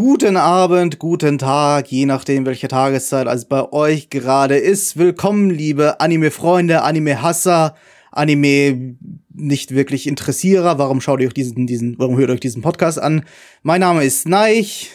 Guten Abend, guten Tag, je nachdem, welche Tageszeit es bei euch gerade ist. Willkommen, liebe Anime-Freunde, Anime-Hasser, Anime nicht wirklich Interessierer. Warum schaut ihr euch diesen, diesen, warum hört ihr euch diesen Podcast an? Mein Name ist Neich.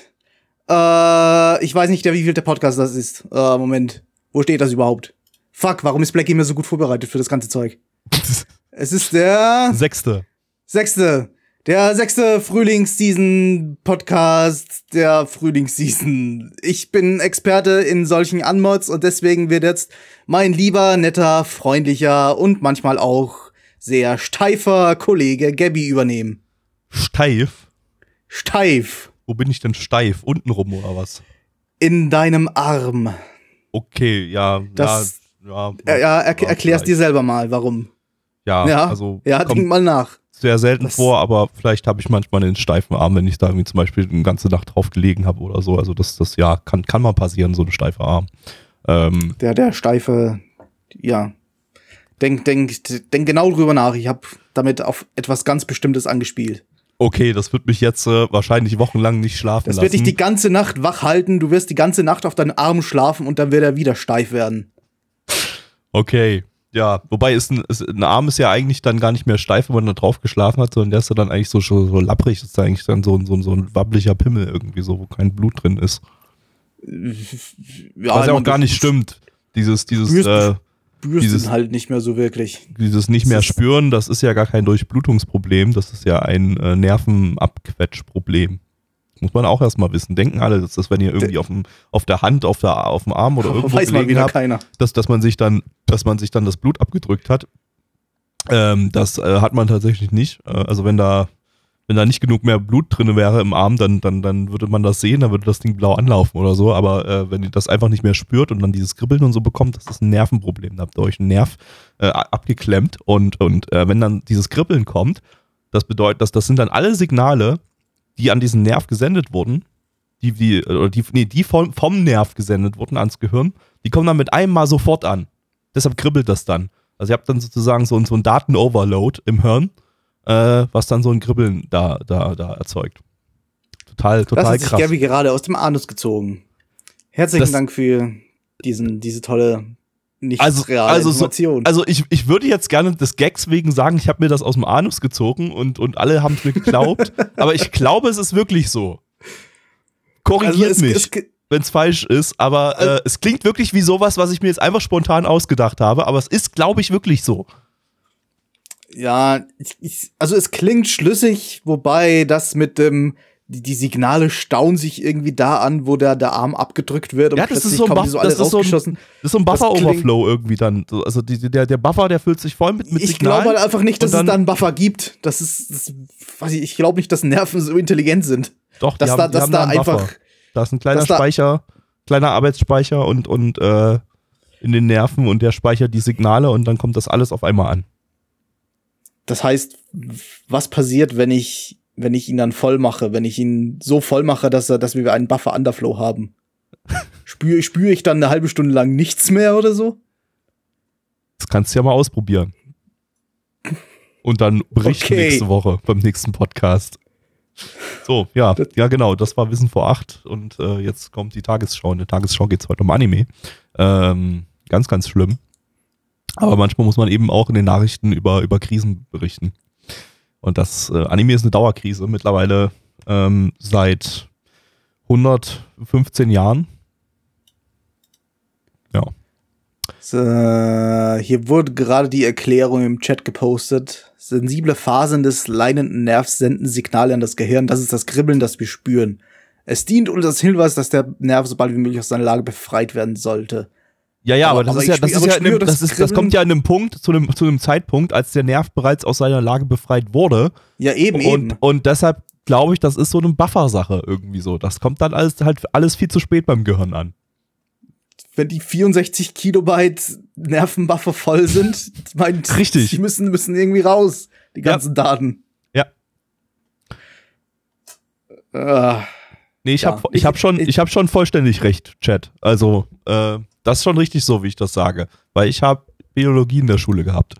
Äh, ich weiß nicht, der wievielte Podcast das ist. Äh, Moment. Wo steht das überhaupt? Fuck, warum ist Blackie mir so gut vorbereitet für das ganze Zeug? es ist der Sechste. Sechste. Der sechste Frühlingsseason-Podcast der Frühlingsseason. Ich bin Experte in solchen Anmods und deswegen wird jetzt mein lieber, netter, freundlicher und manchmal auch sehr steifer Kollege Gabby übernehmen. Steif? Steif. Wo bin ich denn steif? Untenrum oder was? In deinem Arm. Okay, ja. Das- ja, ja, Ja, er, erklär's dir vielleicht. selber mal, warum. Ja, Ja, also ja, denk kommt mal nach. Sehr selten Das- vor, aber vielleicht habe ich manchmal einen steifen Arm, wenn ich da irgendwie zum Beispiel eine ganze Nacht drauf gelegen habe oder so. Also das, das ja, kann, kann mal passieren, so ein steifer Arm. Ähm, Der, der steife, ja. Denk, denk, denk genau drüber nach. Ich habe damit auf etwas ganz Bestimmtes angespielt. okay, das wird mich jetzt äh, wahrscheinlich wochenlang nicht schlafen Das lassen. wird dich die ganze Nacht wach halten. Du wirst die ganze Nacht auf deinen Arm schlafen und dann wird er wieder steif werden. Okay. Ja, wobei ist ein, ist, ein Arm ist ja eigentlich dann gar nicht mehr steif, wenn man da drauf geschlafen hat, sondern der ist ja dann eigentlich so, so, so lapprig, das ist eigentlich dann so, ein- so, so ein wabbliger Pimmel irgendwie so, wo kein Blut drin ist. Ja, Was ja auch gar nicht stimmt. Dieses, dieses, spürst- äh, Spürst dieses- halt nicht mehr so wirklich. dieses nicht mehr spüren, das ist ja gar kein Durchblutungsproblem, das ist ja ein äh, Nervenabquetschproblem. Muss man auch erstmal wissen. Denken alle, dass das, wenn ihr irgendwie auf, dem, auf der Hand, auf, der, auf dem Arm oder irgendwo Weiß gelegen habt, keiner. dass, dass man sich dann, dass man sich dann das Blut abgedrückt hat. Ähm, das äh, hat man tatsächlich nicht. Äh, also wenn da, wenn da nicht genug mehr Blut drin wäre im Arm, dann, dann, dann würde man das sehen, dann würde das Ding blau anlaufen oder so. Aber äh, wenn ihr das einfach nicht mehr spürt und dann dieses Kribbeln und so bekommt, das ist ein Nervenproblem. Da habt ihr euch einen Nerv äh, abgeklemmt und, und äh, wenn dann dieses Kribbeln kommt, das bedeutet, dass das sind dann alle Signale, die an diesen Nerv gesendet wurden, die, die, oder die, nee, die vom, vom Nerv gesendet wurden ans Gehirn, die kommen dann mit einem Mal sofort an. Deshalb kribbelt das dann. Also ihr habt dann sozusagen so, so ein Datenoverload im Hirn, äh, was dann so ein Kribbeln da, da, da erzeugt. Total, Das total hat sich krass. Gabby gerade aus dem Anus gezogen. Herzlichen Das- Dank für diesen, diese tolle, nicht Also- reale also so- Information. Also ich, ich würde jetzt gerne des Gags wegen sagen, ich habe mir das aus dem Anus gezogen und, und alle haben es mir geglaubt. aber ich glaube, es ist wirklich so. Korrigiert Also es- mich, es- wenn es falsch ist, aber äh, es klingt wirklich wie sowas, was ich mir jetzt einfach spontan ausgedacht habe, aber es ist, glaube ich, wirklich so. Ja, ich, ich, also es klingt schlüssig, wobei das mit dem, die, die Signale stauen sich irgendwie da an, wo der, der Arm abgedrückt wird und Ja, das ist so ein Buff- die so das ist so ein-. Das ist so ein Buffer-Overflow irgendwie dann. So, Also die, der, der Buffer, der füllt sich voll mit, mit ich Signalen. glaube halt einfach nicht, dass und es da einen Buffer gibt. Das ist, das, weiß ich, ich glaube nicht, dass Nerven so intelligent sind. Doch, die dass haben, da- die dass haben da Buffer. einfach- Da ist ein kleiner da- Speicher, kleiner Arbeitsspeicher und, und äh, in den Nerven und der speichert die Signale und dann kommt das alles auf einmal an. Das heißt, was passiert, wenn ich, wenn ich ihn dann voll mache, wenn ich ihn so voll mache, dass er, dass wir einen Buffer Underflow haben? Spüre spür ich dann eine halbe Stunde lang nichts mehr oder so? Das kannst du ja mal ausprobieren. Und dann berichten Okay. nächste Woche beim nächsten Podcast. So, ja, ja genau, das war Wissen vor acht und äh, jetzt kommt die Tagesschau. In der Tagesschau geht es heute um Anime. Ähm, ganz, ganz schlimm. Aber manchmal muss man eben auch in den Nachrichten über, über Krisen berichten. Und das äh, Anime ist eine Dauerkrise mittlerweile ähm, seit 115 Jahren. Ja. So, hier wurde gerade die Erklärung im Chat gepostet. Sensible Phasen des leinenden Nervs senden Signale an das Gehirn. Das ist das Kribbeln, das wir spüren. Es dient uns als Hinweis, dass der Nerv so bald wie möglich aus seiner Lage befreit werden sollte. Ja, ja, Aber- aber, das aber ist ja, das ist ja, einem, das, ist, das kommt ja an einem Punkt, zu einem, zu einem Zeitpunkt, als der Nerv bereits aus seiner Lage befreit wurde. Ja, eben, Und, eben. und deshalb glaube ich, das ist so eine Buffer-Sache irgendwie so. Das kommt dann alles halt alles viel zu spät beim Gehirn an. Wenn die 64 Kilobyte Nervenbuffer voll sind, meint, Richtig. die müssen, müssen irgendwie raus, die Ja. ganzen Daten. Ja. Ah, Nee, ich Ja. habe ich hab schon, Ich- ich hab schon vollständig recht, Chat. Also, äh, das ist schon richtig so, wie ich das sage. Weil ich habe Biologie in der Schule gehabt.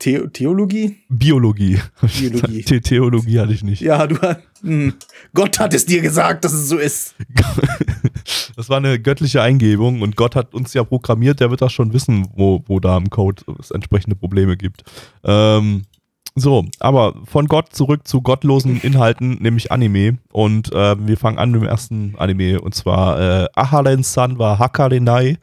The Theologie? Biologie. Biologie. The Theologie hatte ich nicht. Ja, du hm. Gott hat es dir gesagt, dass es so ist. Das war eine göttliche Eingebung und Gott hat uns ja programmiert, der wird das schon wissen, wo, wo da im Code es entsprechende Probleme gibt. Ähm, so, aber von Gott zurück zu gottlosen Inhalten, nämlich Anime. Und ähm, wir fangen an mit dem ersten Anime und zwar äh, Aharen-san wa Hakarenai.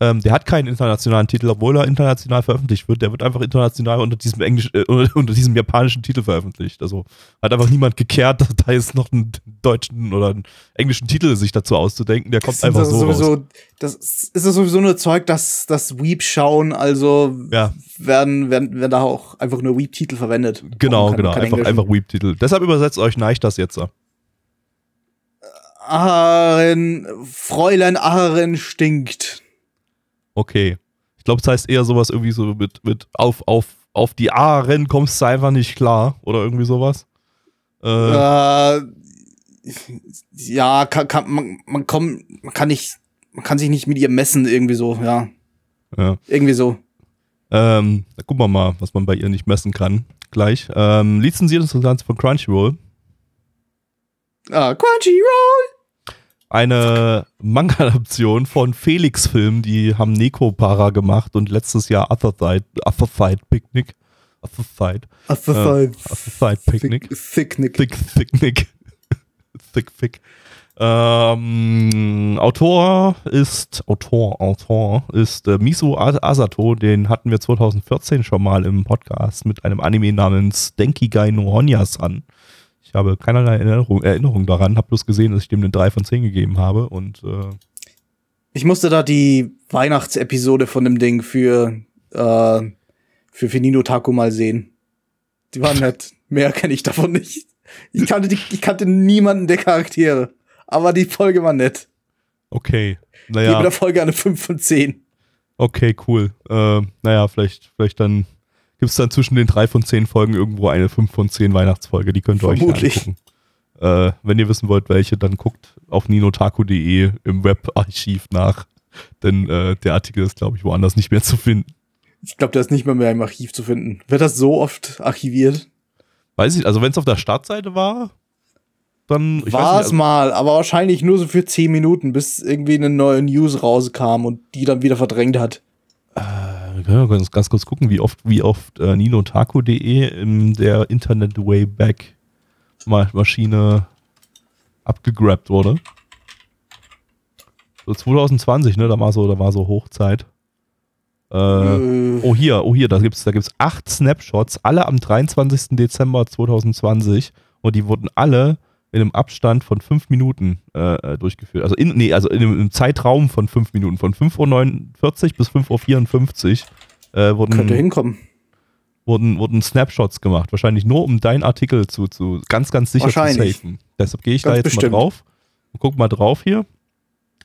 Ähm, der hat keinen internationalen Titel, obwohl er international veröffentlicht wird. Der wird einfach international unter diesem Englisch, äh, unter diesem japanischen Titel veröffentlicht. Also hat einfach niemand gekehrt, da jetzt noch einen deutschen oder einen englischen Titel sich dazu auszudenken. Der kommt Das einfach so raus. sowieso, das ist ist sowieso nur Zeug, dass das Weep schauen, also Ja, werden, werden, werden da auch einfach nur Weep-Titel verwendet. genau, Kein- genau. kein Einfach, einfach Weep-Titel. Deshalb übersetzt euch Neich das jetzt. Aharin, Fräulein Aharin stinkt. Okay. Ich glaube, es heißt eher sowas irgendwie so mit, mit auf, auf, auf die A-Rennen kommst du einfach nicht klar oder irgendwie sowas. Äh, Äh, ja, kann, kann, man, man, kommt, man kann nicht, man kann sich nicht mit ihr messen, irgendwie so, ja. ja. Irgendwie so. Ähm, da gucken wir mal, was man bei ihr nicht messen kann. Gleich. Ähm, lizenziert ist das Ganze von Crunchyroll. Ah, Crunchyroll! Eine Manga-Adaption von Felix Film, die haben Neko Para gemacht und letztes Jahr Other Side Picnic. Side. After Äh, Side Picnic. Thick, thick Nick. Thick, thick. Ähm, Autor ist, Autor, Autor ist äh, Miso Asato, den hatten wir 2014 schon mal im Podcast mit einem Anime namens Denkigai no Honya-san. Ich habe keinerlei Erinnerung, Erinnerung daran, habe bloß gesehen, dass ich dem eine 3 von 10 gegeben habe und äh, Ich musste da die Weihnachtsepisode von dem Ding für, äh, für Finino Taco mal sehen. Die waren nett. Mehr kenne ich davon nicht. Ich kannte, die, ich kannte niemanden der Charaktere. Aber die Folge war nett. okay. Ich gebe Naja, der Folge eine 5 von 10. okay, cool. Äh, naja, vielleicht, vielleicht dann gibt es dann zwischen den 3 von 10 Folgen irgendwo eine 5 von 10 Weihnachtsfolge, die könnt ihr euch Vermutlich. angucken. Äh, wenn ihr wissen wollt, welche, dann guckt auf ninotaku.de im Webarchiv nach. Denn äh, der Artikel ist, glaube ich, woanders nicht mehr zu finden. Ich glaube, der ist nicht mehr, mehr im Archiv zu finden. Wird das so oft archiviert? Weiß ich, also wenn es auf der Startseite war, dann. War es also, mal, aber wahrscheinlich nur so für 10 Minuten, bis irgendwie eine neue News rauskam und die dann wieder verdrängt hat. Wir können ja ganz, kurz gucken, wie oft, wie oft äh, ninotaku.de in der Internet Wayback Ma Maschine abgegrabt wurde. So 2020, ne, da war so, da war so Hochzeit. Äh, Äh, oh hier, oh hier, da gibt's, da gibt's acht Snapshots, alle am 23. Dezember 2020 und die wurden alle in einem Abstand von fünf Minuten äh, äh, durchgeführt. Also in, nee, also in einem, Zeitraum von fünf Minuten, von 5.49 Uhr bis 5.54 Uhr äh, wurden, könnte hinkommen. wurden, wurden Snapshots gemacht. Wahrscheinlich nur, um deinen Artikel zu, zu ganz, ganz sicher zu safen. Deshalb gehe ich da Ganz jetzt bestimmt. mal drauf und guck mal drauf hier.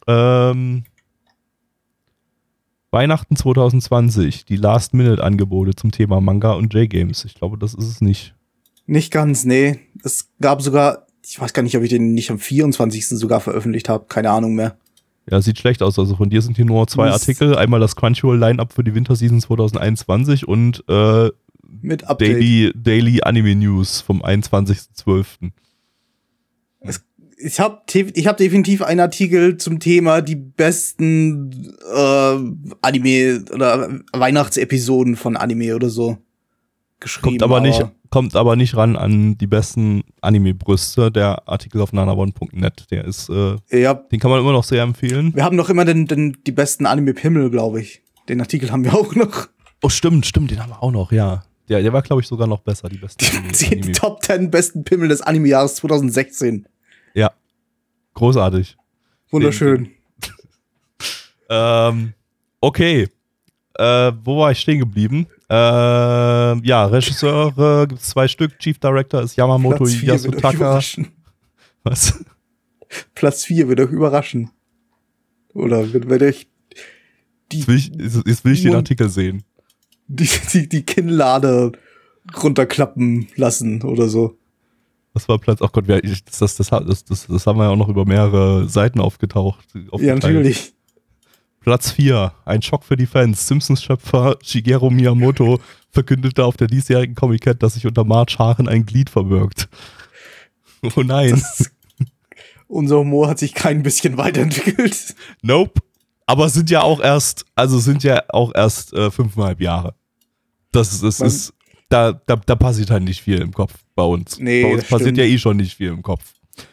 Ähm, Weihnachten 2020, die Last-Minute-Angebote zum Thema Manga und J-Games. Ich glaube, das ist es nicht. Nicht ganz, nee. Es gab sogar, ich weiß gar nicht, ob ich den nicht am 24. sogar veröffentlicht habe. Keine Ahnung mehr. Ja, sieht schlecht aus. Also von dir sind hier nur zwei Mist. Artikel. Einmal das Crunchyroll-Line-Up für die Winterseason 2021 und äh, Mit Update. Daily, Daily Anime News vom 21.12. Ich habe ich hab definitiv einen Artikel zum Thema die besten äh, Anime oder Weihnachtsepisoden von Anime oder so geschrieben. Kommt aber, nicht, kommt aber nicht ran an die besten Anime-Brüste. Der Artikel auf nanavon.net, der ist, äh, Ja, den kann man immer noch sehr empfehlen. wir haben noch immer den, den, die besten Anime-Pimmel, glaube ich. Den Artikel haben wir auch noch. Oh, stimmt, stimmt, den haben wir auch noch, ja. Der, der war, glaube ich, sogar noch besser, die besten Anime. Die Anime. Top 10 besten Pimmel des Anime-Jahres 2016. Ja, großartig. Wunderschön. Ähm, okay. Äh, wo war ich stehen geblieben? Äh, ja, Regisseure gibt es zwei Stück. Chief Director ist Yamamoto Platz 4 wird euch Yasutaka. Was? Platz 4 wird euch überraschen. Oder wird, wird euch die, Jetzt will ich, jetzt will ich den Artikel sehen. die, die, die Kinnlade runterklappen lassen oder so. Das war Platz, ach Gott, das, das, das, das, haben wir ja auch noch über mehrere Seiten aufgetaucht. Ja, natürlich. Platz 4, ein Schock für die Fans. Simpsons-Schöpfer Shigeru Miyamoto verkündete auf der diesjährigen Comic-Con, dass sich unter March Haaren ein Glied verbirgt. Oh nein. Das, unser Humor hat sich kein bisschen weiterentwickelt. Nope. Aber sind ja auch erst, also sind ja auch erst äh, fünfeinhalb Jahre. Das ist, das Man- ist da, da, da passiert halt nicht viel im Kopf bei uns. Nee, bei uns das passiert stimmt. ja eh schon nicht viel im Kopf.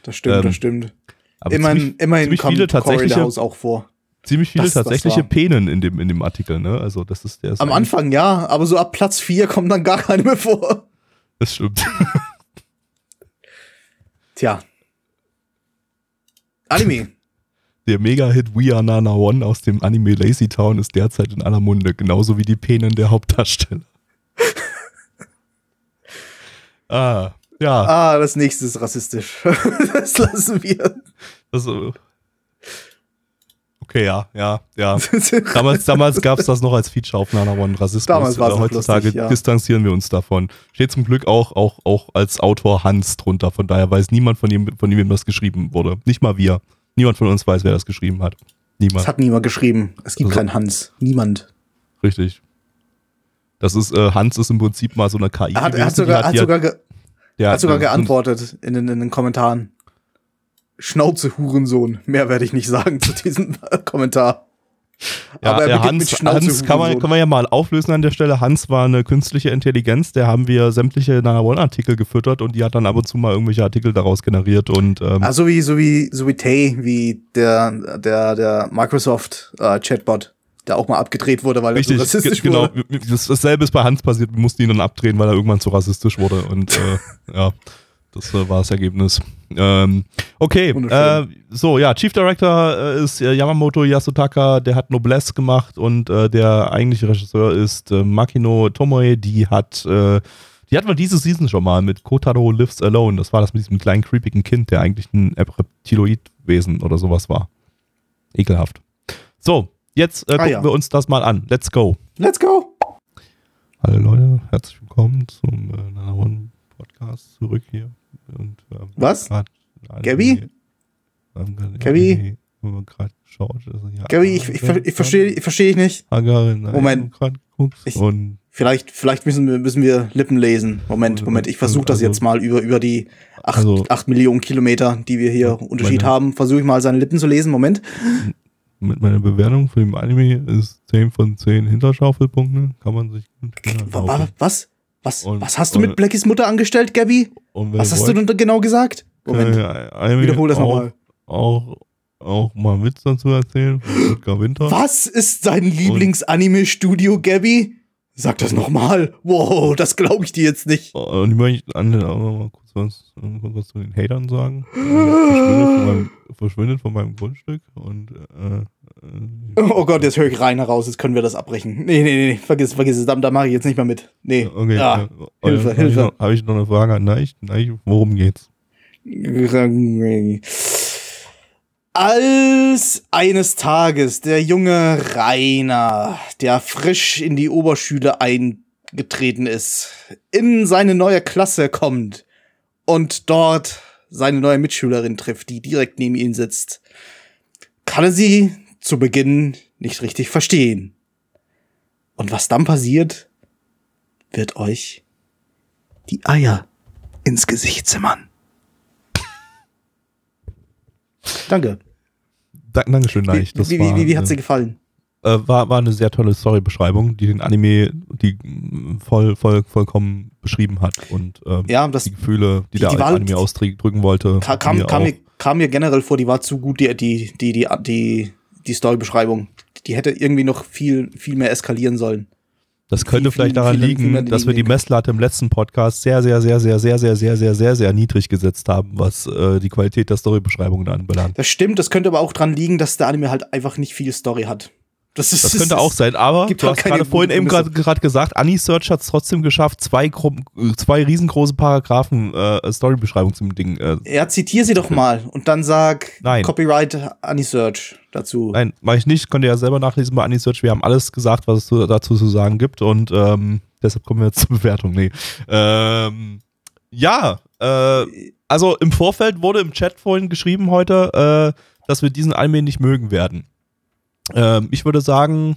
Das stimmt, Ähm, das stimmt. Aber immerhin ziemlich, immerhin ziemlich kommt viele Corey tatsächliche- the House auch vor. Ziemlich viele das- das tatsächliche war- Penen in dem, in dem Artikel, ne? Also das ist der ist Am Anfang ja, aber so ab Platz 4 kommt dann gar keine mehr vor. Das stimmt. Tja. Anime. Der Mega-Hit We Are Nana One aus dem Anime Lazy Town ist derzeit in aller Munde, genauso wie die Penen der Hauptdarsteller. ah, ja, Ah, das nächste ist rassistisch. das lassen wir. also. Okay, ja, ja, ja. Damals, damals gab es das noch als Feature auf Nana One Rassismus. Damals Äh, noch Heutzutage lustig, ja. distanzieren wir uns davon. Steht zum Glück auch, auch, auch als Autor Hans drunter. Von daher weiß niemand von ihm, von ihm, das geschrieben wurde. Nicht mal wir. Niemand von uns weiß, wer das geschrieben hat. Niemand. Das hat niemand geschrieben. Es gibt Also- keinen Hans. Niemand. Richtig. Das ist, äh, Hans ist im Prinzip mal so eine KI. Er hat, er hat sogar, hat die sogar, ge, der hat sogar geantwortet in den, in den Kommentaren. Schnauze, Hurensohn. Mehr werde ich nicht sagen zu diesem Kommentar. Ja, Aber er beginnt Hans, mit Schnauze, Hans kann, man, kann man ja mal auflösen an der Stelle. Hans war eine künstliche Intelligenz, der haben wir sämtliche Nana One-Artikel gefüttert und die hat dann ab und zu mal irgendwelche Artikel daraus generiert und ähm, Ah, so wie, so wie, so wie Tay, wie der, der, der Microsoft äh, Chatbot, der auch mal abgedreht wurde, weil richtig, er so rassistisch ge- genau. wurde. Das, dasselbe ist bei Hans passiert, wir mussten ihn dann abdrehen, weil er irgendwann zu rassistisch wurde und äh, ja, das äh, war das Ergebnis. Ähm, okay, äh, so, ja, Chief Director äh, ist äh, Yamamoto Yasutaka, der hat Noblesse gemacht und äh, der eigentliche Regisseur ist äh, Makino Tomoe, die hat, die hatten wir diese Season schon mal mit Kotaro Lives Alone. Das war das mit diesem kleinen creepigen Kind, der eigentlich ein Reptiloidwesen oder sowas war. Ekelhaft. So, jetzt äh, Ah, gucken ja. wir uns das mal an. Let's go. Let's go! Hallo Leute, herzlich willkommen zum äh, Nana One Podcast zurück hier. Und, ähm, Was? Gabby? Gabby? geschaut. Also, ja, Gabby, ich, ich, ich verstehe ich versteh dich nicht. Moment. Moment. Ich- und Vielleicht, vielleicht müssen wir, müssen wir Lippen lesen. Moment, Moment. Ich versuche das Also- jetzt mal über, über die acht, Also- acht Millionen Kilometer, die wir hier Unterschied Meine- haben. Versuche ich mal seine Lippen zu lesen. Moment. mit meiner Bewertung für den Anime ist 10 von 10 Hinterschaufelpunkte. Kann man sich. Was? Was, Und- was hast du mit Blackies Mutter angestellt, Gabby? Was hast du denn genau gesagt? Moment. ich Wiederhol das nochmal. Auch, auch mal einen Witz dazu erzählen. Winter. Was ist dein Lieblings-Anime-Studio, Gabby? Sag das nochmal. Wow, das glaube ich dir jetzt nicht. Und ich möchte an noch mal kurz was, äh, was zu den Hatern sagen. Äh, verschwindet, von meinem, verschwindet von meinem Grundstück und äh, äh, Oh Gott, jetzt höre ich rein heraus, jetzt können wir das abbrechen. Nee, nee, nee, nee. vergiss, vergiss es, da, da mache ich jetzt nicht mehr mit. Nee. okay. Ja. äh, Hilfe, äh, Hilfe. Habe ich, noch- hab ich noch eine Frage an Neich? Neich, worum geht's? Als eines Tages der junge Rainer, der frisch in die Oberschule eingetreten ist, in seine neue Klasse kommt und dort seine neue Mitschülerin trifft, die direkt neben ihm sitzt, kann er sie zu Beginn nicht richtig verstehen. Und was dann passiert, wird euch die Eier ins Gesicht zimmern. Danke. Da, Dankeschön, Neich. Wie, wie, war, wie, wie hat äh, sie gefallen? äh, war, war eine sehr tolle Storybeschreibung, die den Anime die mm, voll, voll, vollkommen beschrieben hat und ähm, Ja, das die Gefühle, die, die- der die Anime ausdrücken wollte. ka- kam, mir kam, mir, kam mir generell vor, die war zu gut, die, die, die, die, die, die Storybeschreibung. Die hätte irgendwie noch viel, viel mehr eskalieren sollen. Das könnte viel- vielleicht daran liegen, dass wir die. Messlatte im letzten Podcast sehr, sehr, sehr, sehr, sehr, sehr, sehr, sehr, sehr, sehr niedrig gesetzt haben, was äh, die Qualität der Storybeschreibungen anbelangt. Das stimmt, das könnte aber auch dran liegen, dass der Anime halt einfach nicht viel Story hat. Das, ist, Das könnte auch sein, aber du hast gerade vorhin eben gerade gesagt, Anisearch hat es trotzdem geschafft, zwei, äh, zwei riesengroße Paragraphen äh, Storybeschreibung zum Ding. Äh, Ja, zitier sie doch mal und dann sag Nein. Copyright Anisearch dazu. nein, mache ich nicht, könnt ihr ja selber nachlesen bei Anisearch. Wir haben alles gesagt, was es dazu zu sagen gibt und ähm, deshalb kommen wir jetzt zur Bewertung. Nee. Ähm, ja, äh, also im Vorfeld wurde im Chat vorhin geschrieben heute, äh, dass wir diesen Anime nicht mögen werden. Ähm, ich würde sagen,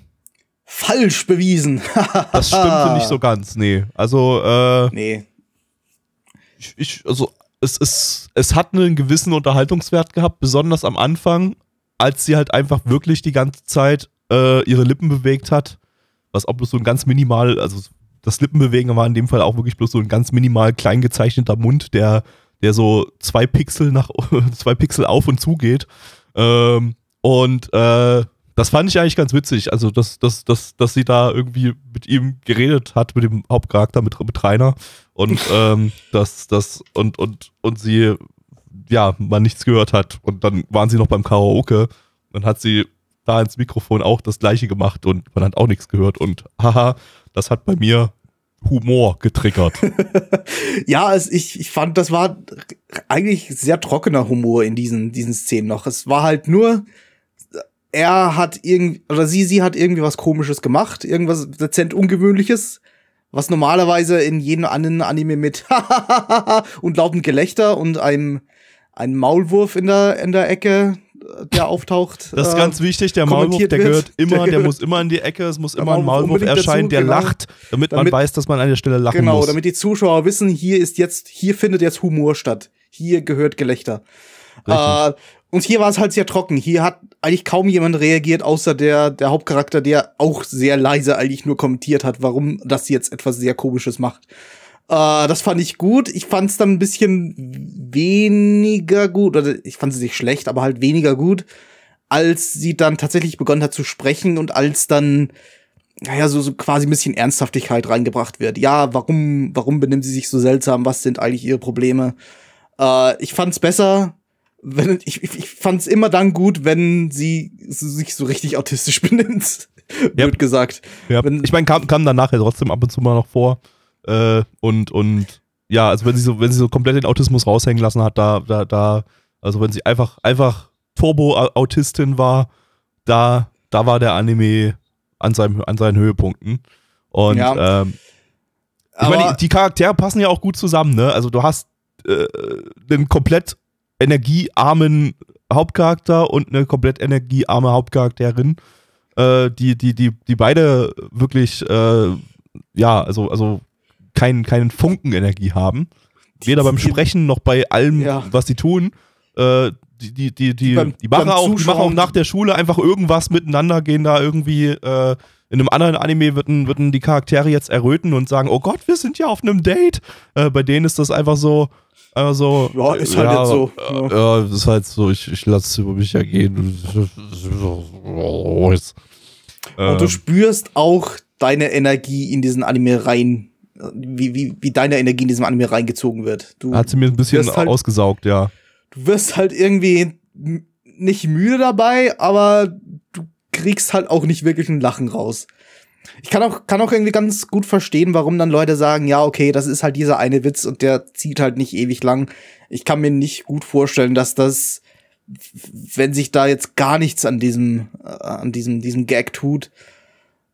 Falsch bewiesen. das stimmte nicht so ganz. Nee, also äh, nee. ich, ich also es, es, es hat einen gewissen Unterhaltungswert gehabt, besonders am Anfang, als sie halt einfach wirklich die ganze Zeit äh, ihre Lippen bewegt hat, was auch bloß so ein ganz minimal, also das Lippenbewegen war in dem Fall auch wirklich bloß so ein ganz minimal klein gezeichneter Mund, der, der so zwei Pixel nach zwei Pixel auf und zu geht. Ähm, und äh, das fand ich eigentlich ganz witzig. Also, dass, dass, dass, dass sie da irgendwie mit ihm geredet hat, mit dem Hauptcharakter, mit, mit Rainer. Und ähm, dass das und, und, und sie ja, man nichts gehört hat. Und dann waren sie noch beim Karaoke. Dann hat sie da ins Mikrofon auch das gleiche gemacht und man hat auch nichts gehört. Und haha, das hat bei mir Humor getriggert. Ja, es, ich, ich fand, das war eigentlich sehr trockener Humor in diesen, diesen Szenen noch. Es war halt nur, er hat irgendwie, oder sie, sie hat irgendwie was komisches gemacht, irgendwas dezent Ungewöhnliches, was normalerweise in jedem anderen Anime mit und lauten Gelächter und einem, einem Maulwurf in der, in der Ecke, äh, der auftaucht. Das ist äh, ganz wichtig, der Maulwurf, der gehört immer, Der der, muss immer in die Ecke, es muss immer ein Maulwurf erscheinen, dazu, der genau. lacht, damit, Damit- man weiß, dass man an der Stelle lachen Genau, muss. damit die Zuschauer wissen, hier ist jetzt, hier findet jetzt Humor statt. Hier gehört Gelächter. Äh, und hier war es halt sehr trocken. Hier hat eigentlich kaum jemand reagiert, außer der, der Hauptcharakter, der auch sehr leise eigentlich nur kommentiert hat, warum das jetzt etwas sehr Komisches macht. Äh, das fand ich gut. Ich fand es dann ein bisschen weniger gut, oder ich fand es nicht schlecht, aber halt weniger gut, als sie dann tatsächlich begonnen hat zu sprechen und als dann naja, so, so quasi ein bisschen Ernsthaftigkeit reingebracht wird. Ja, warum, warum benimmt sie sich so seltsam? Was sind eigentlich ihre Probleme? Äh, ich fand's besser, wenn, ich, ich, ich fand's immer dann gut, wenn sie sich so richtig autistisch benimmt. Blöd gesagt. Ja, Wenn- ich meine, kam, kam dann nachher trotzdem ab und zu mal noch vor. Äh, und, und ja, also wenn sie so, wenn sie so komplett den Autismus raushängen lassen hat, da, da, da, also wenn sie einfach, einfach Turbo-Autistin war, da, da war der Anime an, seinem, an seinen Höhepunkten. Und Ja. ähm, ich meine, die, die Charaktere passen ja auch gut zusammen, ne? Also du hast äh, einen komplett energiearmen Hauptcharakter und eine komplett energiearme Hauptcharakterin, äh, die, die, die, die beide wirklich, äh, ja, also, also kein, keinen Funken Energie haben. Weder beim Sprechen noch bei allem, Ja. was sie tun. Äh, die, die, die, die, Beim- die, machen auch, die machen auch nach der Schule einfach irgendwas miteinander, gehen da irgendwie äh, in einem anderen Anime würden, würden die Charaktere jetzt erröten und sagen, oh Gott, wir sind ja auf einem Date. Äh, bei denen ist das einfach so, einfach so. Ja, ist halt jetzt so. Äh, ja, ist halt so, ich, ich lasse es über mich ergehen. Und Ähm, du spürst auch deine Energie in diesen Anime rein, wie, wie, wie deine Energie in diesem Anime reingezogen wird. Du, hat sie mir ein bisschen halt- ausgesaugt, ja. du wirst halt irgendwie nicht müde dabei, aber du kriegst halt auch nicht wirklich ein Lachen raus. Ich kann auch, kann auch irgendwie ganz gut verstehen, warum dann Leute sagen, ja, okay, das ist halt dieser eine Witz und der zieht halt nicht ewig lang. Ich kann mir nicht gut vorstellen, dass das, wenn sich da jetzt gar nichts an diesem, äh, an diesem, diesem Gag tut,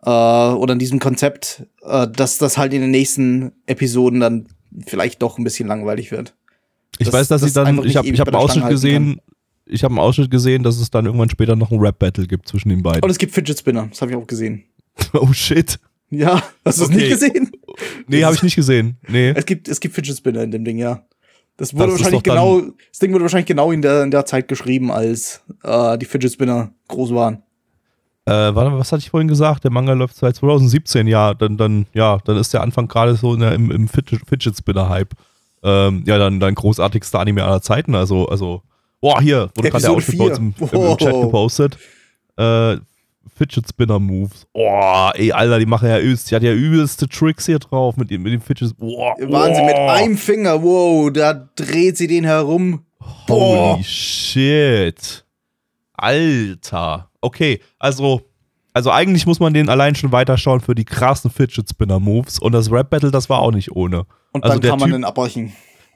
äh, oder an diesem Konzept, äh, dass das halt in den nächsten Episoden dann vielleicht doch ein bisschen langweilig wird. Ich Das- weiß, dass das sie dann, ich habe ich hab einen Ausschnitt gesehen, ich habe einen Ausschnitt gesehen, dass es dann irgendwann später noch ein Rap-Battle gibt zwischen den beiden. Und es gibt Fidget Spinner, das habe ich auch gesehen. oh shit. Ja, hast du es Okay. nicht gesehen? Nee, habe ich nicht gesehen. Nee. Es gibt, es gibt Fidget Spinner in dem Ding, ja. Das wurde Das wahrscheinlich dann- genau, das Ding wurde wahrscheinlich genau in der, in der Zeit geschrieben, als äh, die Fidget Spinner groß waren. Äh, warte, was hatte ich vorhin gesagt? Der Manga läuft seit 2017, ja, dann, dann, ja, dann ist der Anfang gerade so in der, im, im Fidget, Fidget Spinner-Hype. Ähm, ja, dann dein großartigster Anime aller Zeiten. Also, also, boah, hier, wurde gerade der bei uns im, im, im. Chat gepostet. Äh, Fidget Spinner Moves. Boah, ey, Alter, die machen ja übelst, die hat ja übelste Tricks hier drauf mit, dem- mit dem Fidget. Boah, Wahnsinn, mit boah. einem Finger, wow, da dreht sie den herum. Boah. Holy shit. Alter. Okay, also, also eigentlich muss man den allein schon weiterschauen für die krassen Fidget Spinner Moves und das Rap Battle, das war auch nicht ohne. Und Also dann kann man Typ- den abbrechen.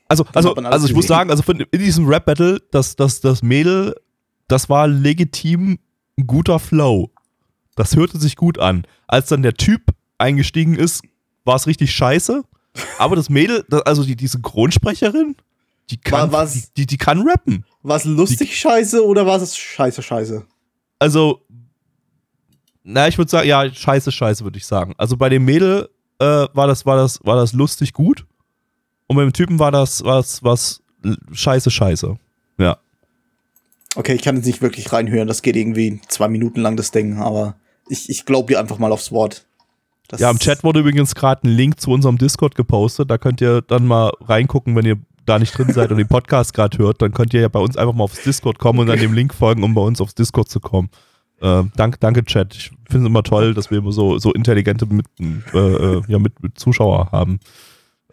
Also, also, also ich muss sagen, also von, in diesem Rap Battle, das, das, das Mädel, das war legitim ein guter Flow. Das hörte sich gut an. Als dann der Typ eingestiegen ist, war es richtig scheiße. Aber das Mädel, also die, die Synchronsprecherin, die kann, War- die, die, die kann rappen. War es lustig scheiße oder war es scheiße scheiße? Also, na, ich würde sagen, ja, scheiße, scheiße, würde ich sagen. Also bei dem Mädel äh, war, das, war, das, war das lustig gut. Und beim Typen war das was, was scheiße, scheiße. Okay, ich kann jetzt nicht wirklich reinhören. Das geht irgendwie zwei Minuten lang, das Ding. Aber ich, ich glaube dir einfach mal aufs Wort. Das Ja, im Chat wurde übrigens gerade ein Link zu unserem Discord gepostet. Da könnt ihr dann mal reingucken, wenn ihr da nicht drin seid und den Podcast gerade hört. Dann könnt ihr ja bei uns einfach mal aufs Discord kommen und dann dem Link folgen, um bei uns aufs Discord zu kommen. Äh, danke, danke, Chat. Ich finde es immer toll, dass wir immer so, so intelligente mit, äh, äh, ja, mit, mit Zuschauer haben.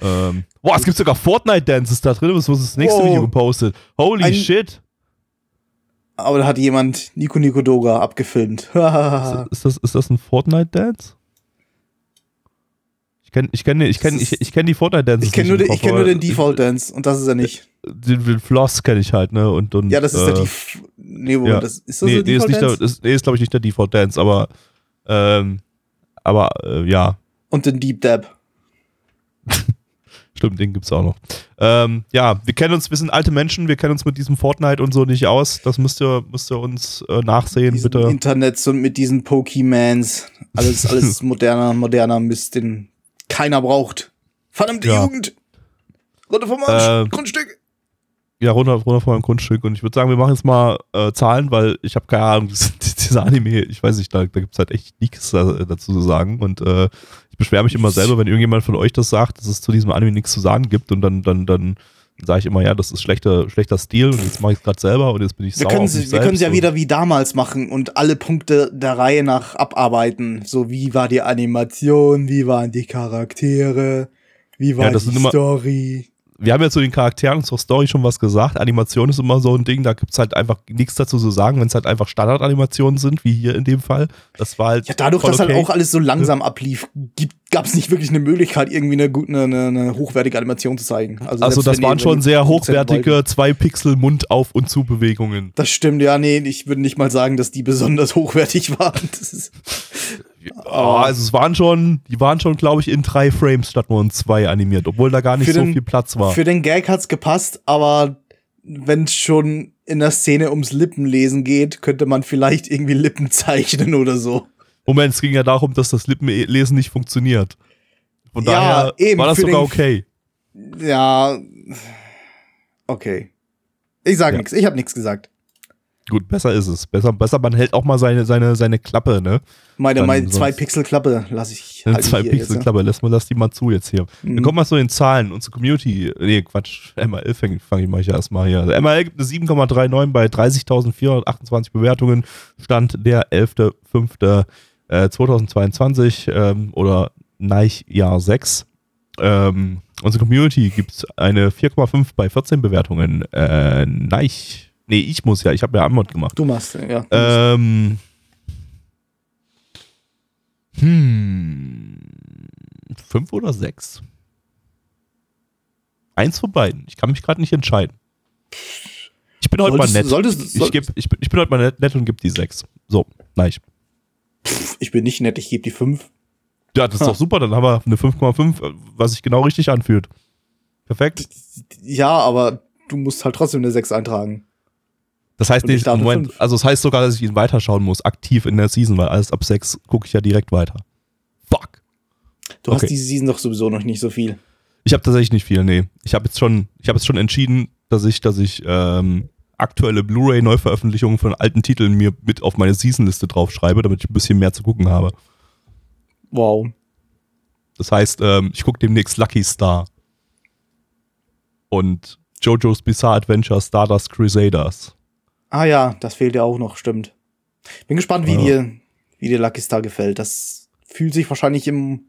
Ähm, boah, es gibt sogar Fortnite-Dances da drin. Was ist das nächste Wow. Video gepostet? Holy Ein- shit. Aber da hat jemand Nico Nico Doga abgefilmt. Ist das, ist das ein Fortnite-Dance? Ich kenne ich kenn, ich kenn, ich, ist- ich kenn die Fortnite-Dances ich kenne nur, nicht den- ich kenn nur den aber Default Dance und das ist er nicht. Den, den Floss kenne ich halt, ne? Und, und, Ja, das ist äh, der Def Nee, ja. das, ist das Nee, der ist Default nicht der, Dance? ist, nee, ist glaube ich nicht der Default Dance, aber ähm, aber äh, ja, Und den Deep Dab. stimmt, den gibt's auch noch. Ähm, ja, wir kennen uns, wir sind alte Menschen, wir kennen uns mit diesem Fortnite und so nicht aus. Das müsst ihr, müsst ihr uns äh, nachsehen, Diesen bitte. Internets und mit diesen Pokemans. Alles, alles moderner, moderner Mist, den keiner braucht. Verdammte Ja. Jugend! Runter vom Arsch! Äh, Grundstück! Ja, runter, runter von meinem Grundstück. Und ich würde sagen, wir machen jetzt mal äh, Zahlen, weil ich habe keine Ahnung, dieser Anime, ich weiß nicht, da, da gibt es halt echt nichts da, dazu zu sagen. Und äh, beschwere mich immer selber, wenn irgendjemand von euch das sagt, dass es zu diesem Anime nichts zu sagen gibt. Und dann, dann, dann sage ich immer, ja, das ist schlechter, schlechter Stil und jetzt mache ich es gerade selber und jetzt bin ich Wir sauer können sie- wir können es ja wieder wie damals machen und alle Punkte der Reihe nach abarbeiten. So, wie war die Animation, wie waren die Charaktere, wie war Ja, die immer- Story. Wir haben ja zu den Charakteren und zur Story schon was gesagt. Animation ist immer so ein Ding, da gibt es halt einfach nichts dazu zu sagen, wenn es halt einfach Standardanimationen sind, wie hier in dem Fall. Das war halt. Ja, dadurch, dass okay. halt auch alles so langsam ablief, gab es nicht wirklich eine Möglichkeit, irgendwie eine, gut- eine, eine, hochwertige Animation zu zeigen. Also, selbst das waren schon sehr hochwertige zwei Pixel Mund auf und zu Bewegungen. Das stimmt, ja, nee, ich würde nicht mal sagen, dass die besonders hochwertig waren. Oh, also es waren schon, die waren schon, glaube ich, in drei Frames statt nur in zwei animiert, obwohl da gar nicht so den- viel Platz war. Für den Gag hat's gepasst, aber wenn es schon in der Szene ums Lippenlesen geht, könnte man vielleicht irgendwie Lippen zeichnen oder so. Moment, es ging ja darum, dass das Lippenlesen nicht funktioniert. Von Ja, daher eben, war das sogar den- okay. Ja, okay. Ich sage Ja. nichts, ich habe nichts gesagt. Gut, besser ist es. Besser, besser, man hält auch mal seine, seine, seine Klappe, ne? Meine, meine sonst- zwei Pixel Klappe lasse ich halt zwei hier Pixel jetzt, Klappe, lass mal lass die mal zu jetzt hier. Mhm. Dann kommen wir zu den Zahlen. Unsere Community, nee, Quatsch, MRL fange fang ich mal hier erstmal hier. Also MRL gibt eine 7,39 bei 30.428 Bewertungen. Stand der 11.05.2022 ähm, oder Neich Jahr 6. Ähm, unsere Community gibt eine 4,5 bei 14 Bewertungen. Äh, Neich. Nee, ich muss ja, ich habe ja Antwort gemacht. Du machst, ja. Ähm. Hm. Fünf oder sechs? Eins von beiden. Ich kann mich gerade nicht entscheiden. Ich bin heute Solltest- mal nett. solltest- ich, soll- geb, ich, bin, ich bin heute mal nett, nett und gebe die sechs. So, nein. ich bin nicht nett, ich gebe die fünf. Ja, das ist doch super. Dann haben wir eine 5,5, äh, was sich genau richtig anfühlt. Perfekt. Ja, aber du musst halt trotzdem eine sechs eintragen. Das heißt nicht, Moment, fünf. also das heißt sogar, dass ich ihn weiterschauen muss, aktiv in der Season, weil alles ab sechs gucke ich ja direkt weiter. Fuck. Du Okay. hast diese Season doch sowieso noch nicht so viel. Ich habe tatsächlich nicht viel, nee. Ich habe jetzt schon, ich habe jetzt schon entschieden, dass ich, dass ich ähm, aktuelle Blu-ray-Neuveröffentlichungen von alten Titeln mir mit auf meine Seasonliste draufschreibe, damit ich ein bisschen mehr zu gucken habe. Wow. Das heißt, ähm, ich gucke demnächst Lucky Star und JoJo's Bizarre Adventure Stardust Crusaders. Ah ja, das fehlt ja auch noch, stimmt. Bin gespannt, wie Ja. dir, wie dir Lucky Star gefällt. Das fühlt sich wahrscheinlich im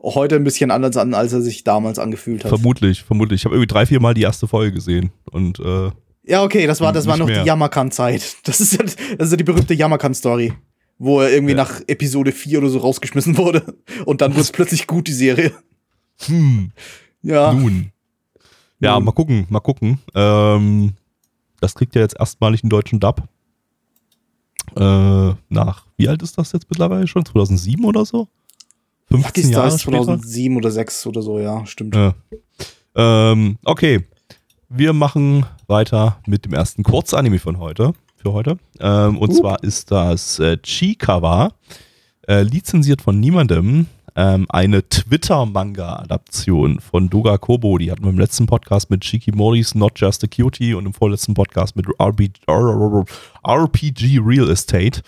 heute ein bisschen anders an, als er sich damals angefühlt hat. Vermutlich, vermutlich. Ich habe irgendwie drei, vier Mal die erste Folge gesehen und äh, ja, okay, das war, das war noch mehr. die Yamakan-Zeit. Das ist ja, das ist ja die berühmte Yamakan-Story. wo er irgendwie Ja. nach Episode 4 oder so rausgeschmissen wurde. Und dann wurde es plötzlich gut, die Serie. Hm, Ja. nun. Ja, Nun. mal gucken, mal gucken. Ähm, das kriegt ja jetzt erstmalig einen deutschen Dub. Äh, nach, wie alt ist das jetzt mittlerweile schon? 2007 oder so? 15 Die Star Jahre ist später? 2007 oder 6 oder so, ja, stimmt. Ja. Ähm, okay. Wir machen weiter mit dem ersten Kurzanime von heute. Für heute. Ähm, und Uh. zwar ist das äh, Chikawa, äh, lizenziert von niemandem. Ähm, eine Twitter-Manga-Adaption von Doga Kobo. Die hatten wir im letzten Podcast mit Shikimoris Not Just a Cutie und im vorletzten Podcast mit RPG Real Estate.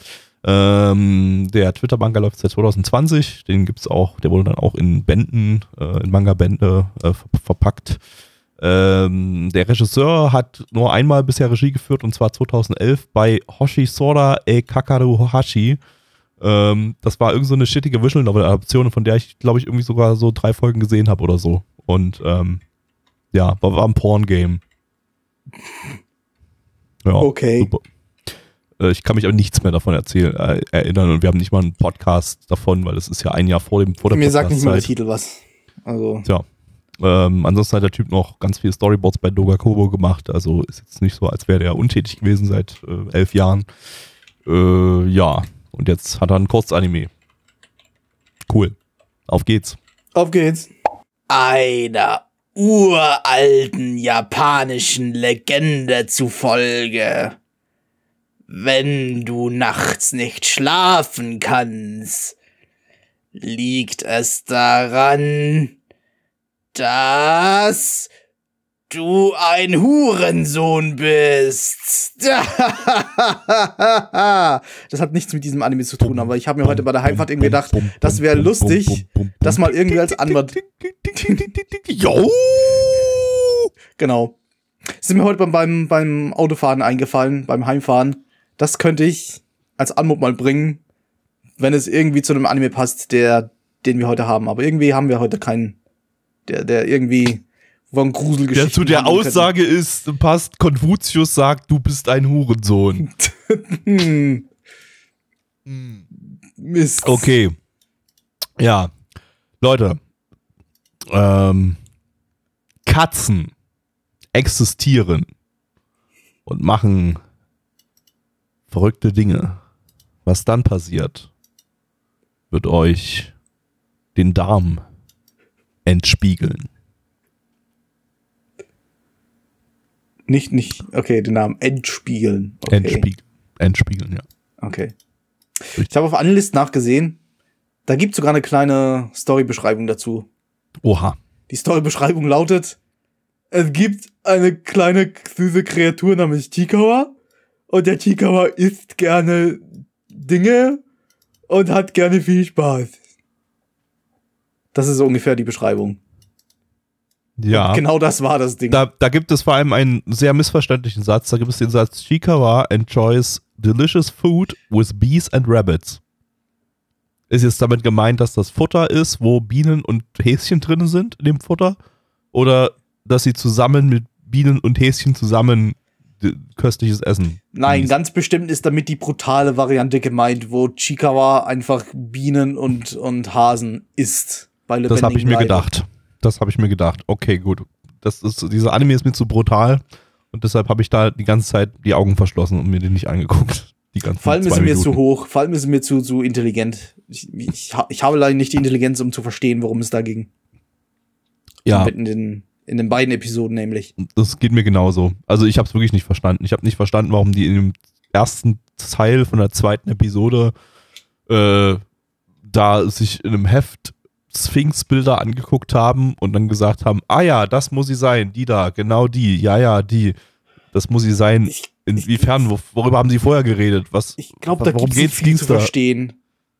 Ähm, der Twitter-Manga läuft seit 2020. Den gibt's auch, der wurde dann auch in Bänden, äh, in Manga-Bände äh, ver verpackt. Ähm, der Regisseur hat nur einmal bisher Regie geführt und zwar 2011 bei Hoshi Sora e Kakaru Hashi. Ähm, das war irgend so eine shittige Visual Novel Adaption, von der ich glaube ich irgendwie sogar so drei Folgen gesehen habe oder so. Und ähm, ja, war, war ein Porn-Game. Ja, Okay. super. Äh, Ich kann mich aber nichts mehr davon erzählen, äh, erinnern und wir haben nicht mal einen Podcast davon, weil das ist ja ein Jahr vor dem vor der Mir sagt nicht mal der. Titel was. Also, Tja. Ähm, ansonsten hat der Typ noch ganz viele Storyboards bei Doga Kobo gemacht. Also ist jetzt nicht so, als wäre der untätig gewesen seit äh, elf Jahren. Äh, ja. Und jetzt hat er ein Kurzanime. Cool. Auf geht's. auf geht's. Einer uralten japanischen Legende zufolge. Wenn du nachts nicht schlafen kannst, liegt es daran, dass du ein Hurensohn bist. Das hat nichts mit diesem Anime zu tun, aber ich habe mir heute bei der Heimfahrt irgendwie gedacht, das wäre lustig, das mal irgendwie als Anwalt. Jo! Genau. Ist mir heute beim, beim, beim Autofahren eingefallen, beim Heimfahren. Das könnte ich als Anmut mal bringen, wenn es irgendwie zu einem Anime passt, der, den wir heute haben. Aber irgendwie haben wir heute keinen, der, der irgendwie von Gruselgeschichten. Der zu der. Aussage ist, passt, Konfuzius sagt, du bist ein Hurensohn. Hm. Mist. Okay. Ja. Leute. Ähm, Katzen existieren und machen verrückte Dinge. Was dann passiert, wird euch den Darm entspiegeln. Nicht, nicht, okay, den Namen Endspiegeln. Okay. Entspiegeln. Entspiegeln, ja. Okay. Ich habe auf Anlist nachgesehen. Da gibt sogar eine kleine Storybeschreibung dazu. Oha. Die Storybeschreibung lautet: Es gibt eine kleine süße Kreatur namens Chikawa und der Chikawa isst gerne Dinge und hat gerne viel Spaß. Das ist so ungefähr die Beschreibung. Ja. Genau das war das Ding. Da, da gibt es vor allem einen sehr missverständlichen Satz. Da gibt es den Satz, Chikawa enjoys delicious food with bees and rabbits. Ist jetzt damit gemeint, dass das Futter ist, wo Bienen und Häschen drin sind in dem Futter? Oder dass sie zusammen mit Bienen und Häschen zusammen d- köstliches Essen? Nein, ganz bestimmt ist damit die brutale Variante gemeint, wo Chikawa einfach Bienen und, und Hasen isst. Bei Das habe ich mir Leibe. gedacht. Das habe ich mir gedacht. Okay, gut. Das ist, dieser Anime ist mir zu brutal und deshalb habe ich da die ganze Zeit die Augen verschlossen und mir den nicht angeguckt. Die ganzen Vor allem ist mir zu hoch, vor allem ist mir zu, zu intelligent. Ich, ich, ich habe leider nicht die Intelligenz, um zu verstehen, worum es da ging. Ja, In den, in den beiden Episoden nämlich. das geht mir genauso. Also ich habe es wirklich nicht verstanden. Ich habe nicht verstanden, warum die in dem ersten Teil von der zweiten Episode äh, da sich in einem Heft Sphinx-Bilder angeguckt haben und dann gesagt haben, ah ja, das muss sie sein, die da, genau die, ja, ja, die. Das muss sie sein. Inwiefern, wo, worüber haben sie vorher geredet? Was, ich glaube, da gibt es viel zu da? verstehen.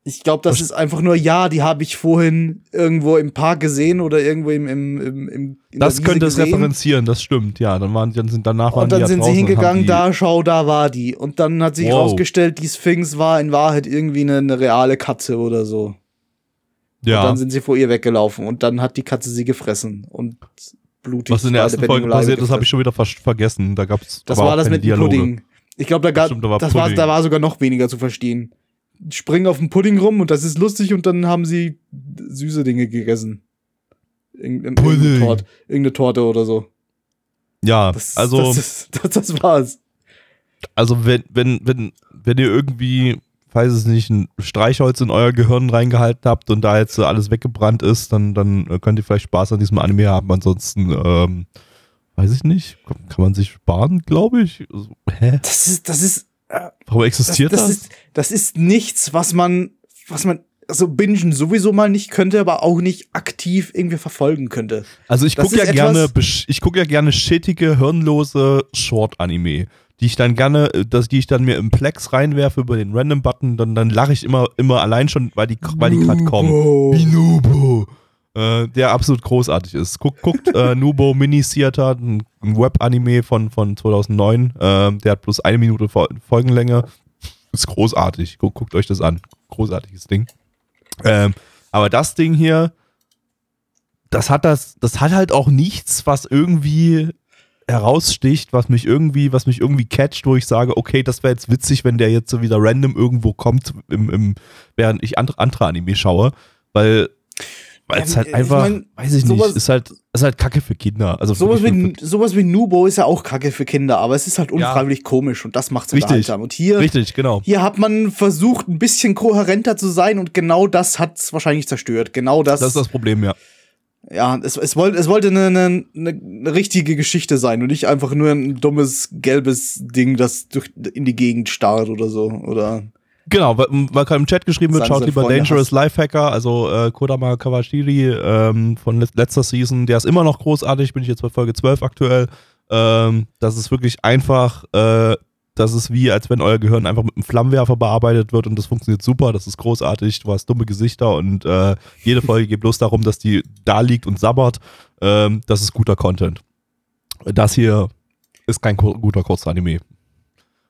Ich glaube, das Was- ist einfach nur, ja, die habe ich vorhin irgendwo im Park gesehen oder irgendwo im, im, im, im Das könnte es referenzieren, das stimmt, ja. Dann waren, dann sind, danach waren Und dann die sind sie hingegangen, da, schau, da war die. Und dann hat sich Wow. herausgestellt, die Sphinx war in Wahrheit irgendwie eine, eine reale Katze oder so. Und Ja, dann sind sie vor ihr weggelaufen und dann hat die Katze sie gefressen und blutig. was in der ersten Folge passiert ist, habe ich schon wieder fast vergessen. Da gab's Das war das mit dem. Pudding. Ich glaube, da, gab, Stimmt, da war das war, da war sogar noch weniger zu verstehen. springen auf dem Pudding rum und das ist lustig und dann haben sie süße Dinge gegessen. Irgendeine, Pudding. irgendeine, Torte, irgendeine Torte oder so. Ja, Das, also, das, ist, das, das war's. also wenn, wenn, wenn, wenn ihr irgendwie, weiß es nicht, ein Streichholz in euer Gehirn reingehalten habt und da jetzt alles weggebrannt ist, dann, dann äh, könnt ihr vielleicht Spaß an diesem Anime haben. Ansonsten, ähm, weiß ich nicht, kann man sich sparen, glaube ich. Also, hä? Das ist, das ist, Warum das, existiert das das? ist, das ist nichts, was man, was man, also bingen sowieso mal nicht könnte, aber auch nicht aktiv irgendwie verfolgen könnte. Also ich Das gucke ja gerne, ich gucke ja gerne shittige, hirnlose Short-Anime, die ich dann gerne, äh, das, die ich dann mir im Plex reinwerfe über den Random-Button, dann, dann lache ich immer, immer allein schon, weil die, weil die gerade kommen. Wie Nubo. Äh, der absolut großartig ist. Guck, guckt äh, Nubo Mini Theater, ein, ein Web-Anime von, von 2009. Ähm, der hat bloß eine Minute Fol Folgenlänge. Ist großartig. Guckt, guckt euch das an. Großartiges Ding. Ähm, aber das Ding hier, das hat das, das hat halt auch nichts, was irgendwie heraussticht, was mich irgendwie, was mich irgendwie catcht, wo ich sage, okay, das wäre jetzt witzig, wenn der jetzt so wieder random irgendwo kommt, im, im, während ich andere, andere Anime schaue, weil weil es Ja, halt ich einfach, mein, weiß ich sowas- nicht, ist halt, ist halt Kacke für Kinder. Also Sowas wie, sowas wie Nubo ist ja auch kacke für Kinder, aber es ist halt Ja. unfreiwillig komisch und das macht's unterhaltsam. Und hier, richtig, genau. hier hat man versucht, ein bisschen kohärenter zu sein und genau das hat's wahrscheinlich zerstört. Genau das. Das ist das Problem, ja. Ja, es, es, wollte, es wollte eine, eine, eine richtige Geschichte sein und nicht einfach nur ein dummes gelbes Ding, das durch, in die Gegend starrt oder so. Oder Genau, weil, weil gerade im Chat geschrieben wird, schaut lieber Freunde Dangerous Lifehacker, also äh, Kodama Kawashiri ähm, von let letzter Season, der ist immer noch großartig, bin ich jetzt bei Folge 12 aktuell. Ähm, das ist wirklich einfach, äh, das ist wie, als wenn euer Gehirn einfach mit einem Flammenwerfer bearbeitet wird und das funktioniert super, das ist großartig, du hast dumme Gesichter und äh, jede Folge geht bloß darum, dass die da liegt und sabbert. Ähm, das ist guter Content. Das hier ist kein guter Kurzanime.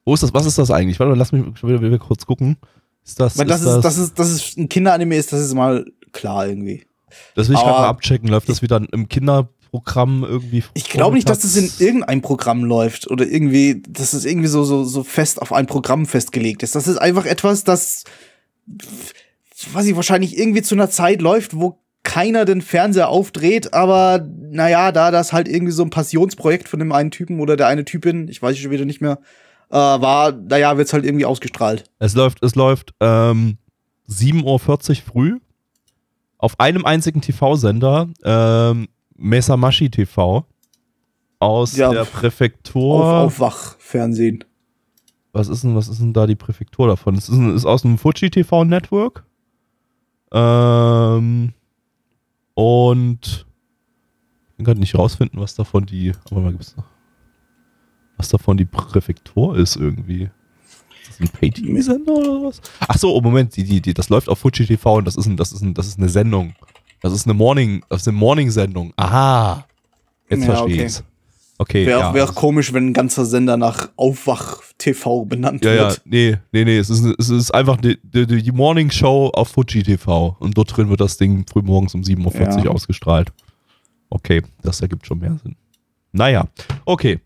Wo ist das? Was ist das eigentlich? Warte mal, lass mich wieder, kurz gucken. Ist das, weil das ist das ist, das ist ein Kinderanime ist, das ist mal klar irgendwie. das will ich gerade mal abchecken. Läuft das wieder im Kinderprogramm irgendwie? Ich glaube nicht, dass das in vormittags? irgendein Programm läuft oder irgendwie, dass es irgendwie so, so, so fest auf ein Programm festgelegt ist. Das ist einfach etwas, das, weiß ich, wahrscheinlich irgendwie zu einer Zeit läuft, wo keiner den Fernseher aufdreht, aber naja, da das halt irgendwie so ein Passionsprojekt von dem einen Typen oder der eine Typin, ich weiß schon wieder nicht mehr, äh, war, naja, wird's halt irgendwie ausgestrahlt. Es läuft, es läuft ähm, 7.40 Uhr früh auf einem einzigen TV-Sender, ähm, Mesamashi TV aus Ja, der auf, Präfektur. Aufwachfernsehen. was ist denn, was ist denn da die Präfektur davon? Es ist, ist aus dem Fuji TV Network. Ähm, und ich kann gerade nicht rausfinden, was davon die, aber mal gibt's noch, was davon die Präfektur ist irgendwie. Ist das ein Pay-TV-Sender oder was? Ach so, oh Moment, die, die, die, das läuft auf Fuji TV und das ist, ein, das ist, ein, das ist eine Sendung. Das ist eine Morning, das ist eine Morning-Sendung. Aha. Jetzt Ja, verstehe okay. ich's. Okay. Wäre ja, auch, wär auch komisch, wenn ein ganzer Sender nach Aufwach-TV benannt Ja, ja, wird. nee, nee, nee, es ist, es ist einfach die, die, die Morning Show auf Fuji TV und dort drin wird das Ding frühmorgens um 7.40 Uhr Ja. ausgestrahlt. Okay, das ergibt schon mehr Sinn. Naja, okay.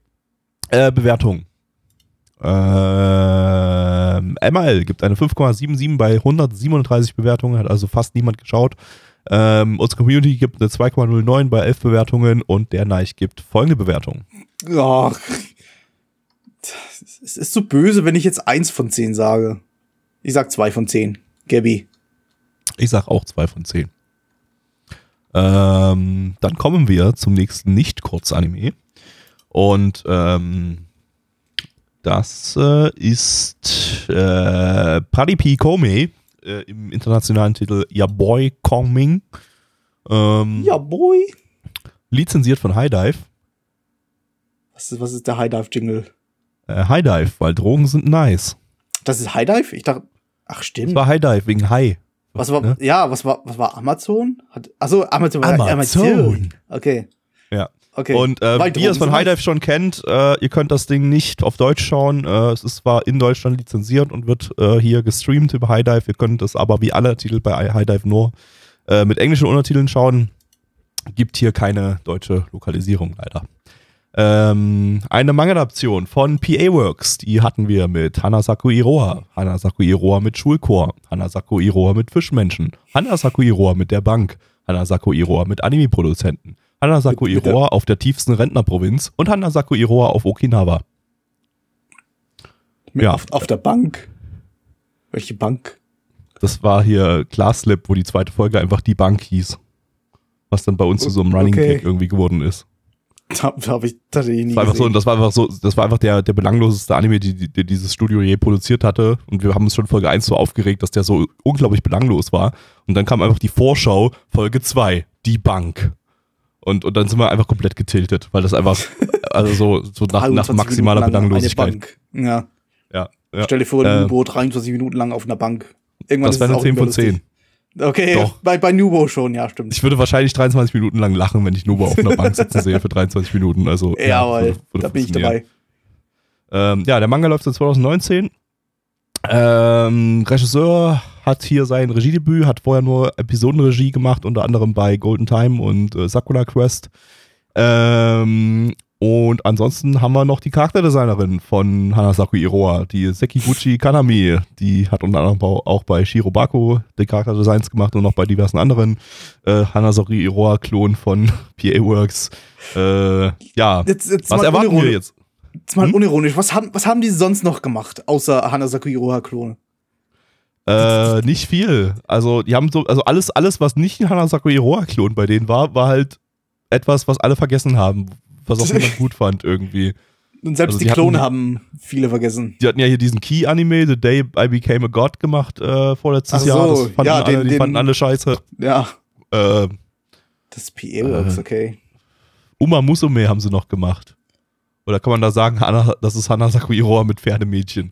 Äh, Bewertung. Ähm, ML gibt eine 5,77 bei 137 Bewertungen, hat also fast niemand geschaut. Ähm, unsere Community gibt eine 2,09 bei 11 Bewertungen und der Neich gibt folgende Bewertung. Ach. Es ist so böse, wenn ich jetzt eins von zehn sage. Ich sag zwei von zehn. Gabby. Ich sag auch 2 von 10. Ähm, dann kommen wir zum nächsten Nicht-Kurz-Anime. Und ähm, das äh, ist äh, Paripi Kome äh, im internationalen Titel Ya Boy Kongming. Ähm, Ja, boy. Lizenziert von High Dive. Was ist, was ist der High Dive Jingle? Äh, High Dive, weil Drogen sind nice. Das ist High Dive? Ich dachte, ach Das stimmt. war High Dive wegen High. Was war, Ne? ja, was war, was war Amazon? Hat, achso, Amazon. war- Amazon. Okay. Okay. Und äh, wie ihr es von High Dive schon kennt, äh, ihr könnt das Ding nicht auf Deutsch schauen. Äh, es ist zwar in Deutschland lizenziert und wird äh, hier gestreamt über High Dive. Ihr könnt es aber wie alle Titel bei High Dive nur äh, mit englischen Untertiteln schauen. Gibt hier keine deutsche Lokalisierung leider. Ähm, eine Manga-Adaption von PA Works, die hatten wir mit Hanasaku Iroha, Hanasaku Iroha mit Schulchor, Hanasaku Iroha mit Fischmenschen, Hanasaku Iroha mit der Bank, Hanasaku Iroha mit Anime-Produzenten, Hanasaku Iroha auf der tiefsten Rentnerprovinz und Hanasaku Iroha auf Okinawa. Mit Ja. auf, auf der Bank. Welche Bank? Das war hier Glasslip, wo die zweite Folge einfach die Bank hieß. Was dann bei uns zu so einem Running Okay. Gag irgendwie geworden ist. Da, da habe ich tatsächlich nie Das war einfach so, das war einfach so, das war einfach der, der belangloseste Anime, die, die, die dieses Studio je produziert hatte. Und wir haben uns schon Folge 1 so aufgeregt, dass der so unglaublich belanglos war. Und dann kam einfach die Vorschau, Folge 2, die Bank. Und, und dann sind wir einfach komplett getiltet, weil das einfach, also so, so nach, nach 23 maximaler Belanglosigkeit. Ja. Ja, ja. Stell dir vor, ein Äh, U-Boot 23 Minuten lang auf einer Bank. Irgendwann Das wäre eine auch 10 nicht mehr von 10. lustig. Okay, Doch. bei, bei Nubo schon, ja, stimmt. Ich würde wahrscheinlich 23 Minuten lang lachen, wenn ich Nubo auf einer Bank sitzen sehe für 23 Minuten. Also, Jawohl, würde- würde da bin ich dabei. Ähm, ja, der Manga läuft seit 2019. Ähm, Regisseur hat hier sein Regiedebüt, hat vorher nur Episodenregie gemacht, unter anderem bei Golden Time und äh, Sakura Quest. Ähm, und ansonsten haben wir noch die Charakterdesignerin von Hanasaku Iroha, die Sekiguchi Kanami. Die hat unter anderem auch bei Shirobako die Charakterdesigns gemacht und noch bei diversen anderen äh, Hanasaku Iroha-Klonen von PA Works. Äh, ja, Jetzt, jetzt was erwarten wir jetzt? Jetzt mal Hm? unironisch. Was haben, was haben die sonst noch gemacht, außer Hanasaku Iroha-Klone? Äh, nicht viel. Also, die haben so, also alles, alles, was nicht ein Hanasaku Iroha-Klon bei denen war, war halt etwas, was alle vergessen haben, was auch niemand gut fand irgendwie. Und selbst Also die die Klone die- haben viele vergessen. Die hatten ja hier diesen Key-Anime, The Day I Became a God, gemacht äh, vorletztes Ach Jahr. so, Das fanden ja, alle, den- die den- fanden alle scheiße. Ja, Äh, das ist PA Works, Äh. okay. Uma Musume haben sie noch gemacht. Oder kann man da sagen, Hana, das ist Hanasaku Iroha mit Pferdemädchen?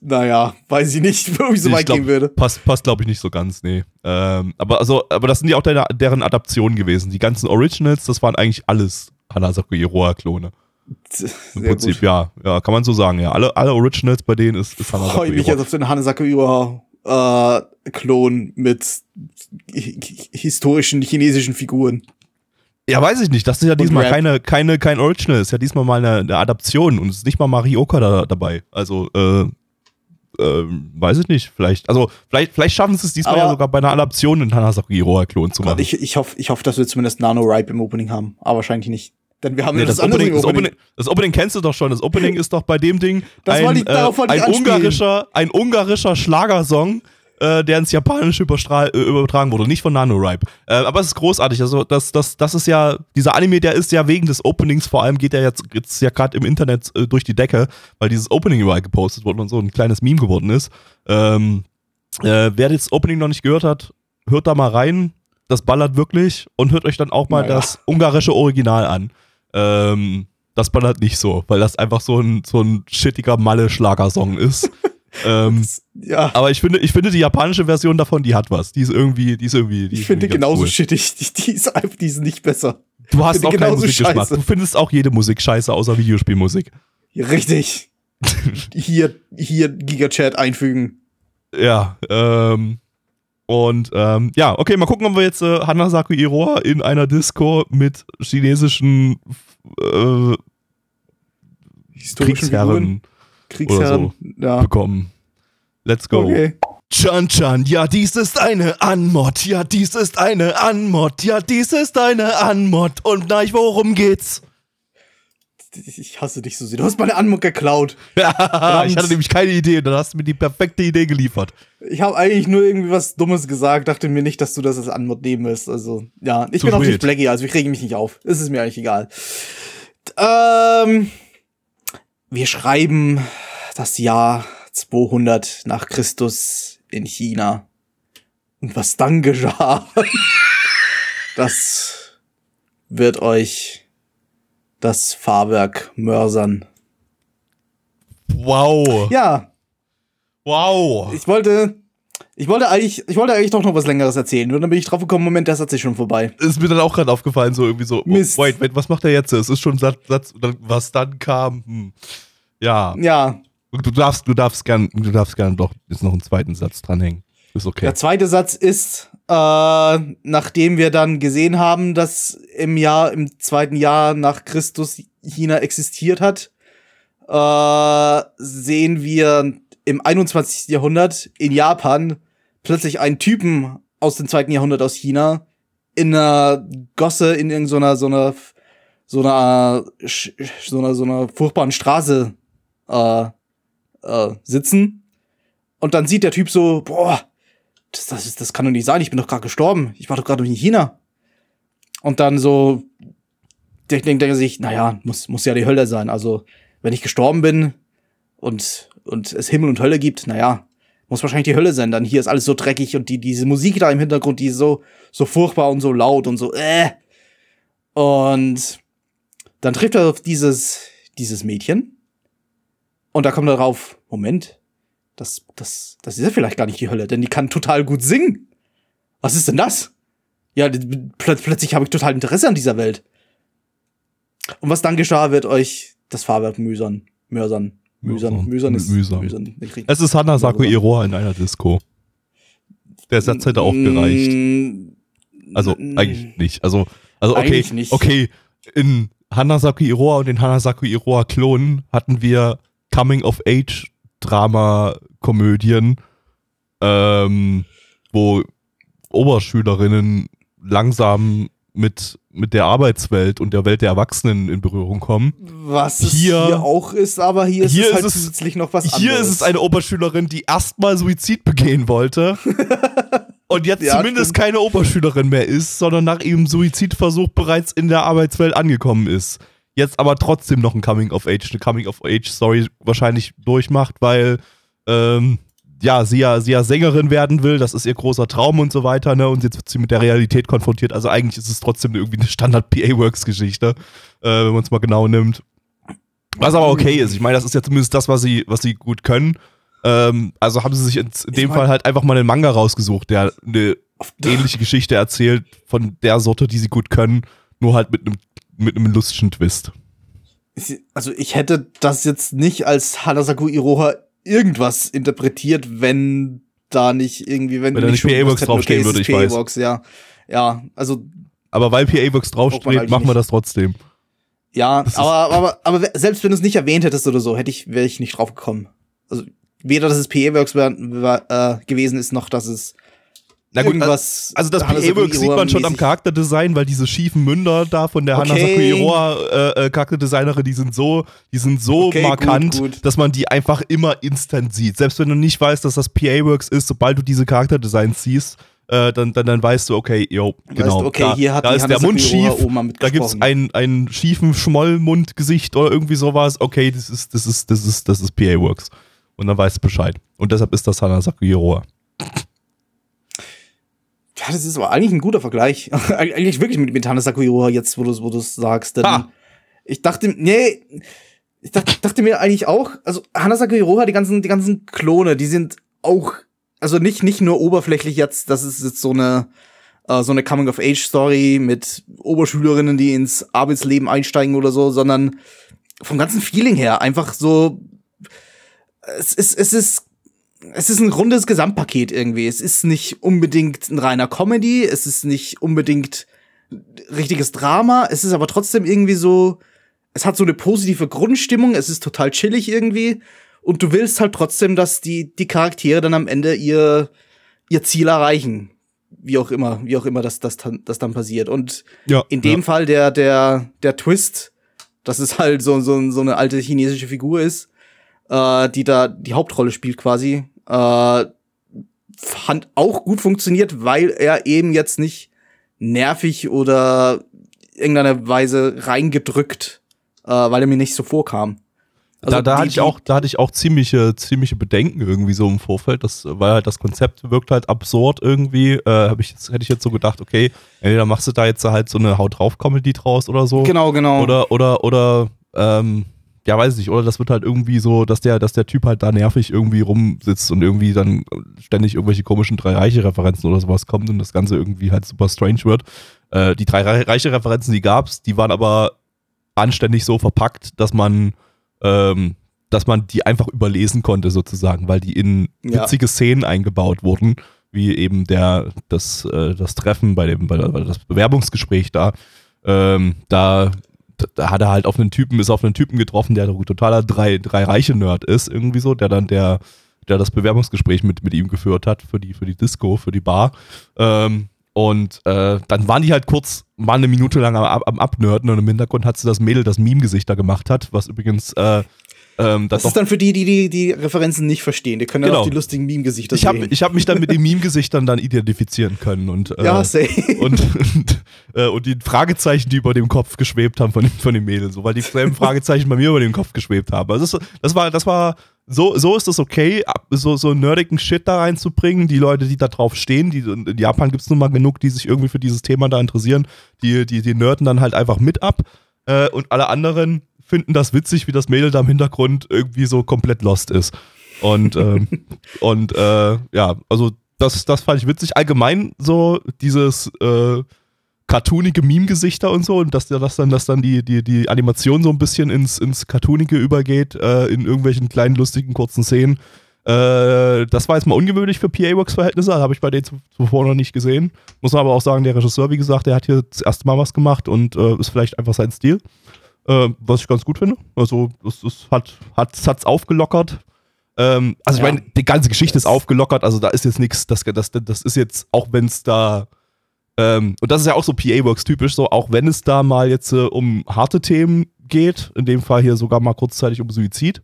Naja, weiß ich nicht, wo ich so weit glaub, gehen würde. Passt, passt glaube ich, nicht so ganz, nee. Ähm, aber, also, aber das sind ja auch deine, deren Adaptionen gewesen. Die ganzen Originals, das waren eigentlich alles Hanasaku Iroha-Klone. Im Prinzip, gut. ja. Ja, kann man so sagen, ja. Alle, alle Originals bei denen ist, ist Hanasaku Freut mich, Iroha. ob du einen Hanasaku Iroha-Klon mit hi- hi- historischen chinesischen Figuren. Ja, weiß ich nicht. Das ist ja diesmal Rap. keine, keine, kein Original. Ist ja diesmal mal eine, eine Adaption und es ist nicht mal Marioka da, dabei. Also, äh, ähm, weiß ich nicht. Vielleicht, also, vielleicht, vielleicht schaffen sie es diesmal Aber- ja sogar bei einer Adaption einen Hanasaku Iroha-Klon zu Gott, machen. ich, ich hoffe, ich hoff, dass wir zumindest Nano Ripe im Opening haben. Aber wahrscheinlich nicht. Denn wir haben Nee, ja das, Opening, das, Opening, das Opening kennst du doch schon. Das Opening ist doch bei dem Ding Das ein, darauf wollte ich ein, ungarischer, ein ungarischer Schlagersong, äh, der ins Japanische äh, übertragen wurde, nicht von NaNoWriMe. Äh, aber es ist großartig. Also das, das, das ist ja, dieser Anime, der ist ja wegen des Openings vor allem, geht der jetzt, jetzt ja gerade im Internet äh, durch die Decke, weil dieses Opening überall gepostet wurde und so ein kleines Meme geworden ist. Ähm, äh, wer das Opening noch nicht gehört hat, hört da mal rein. Das ballert wirklich und hört euch dann auch mal Naja. das ungarische Original an. Ähm, das ballert nicht so, weil das einfach so ein, so ein shittiger Malle-Schlagersong ist. ähm, Ja, aber ich finde, ich finde die japanische Version davon, die hat was. Die ist irgendwie, die ist irgendwie. Die ich ist finde irgendwie genauso cool. shittig. Die, die, ist einfach, die ist nicht besser. Du hast auch keinen Musikgeschmack. Du findest auch jede Musik scheiße, außer Videospielmusik. Richtig. hier, hier Gigachat einfügen. Ja, ähm. Und ähm, ja, okay, mal gucken, ob wir jetzt äh, Hanasaku Iroha in einer Disco mit chinesischen äh, Historische Figuren. Kriegsherren Kriegsherren. Ja. bekommen. Let's go. Okay. Chan Chan, ja, dies ist eine Anmod, ja, dies ist eine Anmod, ja, dies ist eine Anmod. Und na, worum geht's? Ich hasse dich so sehr. Du hast meine Anmuck geklaut. Ja, ich hatte nämlich keine Idee, und dann hast du mir die perfekte Idee geliefert. Ich habe eigentlich nur irgendwie was Dummes gesagt, dachte mir nicht, dass du das als Anmod nehmen willst. Also, ja, ich Zu bin auch nicht Blackie, also ich rege mich nicht auf. Es ist mir eigentlich egal. Ähm, wir schreiben das Jahr 200 nach Christus in China. Und was dann geschah, das wird euch das Fahrwerk mörsern. Wow. Ja, Wow. ich wollte, ich wollte eigentlich, ich wollte eigentlich doch noch was längeres erzählen. Und dann bin ich drauf gekommen, Moment, der Satz ist schon vorbei. Ist mir dann auch gerade aufgefallen, so irgendwie so, oh, Mist. wait, wait, was macht er jetzt? Es ist schon Satz, Satz was dann kam. Hm. Ja, Ja, du darfst, du darfst gern, du darfst gern doch jetzt noch einen zweiten Satz dranhängen. Ist okay. der zweite Satz ist, äh, nachdem wir dann gesehen haben, dass im Jahr, im zweiten Jahr nach Christus China existiert hat, äh, sehen wir im 21. Jahrhundert in Japan plötzlich einen Typen aus dem zweiten Jahrhundert aus China in einer Gosse in irgendeiner so einer so einer so einer so einer furchtbaren Straße äh, äh, sitzen und dann sieht der Typ so boah das, das, ist, das kann doch nicht sein, ich bin doch gerade gestorben. Ich war doch gerade in China. Und dann so, der denkt er sich, naja, muss, muss ja die Hölle sein. Also, wenn ich gestorben bin und, und es Himmel und Hölle gibt, naja, muss wahrscheinlich die Hölle sein. Dann hier ist alles so dreckig und die, diese Musik da im Hintergrund, die ist so, so furchtbar und so laut und so, äh. Und dann trifft er auf dieses, dieses Mädchen. Und da kommt er drauf, Moment, das, das, das ist ja vielleicht gar nicht die Hölle, denn die kann total gut singen. Was ist denn das? Ja, pl plötzlich habe ich total Interesse an dieser Welt. Und was dann geschah, wird euch das Fahrwerk mühsern, mörsern. Mühsern, mühsern ist mühsam. mühsern. Es ist Hanasako Iroha in einer Disco. Der Satz hätte auch gereicht. Mm, also eigentlich nicht. Also, also okay, okay. In Hanasaki Iroha und den Hanasaki Iroha Klonen hatten wir Coming of Age Drama-Komödien, ähm, wo Oberschülerinnen langsam mit, mit der Arbeitswelt und der Welt der Erwachsenen in Berührung kommen. Was hier, hier auch ist, aber hier ist hier es halt ist zusätzlich noch was hier anderes. Hier ist es eine Oberschülerin, die erstmal Suizid begehen wollte. und jetzt ja, zumindest stimmt. keine Oberschülerin mehr ist, sondern nach ihrem Suizidversuch bereits in der Arbeitswelt angekommen ist jetzt aber trotzdem noch ein Coming of Age, eine Coming of Age Story wahrscheinlich durchmacht, weil ähm, ja, sie ja, sie ja Sängerin werden will, das ist ihr großer Traum und so weiter, ne? Und jetzt wird sie mit der Realität konfrontiert. Also eigentlich ist es trotzdem irgendwie eine Standard-PA-Works-Geschichte, äh, wenn man es mal genau nimmt. Was aber okay ist. Ich meine, das ist ja zumindest das, was sie, was sie gut können. Ähm, also haben sie sich in, in dem Fall halt einfach mal einen Manga rausgesucht, der eine ähnliche Geschichte erzählt, von der Sorte, die sie gut können, nur halt mit einem mit einem lustigen Twist. Also ich hätte das jetzt nicht als Hanasaku Iroha irgendwas interpretiert, wenn da nicht irgendwie, wenn, wenn da nicht PA-Box draufstehen würde, ich weiß. Ja, ja, also. Aber weil PA-Box draufsteht, machen wir das trotzdem. Ja, das aber, aber, aber selbst wenn du es nicht erwähnt hättest oder so, hätte ich, wäre ich nicht drauf gekommen. Also weder, dass es PA-Works äh, gewesen ist, noch dass es na gut, irgendwas. Also das PA-Work sieht man schon am Charakterdesign, weil diese schiefen Münder da von der okay. Hanasaku Iroha äh, äh, Charakterdesignerin, die sind so, die sind so okay, markant, gut, gut. dass man die einfach immer instant sieht. Selbst wenn du nicht weißt, dass das PA-Works ist, sobald du diese Charakterdesigns siehst, äh, dann, dann, dann weißt du, okay, yo, genau. Weißt okay, da, hier hat da ist der Mund schief, da gibt es einen, einen schiefen Schmollmundgesicht oder irgendwie sowas. Okay, das ist, das ist, das ist, das ist PA-Works. Und dann weißt du Bescheid. Und deshalb ist das Hanasaku Iroha. Ja, das ist aber eigentlich ein guter Vergleich. eigentlich wirklich mit, mit Hanasaku Iroha jetzt, wo du es wo sagst. Denn ah. ich dachte, nee, ich dachte, dachte mir eigentlich auch, also Hanasaku Iroha, die ganzen, die ganzen Klone, die sind auch, also nicht, nicht nur oberflächlich jetzt, das ist jetzt so eine, äh, so eine Coming-of-Age-Story mit Oberschülerinnen, die ins Arbeitsleben einsteigen oder so, sondern vom ganzen Feeling her einfach so, es ist, es ist es ist ein rundes Gesamtpaket irgendwie. Es ist nicht unbedingt ein reiner Comedy, es ist nicht unbedingt richtiges Drama, es ist aber trotzdem irgendwie so, es hat so eine positive Grundstimmung, es ist total chillig irgendwie und du willst halt trotzdem, dass die, die Charaktere dann am Ende ihr, ihr Ziel erreichen. Wie auch immer, wie auch immer das, das, das dann passiert. Und ja, in dem ja. Fall der, der, der Twist, dass es halt so, so, so eine alte chinesische Figur ist, äh, die da die Hauptrolle spielt quasi, äh, fand auch gut funktioniert, weil er eben jetzt nicht nervig oder irgendeiner Weise reingedrückt, äh, weil er mir nicht so vorkam. Also da, da hatte ich auch, da hatte ich auch ziemliche, ziemliche Bedenken irgendwie so im Vorfeld, das, weil halt das Konzept wirkt halt absurd irgendwie. Äh, ich jetzt, hätte ich jetzt so gedacht, okay, entweder machst du da jetzt halt so eine Haut drauf Comedy draus oder so. Genau, genau. Oder, oder, oder, ähm, ja, weiß ich nicht, oder das wird halt irgendwie so, dass der, dass der Typ halt da nervig irgendwie rumsitzt und irgendwie dann ständig irgendwelche komischen drei reiche Referenzen oder sowas kommt und das Ganze irgendwie halt super strange wird. Äh, die drei reiche Referenzen, die gab's, die waren aber anständig so verpackt, dass man, ähm, dass man die einfach überlesen konnte sozusagen, weil die in witzige ja. Szenen eingebaut wurden wie eben der, das, äh, das Treffen bei dem, bei, bei das Bewerbungsgespräch da, ähm, da, da hat er halt auf einen Typen, ist auf einen Typen getroffen, der totaler drei, drei reiche Nerd ist, irgendwie so, der dann der, der das Bewerbungsgespräch mit, mit ihm geführt hat für die, für die Disco, für die Bar. Ähm, und äh, dann waren die halt kurz, mal eine Minute lang am, am Abnörden und im Hintergrund hat sie das Mädel, das Meme-Gesicht da gemacht hat, was übrigens äh, ähm, das, das ist dann für die, die, die die Referenzen nicht verstehen. Die können genau. ja auch die lustigen Meme-Gesichter ich hab, sehen. Ich habe mich dann mit den Meme-Gesichtern dann identifizieren können. Und, äh, ja, same. Und, und, äh, und die Fragezeichen, die über dem Kopf geschwebt haben von, von den Mädels, so, weil die selben Fragezeichen bei mir über dem Kopf geschwebt haben. Also das, das war, das war so, so ist es okay, so, so nerdigen Shit da reinzubringen. Die Leute, die da drauf stehen, die, in Japan gibt es nun mal genug, die sich irgendwie für dieses Thema da interessieren, die, die, die nerden dann halt einfach mit ab. Äh, und alle anderen finden das witzig, wie das Mädel da im Hintergrund irgendwie so komplett lost ist. Und, ähm, und äh, ja, also das, das fand ich witzig. Allgemein so dieses äh, cartoonige Meme-Gesichter und so und dass, dass dann, dass dann die, die, die Animation so ein bisschen ins, ins Cartoonige übergeht, äh, in irgendwelchen kleinen, lustigen, kurzen Szenen. Äh, das war jetzt mal ungewöhnlich für PA-Works-Verhältnisse, habe ich bei denen zuvor noch nicht gesehen. Muss man aber auch sagen, der Regisseur, wie gesagt, der hat hier das erste Mal was gemacht und äh, ist vielleicht einfach sein Stil äh, was ich ganz gut finde. Also, das, das hat es hat's aufgelockert. Ähm, also, ja. ich meine, die ganze Geschichte das ist aufgelockert, also da ist jetzt nichts, das, das, das ist jetzt, auch wenn es da, ähm, und das ist ja auch so PA-Works typisch, so, auch wenn es da mal jetzt äh, um harte Themen geht, in dem Fall hier sogar mal kurzzeitig um Suizid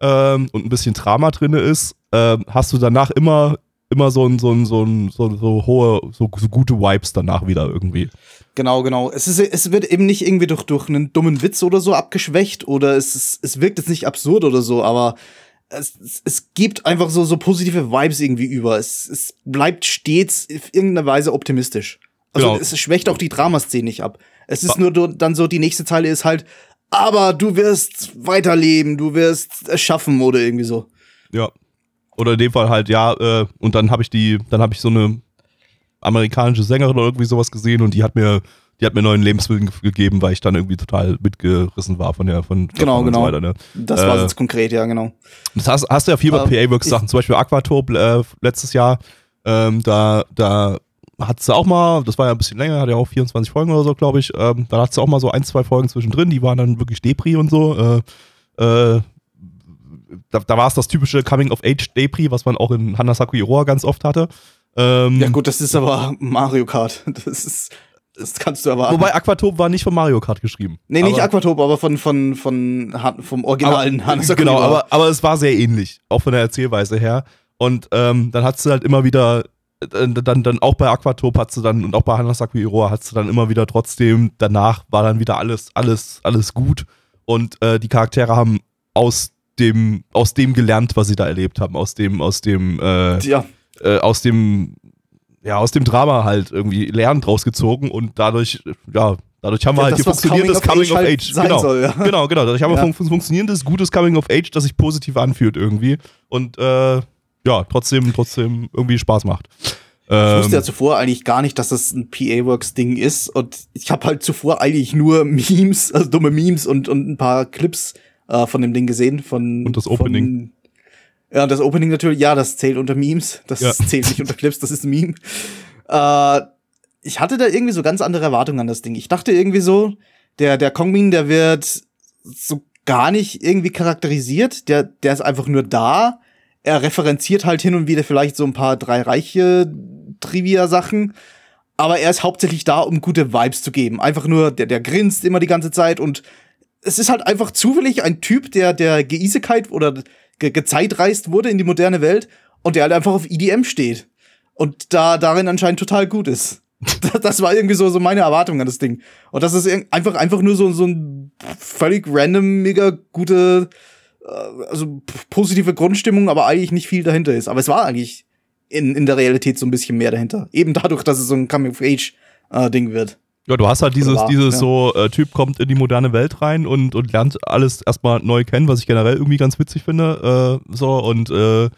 ähm, und ein bisschen Drama drin ist, ähm, hast du danach immer immer so ein, so ein, so ein, so, so hohe, so, so gute Vibes danach wieder irgendwie. Genau, genau. Es, ist, es wird eben nicht irgendwie durch, durch einen dummen Witz oder so abgeschwächt oder es, ist, es wirkt jetzt nicht absurd oder so, aber es, es gibt einfach so, so positive Vibes irgendwie über. Es, es bleibt stets in irgendeiner Weise optimistisch. Also genau. es schwächt auch die Dramaszene nicht ab. Es ist nur dann so, die nächste Zeile ist halt, aber du wirst weiterleben, du wirst es schaffen oder irgendwie so. Ja. Oder in dem Fall halt, ja, äh, und dann habe ich die, dann habe ich so eine amerikanische Sängerin oder irgendwie sowas gesehen und die hat mir, die hat mir neuen Lebenswillen gegeben, weil ich dann irgendwie total mitgerissen war von der, von Genau, genau. So weiter, ne? Das äh, war jetzt konkret, ja, genau. Das hast, hast du ja viel bei PA-Works Sachen, zum Beispiel Aquatop äh, letztes Jahr, ähm, da, da hat sie auch mal, das war ja ein bisschen länger, hat ja auch 24 Folgen oder so, glaube ich, ähm, da hat sie auch mal so ein, zwei Folgen zwischendrin, die waren dann wirklich Depri und so, äh, äh, da, da war es das typische Coming-of-Age-Depri, was man auch in Hanasaku Iroha ganz oft hatte. Ähm, ja gut, das ist aber Mario Kart. Das ist, das kannst du erwarten. Wobei Aquatop war nicht von Mario Kart geschrieben. Nee, nicht Aquatop, aber von, von, von, vom originalen aber, Hanasaku Genau, aber, aber es war sehr ähnlich, auch von der Erzählweise her. Und ähm, dann hat sie halt immer wieder äh, dann, dann auch bei Aquatop hat sie dann und auch bei Hanasaku Iroha hat sie dann immer wieder trotzdem, danach war dann wieder alles, alles, alles gut und äh, die Charaktere haben aus dem, aus dem gelernt, was sie da erlebt haben, aus dem, aus dem, äh, ja. Äh, aus dem, ja, aus dem Drama halt irgendwie Lernen draus gezogen und dadurch, ja, dadurch haben wir ja, halt hier funktionierendes Coming of Age. Halt genau. Soll, ja. genau, genau. Dadurch haben wir ja. fun funktionierendes, gutes Coming of Age, das sich positiv anfühlt irgendwie. Und äh, ja, trotzdem, trotzdem irgendwie Spaß macht. Ich wusste ja ähm, zuvor eigentlich gar nicht, dass das ein PA-Works-Ding ist. Und ich habe halt zuvor eigentlich nur Memes, also dumme Memes und, und ein paar Clips äh, von dem Ding gesehen. Von, und das Opening. Ja, das Opening natürlich, ja, das zählt unter Memes. Das ja. zählt nicht unter Clips, das ist ein Meme. Äh, ich hatte da irgendwie so ganz andere Erwartungen an das Ding. Ich dachte irgendwie so, der, der Kongmin, der wird so gar nicht irgendwie charakterisiert. Der, der ist einfach nur da. Er referenziert halt hin und wieder vielleicht so ein paar drei reiche Trivia-Sachen. Aber er ist hauptsächlich da, um gute Vibes zu geben. Einfach nur, der, der grinst immer die ganze Zeit und es ist halt einfach zufällig ein Typ, der der Geisigkeit oder ge gezeitreist wurde in die moderne Welt und der halt einfach auf EDM steht und da darin anscheinend total gut ist. das war irgendwie so, so meine Erwartung an das Ding. Und das ist einfach, einfach nur so, so ein völlig random, mega gute, äh, also positive Grundstimmung, aber eigentlich nicht viel dahinter ist. Aber es war eigentlich in, in der Realität so ein bisschen mehr dahinter. Eben dadurch, dass es so ein Coming-of-Age-Ding äh, wird. Ja, du hast halt dieses, war, dieses ja. so, äh, Typ kommt in die moderne Welt rein und, und lernt alles erstmal neu kennen, was ich generell irgendwie ganz witzig finde. Äh, so und äh,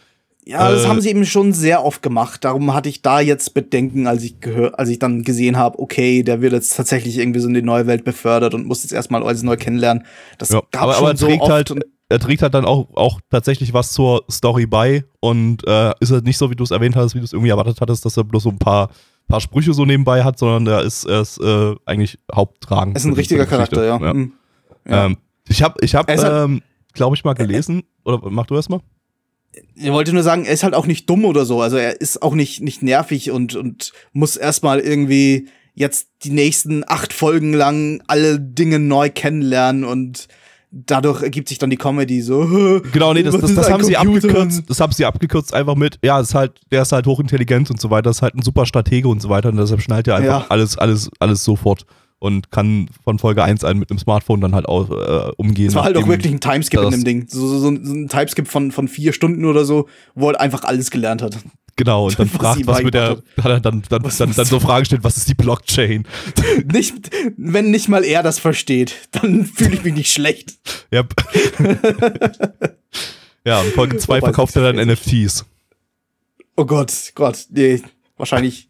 ja, das äh, haben sie eben schon sehr oft gemacht. Darum hatte ich da jetzt Bedenken, als ich gehört, als ich dann gesehen habe, okay, der wird jetzt tatsächlich irgendwie so in die neue Welt befördert und muss jetzt erstmal alles neu kennenlernen. Das ja, gab aber, schon aber so oft halt, und er trägt halt dann auch, auch tatsächlich was zur Story bei und äh, ist halt nicht so, wie du es erwähnt hast, wie du es irgendwie erwartet hattest, dass er bloß so ein paar, paar Sprüche so nebenbei hat, sondern er ist, er ist äh, eigentlich haupttragend. Er ist ein richtiger Charakter, ja. ja. Mhm. ja. Ähm, ich habe, ich hab, halt- ähm, glaube ich, mal gelesen, oder mach du erst mal? Ich wollte nur sagen, er ist halt auch nicht dumm oder so. Also er ist auch nicht, nicht nervig und, und muss erstmal irgendwie jetzt die nächsten acht Folgen lang alle Dinge neu kennenlernen und dadurch ergibt sich dann die Comedy so. Genau, nee, das, das, das haben sie abgekürzt. Das haben sie abgekürzt einfach mit, ja, ist halt, der ist halt hochintelligent und so weiter, ist halt ein super Stratege und so weiter und deshalb schnallt er einfach Ja. alles, alles, alles sofort und kann von Folge 1 an mit dem Smartphone dann halt auch äh, umgehen. Es war halt auch wirklich ein Timeskip in dem Ding. So, so, so ein Timeskip von, von vier Stunden oder so, wo er einfach alles gelernt hat. Genau, und dann fragt, was mit der, er dann, dann, Was- dann, dann so Fragen stellt, was ist die Blockchain? Nicht, wenn nicht mal er das versteht, dann fühle ich mich nicht schlecht. ja, ja, und Folge 2 Wobei, verkauft er dann NFTs. Oh Gott, Gott, nee, wahrscheinlich.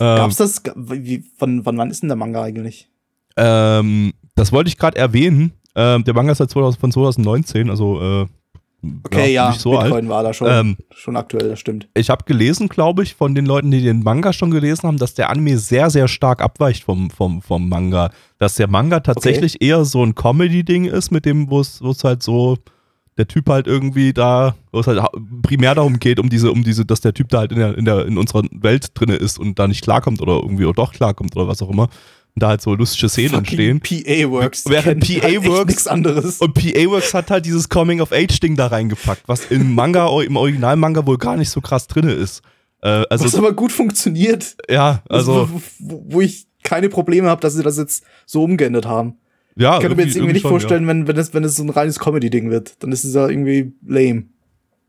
Ähm, Gab's das? Wie, von, von wann ist denn der Manga eigentlich? ähm, das wollte ich gerade erwähnen. Ähm, der Manga ist halt 2000, von 2019, also äh, Okay, ja, nicht so Bitcoin alt. war da schon, Ähm, schon aktuell, das stimmt. ich habe gelesen, glaube ich, von den Leuten, die den Manga schon gelesen haben, dass der Anime sehr, sehr stark abweicht vom, vom, vom Manga. Dass der Manga tatsächlich eher so ein Comedy-Ding ist, mit dem, wo es halt so der Typ halt irgendwie da, wo es halt primär darum geht, um diese, um diese, dass der Typ da halt in der, in der, in unserer Welt drinne ist und da nicht klarkommt oder irgendwie oder doch klarkommt oder was auch immer. Und da halt so lustige Szenen entstehen. PA Works. die Während PA halt Works- nichts anderes. Und PA Works hat halt dieses Coming-of-Age-Ding da reingepackt, was im Manga, im Original-Manga wohl gar nicht so krass drinne ist. Äh, was also, aber gut funktioniert. ja, also, wo, wo, wo ich keine Probleme habe, dass sie das jetzt so umgeändert haben. Ja. Ich könnte mir jetzt irgendwie nicht schon, vorstellen, wenn, wenn, es, wenn es so ein reines Comedy-Ding wird. Dann ist es ja irgendwie lame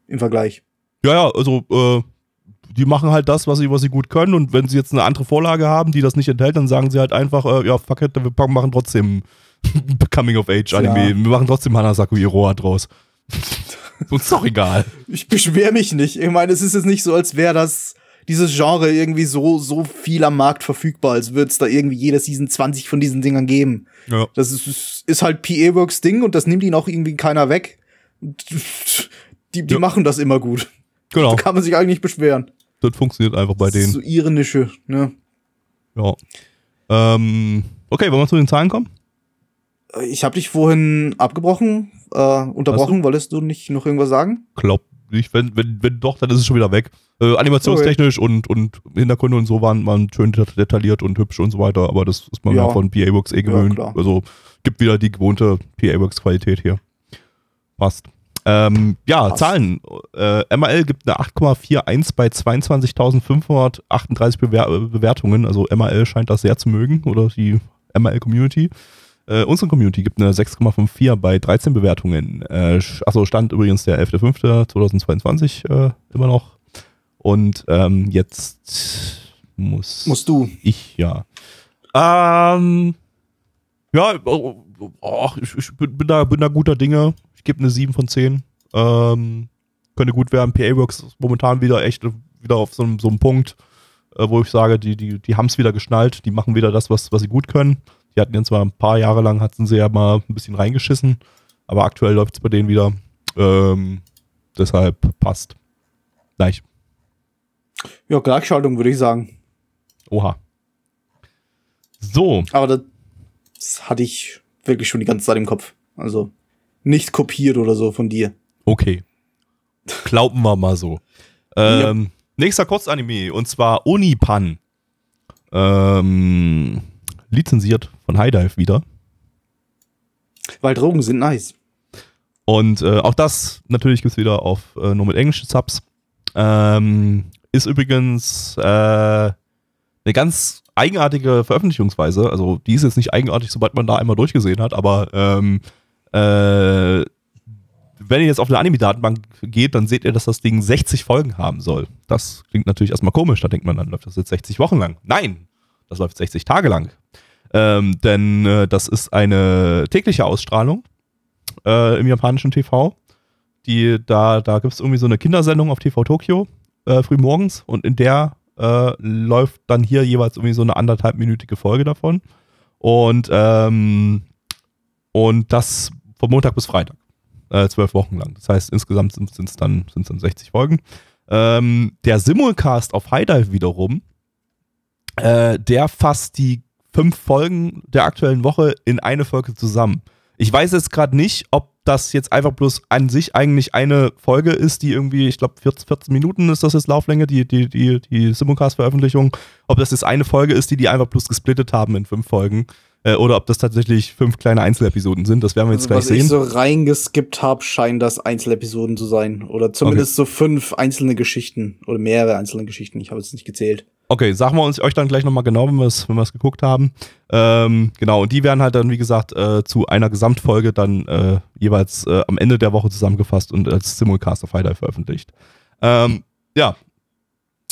im Vergleich. Ja, ja, ja also, äh, die machen halt das, was sie, was sie gut können und wenn sie jetzt eine andere Vorlage haben, die das nicht enthält, dann sagen sie halt einfach, äh, ja, fuck it, wir machen trotzdem Coming-of-Age-Anime. Ja. Wir machen trotzdem Hanasaku Iroha draus. Uns ist doch egal. Ich beschwer mich nicht. Ich meine, es ist jetzt nicht so, als wäre das dieses Genre irgendwie so, so viel am Markt verfügbar, als würde es da irgendwie jede Season 20 von diesen Dingern geben. Ja. Das ist, ist halt PA Works Ding und das nimmt ihnen auch irgendwie keiner weg. Die, die Ja. machen das immer gut. Genau, Da kann man sich eigentlich nicht beschweren. das funktioniert einfach bei Das ist denen. so ihre Nische, ne? Ja. Ähm, okay, wollen wir zu den Zahlen kommen? Ich habe dich vorhin abgebrochen, äh, unterbrochen. Wolltest du nicht noch irgendwas sagen? Glaub nicht. Wenn, wenn, wenn doch, dann ist es schon wieder weg. Äh, animationstechnisch und, und Hintergründe und so waren, waren schön det- detailliert und hübsch und so weiter, aber das ist man ja, Ja. von PA Works eh gewöhnt. klar. also gibt wieder die gewohnte PA Works Qualität hier. Passt. Ähm, ja, Passt. Zahlen. Äh, MAL gibt eine 8,41 bei 22.538 Bewer Bewertungen. Also MAL scheint das sehr zu mögen oder die MAL Community. Äh, unsere Community gibt eine 6,54 bei 13 Bewertungen. Äh, achso, stand übrigens der 11.05.2022 äh, immer noch. Und ähm, jetzt muss Musst du. ich, ja. Ähm, ja, oh, oh, ich, ich bin, bin, da, bin da guter Dinge. Ich gebe eine 7 von 10. Ähm, könnte gut werden. PA Works ist momentan wieder echt wieder auf so einem, so einem Punkt, äh, wo ich sage, die, die, die haben es wieder geschnallt. Die machen wieder das, was, was sie gut können. Die hatten jetzt zwar ein paar Jahre lang, hatten sie ja mal ein bisschen reingeschissen, aber aktuell läuft es bei denen wieder. Ähm, deshalb passt. Gleich. Ja, Gleichschaltung würde ich sagen. Oha. So, Aber das, das hatte ich wirklich schon die ganze Zeit im Kopf. Also nicht kopiert oder so von dir. Okay. Glauben wir mal so. Ähm, Nächster Kurzanime und zwar Unipan. Ähm, lizenziert von High Dive wieder. Weil Drogen sind nice. Und äh, auch das natürlich gibt es wieder auf äh, nur mit englischen Subs. Ähm, ist übrigens äh, eine ganz eigenartige Veröffentlichungsweise. Also die ist jetzt nicht eigenartig, sobald man da einmal durchgesehen hat, aber ähm, äh, wenn ihr jetzt auf eine Anime-Datenbank geht, dann seht ihr, dass das Ding 60 Folgen haben soll. Das klingt natürlich erstmal komisch. Da denkt man, dann läuft das jetzt 60 Wochen lang. Nein, das läuft 60 Tage lang. Ähm, denn äh, das ist eine tägliche Ausstrahlung äh, im japanischen TV. Die, da da gibt es irgendwie so eine Kindersendung auf TV Tokyo äh, früh morgens und in der äh, läuft dann hier jeweils irgendwie so eine anderthalbminütige Folge davon. Und, ähm, und das von Montag bis Freitag. äh, zwölf Wochen lang. Das heißt, insgesamt sind es dann, dann 60 Folgen. Ähm, der Simulcast auf High Dive wiederum, äh, der fasst die fünf Folgen der aktuellen Woche in eine Folge zusammen. Ich weiß jetzt gerade nicht, ob das jetzt einfach bloß an sich eigentlich eine Folge ist, die irgendwie, ich glaube, 14, 14 Minuten ist das jetzt Lauflänge, die, die, die, die Simulcast-Veröffentlichung. Ob das jetzt eine Folge ist, die die einfach bloß gesplittet haben in fünf Folgen. Äh, oder ob das tatsächlich fünf kleine Einzelepisoden sind, das werden wir jetzt also, gleich was sehen. Was ich so reingeskippt habe, scheinen das Einzelepisoden zu sein. Oder zumindest okay. so fünf einzelne Geschichten. Oder mehrere einzelne Geschichten. Ich habe es nicht gezählt. Okay, sagen wir uns euch dann gleich nochmal genau, wenn wir es wenn wir's geguckt haben. Ähm, genau, und die werden halt dann, wie gesagt, äh, zu einer Gesamtfolge dann äh, jeweils äh, am Ende der Woche zusammengefasst und als Simulcast auf Highlight veröffentlicht. Ähm, ja.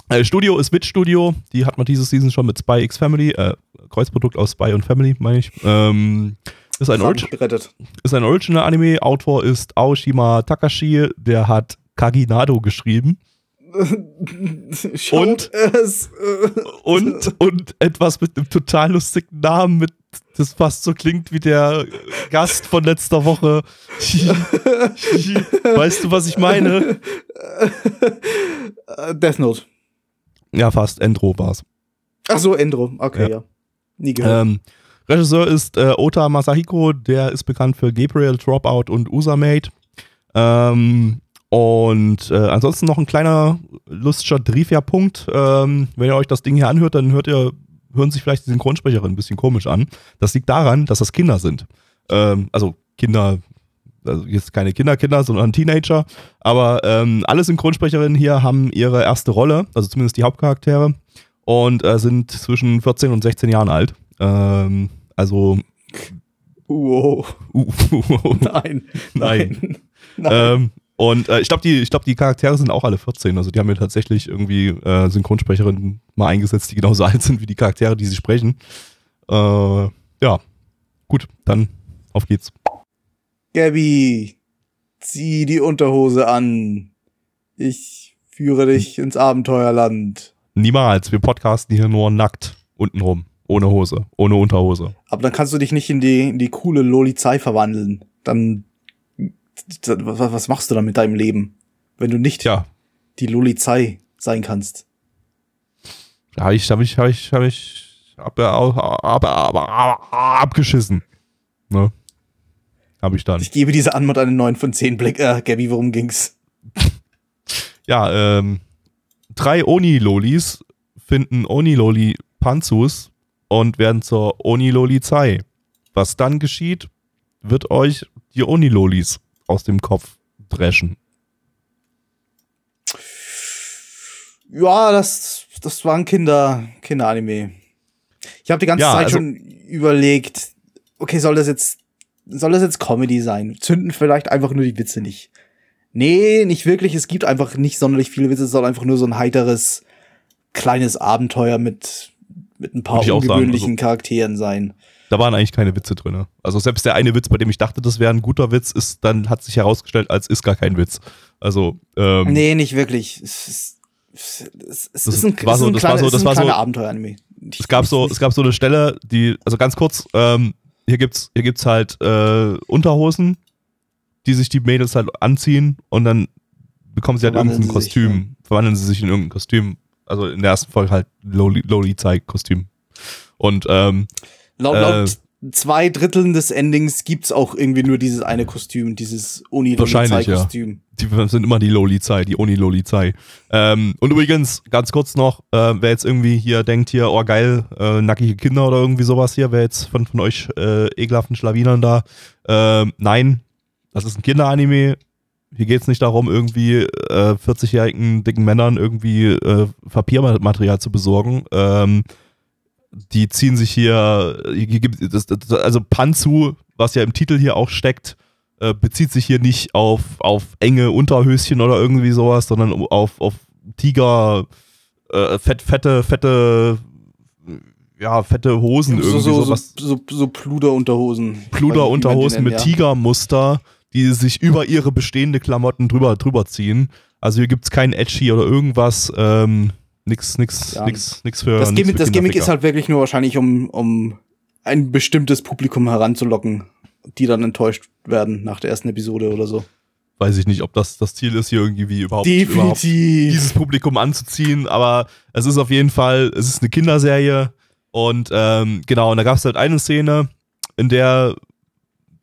Äh, Studio ist Witch Studio. Die hat man diese Season schon mit Spy X Family, äh, Kreuzprodukt aus Spy und Family, meine ich. Ähm, ist ein, ist ein Original-Anime. Autor ist Aoshima Takashi. Der hat Kaginado geschrieben. und, es. und, und etwas mit einem total lustigen Namen, mit, das fast so klingt wie der Gast von letzter Woche. weißt du, was ich meine? Death Note. Ja, fast. Endro war's. Ach so, Endro. Okay, ja. ja. Nie gehört. Ähm, Regisseur ist äh, Ota Masahiko, der ist bekannt für Gabriel, Dropout und Usamate. Ähm, und äh, ansonsten noch ein kleiner lustiger Trivia-Punkt. Ähm, wenn ihr euch das Ding hier anhört, dann hört ihr, hören sich vielleicht die Synchronsprecherin ein bisschen komisch an. Das liegt daran, dass das Kinder sind. Ähm, also Kinder, also jetzt keine Kinderkinder, sondern Teenager. Aber ähm, alle Synchronsprecherinnen hier haben ihre erste Rolle, also zumindest die Hauptcharaktere, und äh, sind zwischen 14 und 16 Jahren alt. Ähm, also. Wow. Uh, uh, nein. Nein. Nein. Ähm, und äh, ich glaube, die, glaub, die Charaktere sind auch alle 14. Also die haben ja tatsächlich irgendwie äh, Synchronsprecherinnen mal eingesetzt, die genauso alt sind wie die Charaktere, die sie sprechen. Äh, ja, gut, dann auf geht's. Gabby, zieh die Unterhose an. Ich führe dich ins Abenteuerland. Niemals, wir podcasten hier nur nackt untenrum. Ohne Hose, ohne Unterhose. Aber dann kannst du dich nicht in die, in die coole Lolizei verwandeln. Dann was, machst du dann mit deinem Leben, wenn du nicht ja. die Lolizei sein kannst? Ja, ich habe ich, hab ich, hab ich hab, hab, hab, abgeschissen. Ne? Habe ich dann. Ich gebe diese Anmod einen 9 von 10 Blick. Äh, Gabby, worum ging's? ja, ähm, drei Oni-Lolis finden Oni-Loli Panzus und werden zur Oni-Loli-Zei. Was dann geschieht, wird euch die Oni-Lolis aus dem Kopf dreschen. Ja, das, das war ein Kinder, Kinderanime. Ich habe die ganze ja, Zeit also schon überlegt, okay, soll das jetzt, soll das jetzt Comedy sein? Zünden vielleicht einfach nur die Witze nicht. Nee, nicht wirklich. Es gibt einfach nicht sonderlich viele Witze. Es soll einfach nur so ein heiteres, kleines Abenteuer mit, mit ein paar ungewöhnlichen also, Charakteren sein da waren eigentlich keine Witze drin. Also selbst der eine Witz, bei dem ich dachte, das wäre ein guter Witz, ist dann hat sich herausgestellt, als ist gar kein Witz. Also ähm, nee, nicht wirklich. Es ist, es, ein, war so, das war so, das war so Abenteuer-Anime. Es gab so, es gab so eine Stelle, die, also ganz kurz, ähm, hier gibt's, hier gibt's halt äh, Unterhosen, die sich die Mädels halt anziehen und dann bekommen sie halt irgendein Kostüm, sich, ja. verwandeln sie sich in irgendein Kostüm. Also in der ersten Folge halt Loli-Zeig-Kostüm. Und ähm, Laut, laut äh, zwei Dritteln des Endings gibt's auch irgendwie nur dieses eine Kostüm, dieses Wahrscheinlich, ja. Die sind immer die Lolizei, die Oni-Lolizei. Ähm, und übrigens, ganz kurz noch, äh, wer jetzt irgendwie hier denkt, hier, oh geil, äh, nackige Kinder oder irgendwie sowas hier, wer jetzt von, von euch äh, ekelhaften Schlawinern da, äh, nein, das ist ein Kinderanime. Hier geht's nicht darum, irgendwie äh, 40-jährigen dicken Männern irgendwie äh, Papiermaterial zu besorgen. Ähm, die ziehen sich hier, also Panzu, was ja im Titel hier auch steckt, äh, bezieht sich hier nicht auf, auf enge Unterhöschen oder irgendwie sowas, sondern auf, auf Tiger, äh, fett, fette, fette, ja, fette Hosen so, irgendwie. So, sowas. so, so, so Pluderunterhosen. Pluderunterhosen mit ja. Tigermuster, die sich über ihre bestehende Klamotten drüber, drüber ziehen. Also hier gibt es kein Edgy oder irgendwas. Ähm, Nix, nix, ja. nix, nix für. Das Gimmick, das Gimmick ist halt wirklich nur wahrscheinlich, um, um ein bestimmtes Publikum heranzulocken. die dann enttäuscht werden nach der ersten Episode oder so. Weiß ich nicht, ob das das Ziel ist, hier irgendwie wie überhaupt, überhaupt dieses Publikum anzuziehen, aber es ist auf jeden Fall, es ist eine Kinderserie und ähm, genau, und da gab es halt eine Szene, in der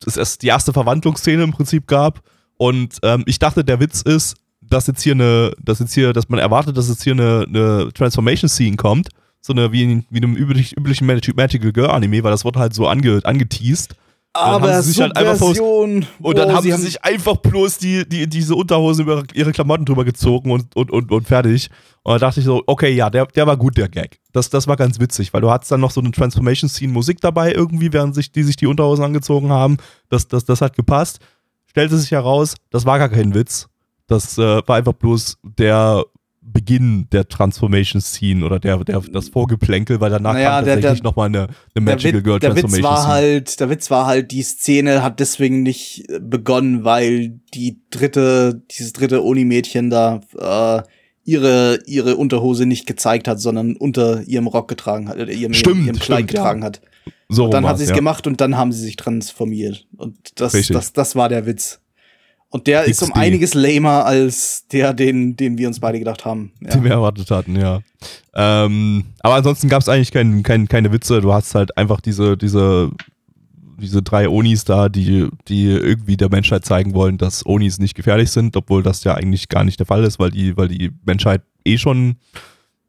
es erst die erste Verwandlungsszene im Prinzip gab und ähm, ich dachte, der Witz ist, dass jetzt hier eine, dass jetzt hier, dass man erwartet, dass jetzt hier eine, eine Transformation Scene kommt, so eine wie in, wie in einem üblich, üblichen Magic- Magical Girl Anime, weil das wurde halt so ange, angeteased. Aber haben sie sich halt einfach Subversion, Und dann oh, haben sie, sich einfach bloß die, die, diese Unterhose über ihre Klamotten drüber gezogen und, und, und, und fertig. Und da dachte ich so, okay, ja, der, der war gut, der Gag. Das, das war ganz witzig, weil du hattest dann noch so eine Transformation-Scene-Musik dabei irgendwie, während sich, die sich die Unterhosen angezogen haben. Das, das, das hat gepasst. Stellte sich heraus, das war gar kein Witz. Das äh, war einfach bloß der Beginn der Transformation-Scene oder der, der, das Vorgeplänkel, weil danach Naja, kam tatsächlich nochmal eine, eine Magical Witz, Girl der Witz Transformation war Scene. halt, der Witz war halt, die Szene hat deswegen nicht äh, begonnen, weil die dritte, dieses dritte Oni-Mädchen da äh, ihre ihre Unterhose nicht gezeigt hat, sondern unter ihrem Rock getragen hat, oder ihrem, Stimmt, ihrem Kleid stimmt, ja. getragen hat. so Dann rum hat sie es ja. gemacht und dann haben sie sich transformiert. Und das, Richtig. das, das war der Witz. Und der ist um XD. einiges lamer als der, den, den wir uns beide gedacht haben. Ja. die wir erwartet hatten, ja. Ähm, aber ansonsten gab es eigentlich kein, kein, keine Witze. Du hast halt einfach diese, diese, diese drei Onis da, die, die irgendwie der Menschheit zeigen wollen, dass Onis nicht gefährlich sind, obwohl das ja eigentlich gar nicht der Fall ist, weil die, weil die Menschheit eh schon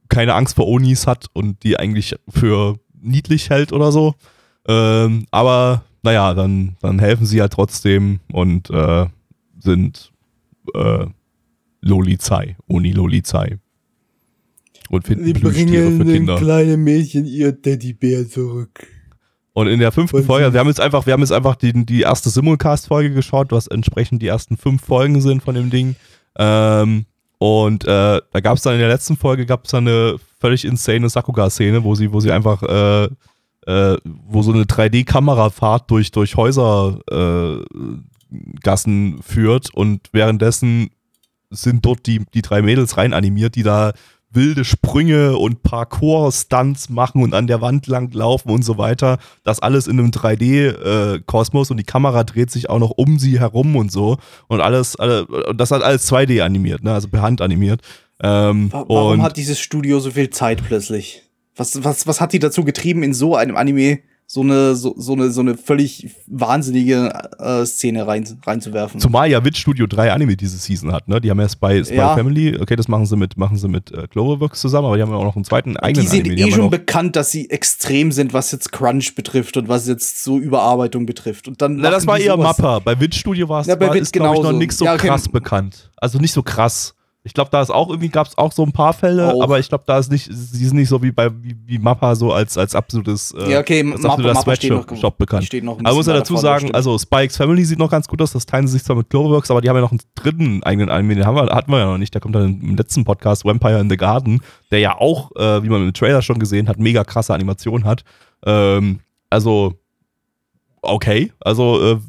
keine Angst vor Onis hat und die eigentlich für niedlich hält oder so. Ähm, aber naja, dann, dann helfen sie halt trotzdem und äh, sind äh, Lolizei, Oni Lolizei. Und finden Plüschtiere für Kinder. kleine Mädchen ihr Teddybär zurück. Und in der fünften Und Folge, sie- wir haben jetzt einfach, wir haben jetzt einfach die, die erste Simulcast-Folge geschaut, was entsprechend die ersten fünf Folgen sind von dem Ding. Ähm, und äh, da gab es dann in der letzten Folge gab es dann eine völlig insane Sakuga-Szene, wo sie, wo sie einfach, äh, äh, wo so eine 3D-Kamerafahrt durch, durch Häuser äh, Gassen führt und währenddessen sind dort die, die drei Mädels rein animiert, die da wilde Sprünge und Parkour-Stunts machen und an der Wand lang laufen und so weiter. Das alles in einem 3D-Kosmos und die Kamera dreht sich auch noch um sie herum und so. Und alles, alle, das hat alles 2D animiert, ne? also per Hand animiert. Ähm, Wa- Warum hat dieses Studio so viel Zeit plötzlich? Was, was, was hat die dazu getrieben, in so einem Anime so eine, so, so eine, so eine völlig wahnsinnige äh, Szene rein, reinzuwerfen? Zumal ja Witch Studio 3 Anime diese Season hat, ne? Die haben ja Spy, Spy Ja. Family, okay, das machen sie mit, machen sie mit äh, Cloverworks zusammen, aber die haben ja auch noch einen zweiten eigenen die sind Anime. eh ja schon bekannt, dass sie extrem sind, was jetzt Crunch betrifft und was jetzt so Überarbeitung betrifft. Und dann Na, das war die eher Mappa. Bei Witch Studio war es Ja, bei war, Witch ist, glaube ich, noch nicht so Ja, okay. krass bekannt. Also nicht so krass. Ich glaube, da ist auch irgendwie gab es auch so ein paar Fälle, Auch. aber ich glaube, da ist nicht, sie sind nicht so wie bei wie, wie Mappa so als als absolutes äh, Ja, okay, als absoluter Mappa steht noch, Sweatshop bekannt. steht noch Aber muss ja dazu sagen, stimmt. also Spikes Family sieht noch ganz gut aus, das teilen sie sich zwar mit Cloverworks, aber die haben ja noch einen dritten eigenen Anime, den haben wir, hatten wir ja noch nicht, der kommt dann im letzten Podcast, Vampire in the Garden, der ja auch, äh, wie man im Trailer schon gesehen hat, mega krasse Animation hat. Ähm, also, okay, also äh,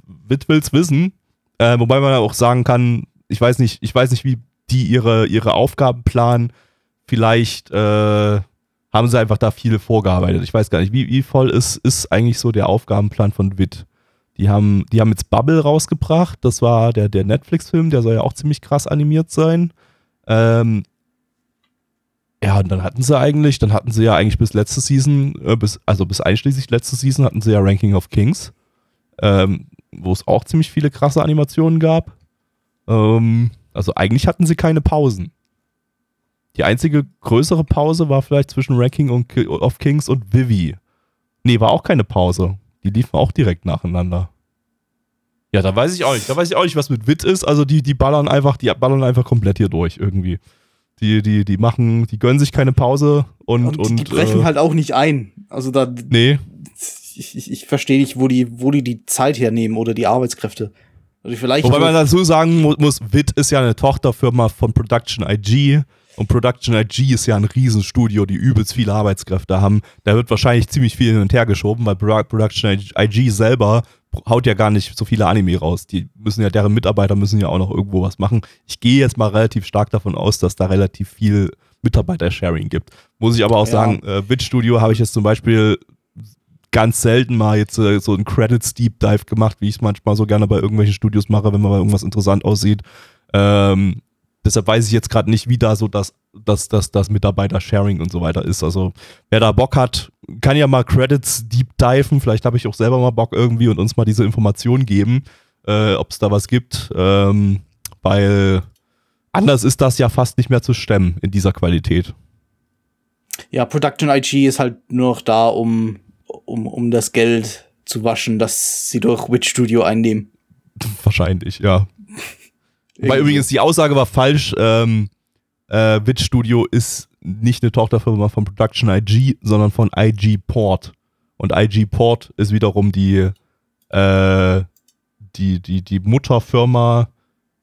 will's wissen, äh, wobei man auch sagen kann, ich weiß nicht, ich weiß nicht, wie die ihre, ihre Aufgaben planen, vielleicht äh, haben sie einfach da viele vorgearbeitet. Ich weiß gar nicht, wie, wie voll ist, ist eigentlich so der Aufgabenplan von Witt? Die haben, die haben jetzt Bubble rausgebracht, das war der, der Netflix-Film, der soll ja auch ziemlich krass animiert sein. Ähm, ja, und dann hatten sie eigentlich, dann hatten sie ja eigentlich bis letzte Season, äh, bis, also bis einschließlich letzte Season hatten sie ja Ranking of Kings, ähm, wo es auch ziemlich viele krasse Animationen gab. Ähm, also eigentlich hatten sie keine Pausen. Die einzige größere Pause war vielleicht zwischen Ranking und of Kings und Vivi. Nee, war auch keine Pause. Die liefen auch direkt nacheinander. Ja, da weiß ich auch nicht. Da weiß ich auch nicht, was mit Wit ist. Also die, die ballern einfach, die ballern einfach komplett hier durch irgendwie. Die, die, die machen, die gönnen sich keine Pause und, und, und, die brechen äh, halt auch nicht ein. Also da, Nee, ich, ich, ich verstehe nicht, wo die, wo die die Zeit hernehmen oder die Arbeitskräfte. Also vielleicht Wobei man dazu sagen mu muss, Wit ist ja eine Tochterfirma von Production IG und Production IG ist ja ein Riesenstudio, die übelst viele Arbeitskräfte haben. Da wird wahrscheinlich ziemlich viel hin und her geschoben, weil Pro- Production IG selber haut ja gar nicht so viele Anime raus. Die müssen ja, deren Mitarbeiter müssen ja auch noch irgendwo was machen. Ich gehe jetzt mal relativ stark davon aus, dass da relativ viel Mitarbeiter-Sharing gibt. Muss ich aber auch Ja. sagen, äh, Wit Studio habe ich jetzt zum Beispiel ganz selten mal jetzt äh, so ein Credits Deep Dive gemacht, wie ich es manchmal so gerne bei irgendwelchen Studios mache, wenn mal irgendwas interessant aussieht. Ähm, deshalb weiß ich jetzt gerade nicht, wie da so das, das, das, das Mitarbeiter-Sharing und so weiter ist. Also wer da Bock hat, kann ja mal Credits deep diven. Vielleicht habe ich auch selber mal Bock irgendwie und uns mal diese Informationen geben, äh, ob es da was gibt. Ähm, weil anders ist das ja fast nicht mehr zu stemmen in dieser Qualität. Ja, Production IG ist halt nur noch da, um, um, um das Geld zu waschen, das sie durch Witch Studio einnehmen. Wahrscheinlich, ja. Weil übrigens die Aussage war falsch. Ähm, äh, Witch Studio ist nicht eine Tochterfirma von Production IG, sondern von IG Port. Und IG Port ist wiederum die, äh, die, die, die Mutterfirma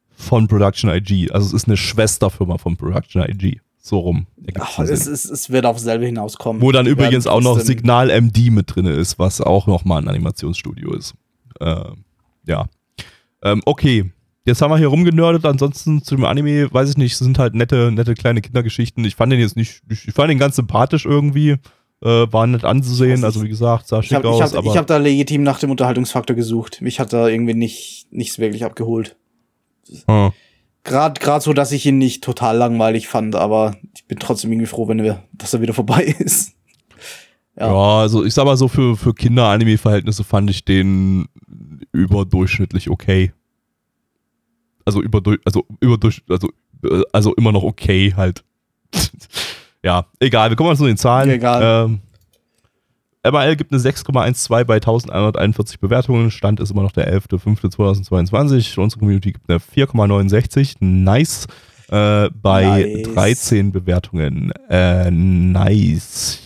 von Production IG. Also es ist eine Schwesterfirma von Production IG. So rum. Ach, es, es, es, wird auf selbe hinauskommen. Wo dann Wir übrigens auch noch Signal MD mit drin ist, was auch nochmal ein Animationsstudio ist. Äh, ja. Ähm, okay. Jetzt haben wir hier rumgenördet, ansonsten zu dem Anime, weiß ich nicht, sind halt nette, nette kleine Kindergeschichten. Ich fand den jetzt nicht, ich fand den ganz sympathisch irgendwie. Äh, war nett anzusehen, also wie gesagt, sah schick hab, aus. Ich habe hab da legitim nach dem Unterhaltungsfaktor gesucht. Mich hat da irgendwie nicht, nichts wirklich abgeholt. Hm. Gerade grad so, dass ich ihn nicht total langweilig fand, aber ich bin trotzdem irgendwie froh, wenn wir, dass er wieder vorbei ist. Ja. ja, also ich sag mal so, für, für Kinder-Anime-Verhältnisse fand ich den überdurchschnittlich okay also über also über also äh, also immer noch okay halt. ja, egal, wir kommen mal zu den Zahlen. Egal. Ähm, MRL gibt eine 6,12 bei 1141 Bewertungen. Stand ist immer noch der 11.05.2022. Unsere Community gibt eine 4,69. Nice. Äh, bei nice. 13 Bewertungen. Äh, nice.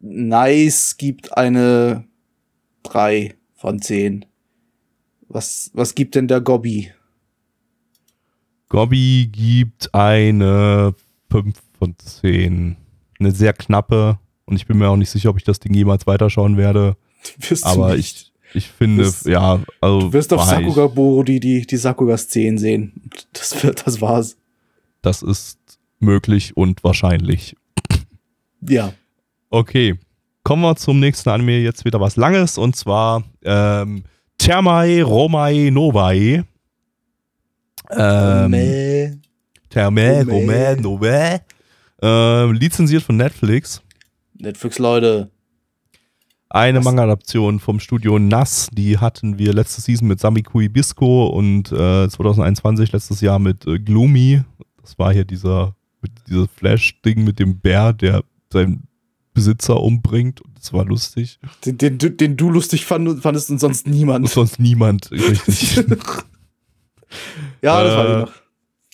Nice gibt eine 3 von 10. Was, was gibt denn der Gobby? Gobby gibt eine 5 von 10. Eine sehr knappe. Und ich bin mir auch nicht sicher, ob ich das Ding jemals weiterschauen werde. Wirst Aber ich, ich finde, wirst, ja, also. Du wirst auf Sakuga Boro die, die, die Sakuga-Szenen sehen. Das, wird, das war's. Das ist möglich und wahrscheinlich. Ja. Okay. Kommen wir zum nächsten Anime. Jetzt wieder was Langes und zwar ähm, Thermai Romai Novai. Ähm, Terme, Gome, Nove. Ähm, lizenziert von Netflix. Netflix, Leute. Eine Manga-Adaption vom Studio Nass, die hatten wir letzte Season mit Samikui Bisco und äh, 2021 letztes Jahr mit äh, Gloomy. Das war hier dieser, dieser Flash-Ding mit dem Bär, der seinen Besitzer umbringt. Und das war lustig. Den, den, den du lustig fand, fandest und sonst niemand. Und sonst niemand, richtig. Ja, das äh, war ich noch.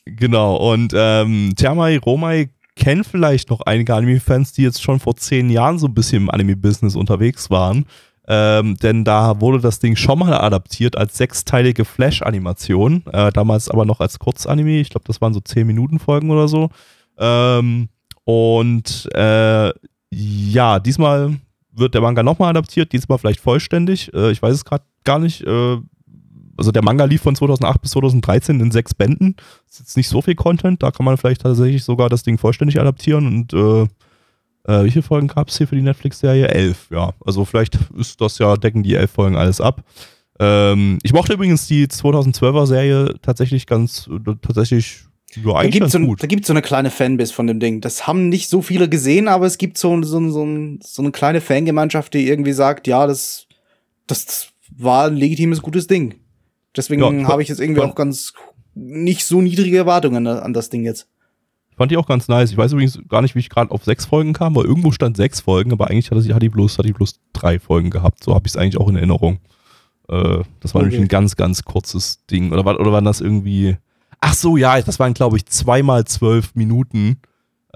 Genau, und ähm, Thermai Romai kennen vielleicht noch einige Anime-Fans, die jetzt schon vor zehn Jahren so ein bisschen im Anime-Business unterwegs waren. Ähm, denn da wurde das Ding schon mal adaptiert als sechsteilige Flash-Animation. Äh, damals aber noch als Kurzanime. Ich glaube, das waren so zehn Minuten Folgen oder so. Ähm, und äh, ja, diesmal wird der Manga nochmal adaptiert, diesmal vielleicht vollständig. Äh, ich weiß es gerade gar nicht. Also der Manga lief von 2008 bis 2013 in sechs Bänden. Das ist jetzt nicht so viel Content, da kann man vielleicht tatsächlich sogar das Ding vollständig adaptieren und äh, äh, wie viele Folgen gab es hier für die Netflix-Serie? Elf, ja. Also vielleicht ist das ja, decken die elf Folgen alles ab. Ähm, ich mochte übrigens die 2012er Serie tatsächlich ganz, äh, tatsächlich ja, da gibt so, da gibt's so eine kleine Fanbase von dem Ding. Das haben nicht so viele gesehen, aber es gibt so, so, so, so eine kleine Fangemeinschaft, die irgendwie sagt, ja, das, das war ein legitimes, gutes Ding. Deswegen ja, habe ich jetzt irgendwie auch ganz nicht so niedrige Erwartungen an das Ding jetzt. Fand ich auch ganz nice. Ich weiß übrigens gar nicht, wie ich gerade auf sechs Folgen kam, weil irgendwo stand sechs Folgen, aber eigentlich hatte, sie, hatte, die, bloß, hatte die bloß drei Folgen gehabt. So habe ich es eigentlich auch in Erinnerung. Äh, das war okay. nämlich ein ganz, ganz kurzes Ding. Oder, war, oder waren das irgendwie. Ach so, ja, das waren, glaube ich, zweimal zwölf Minuten.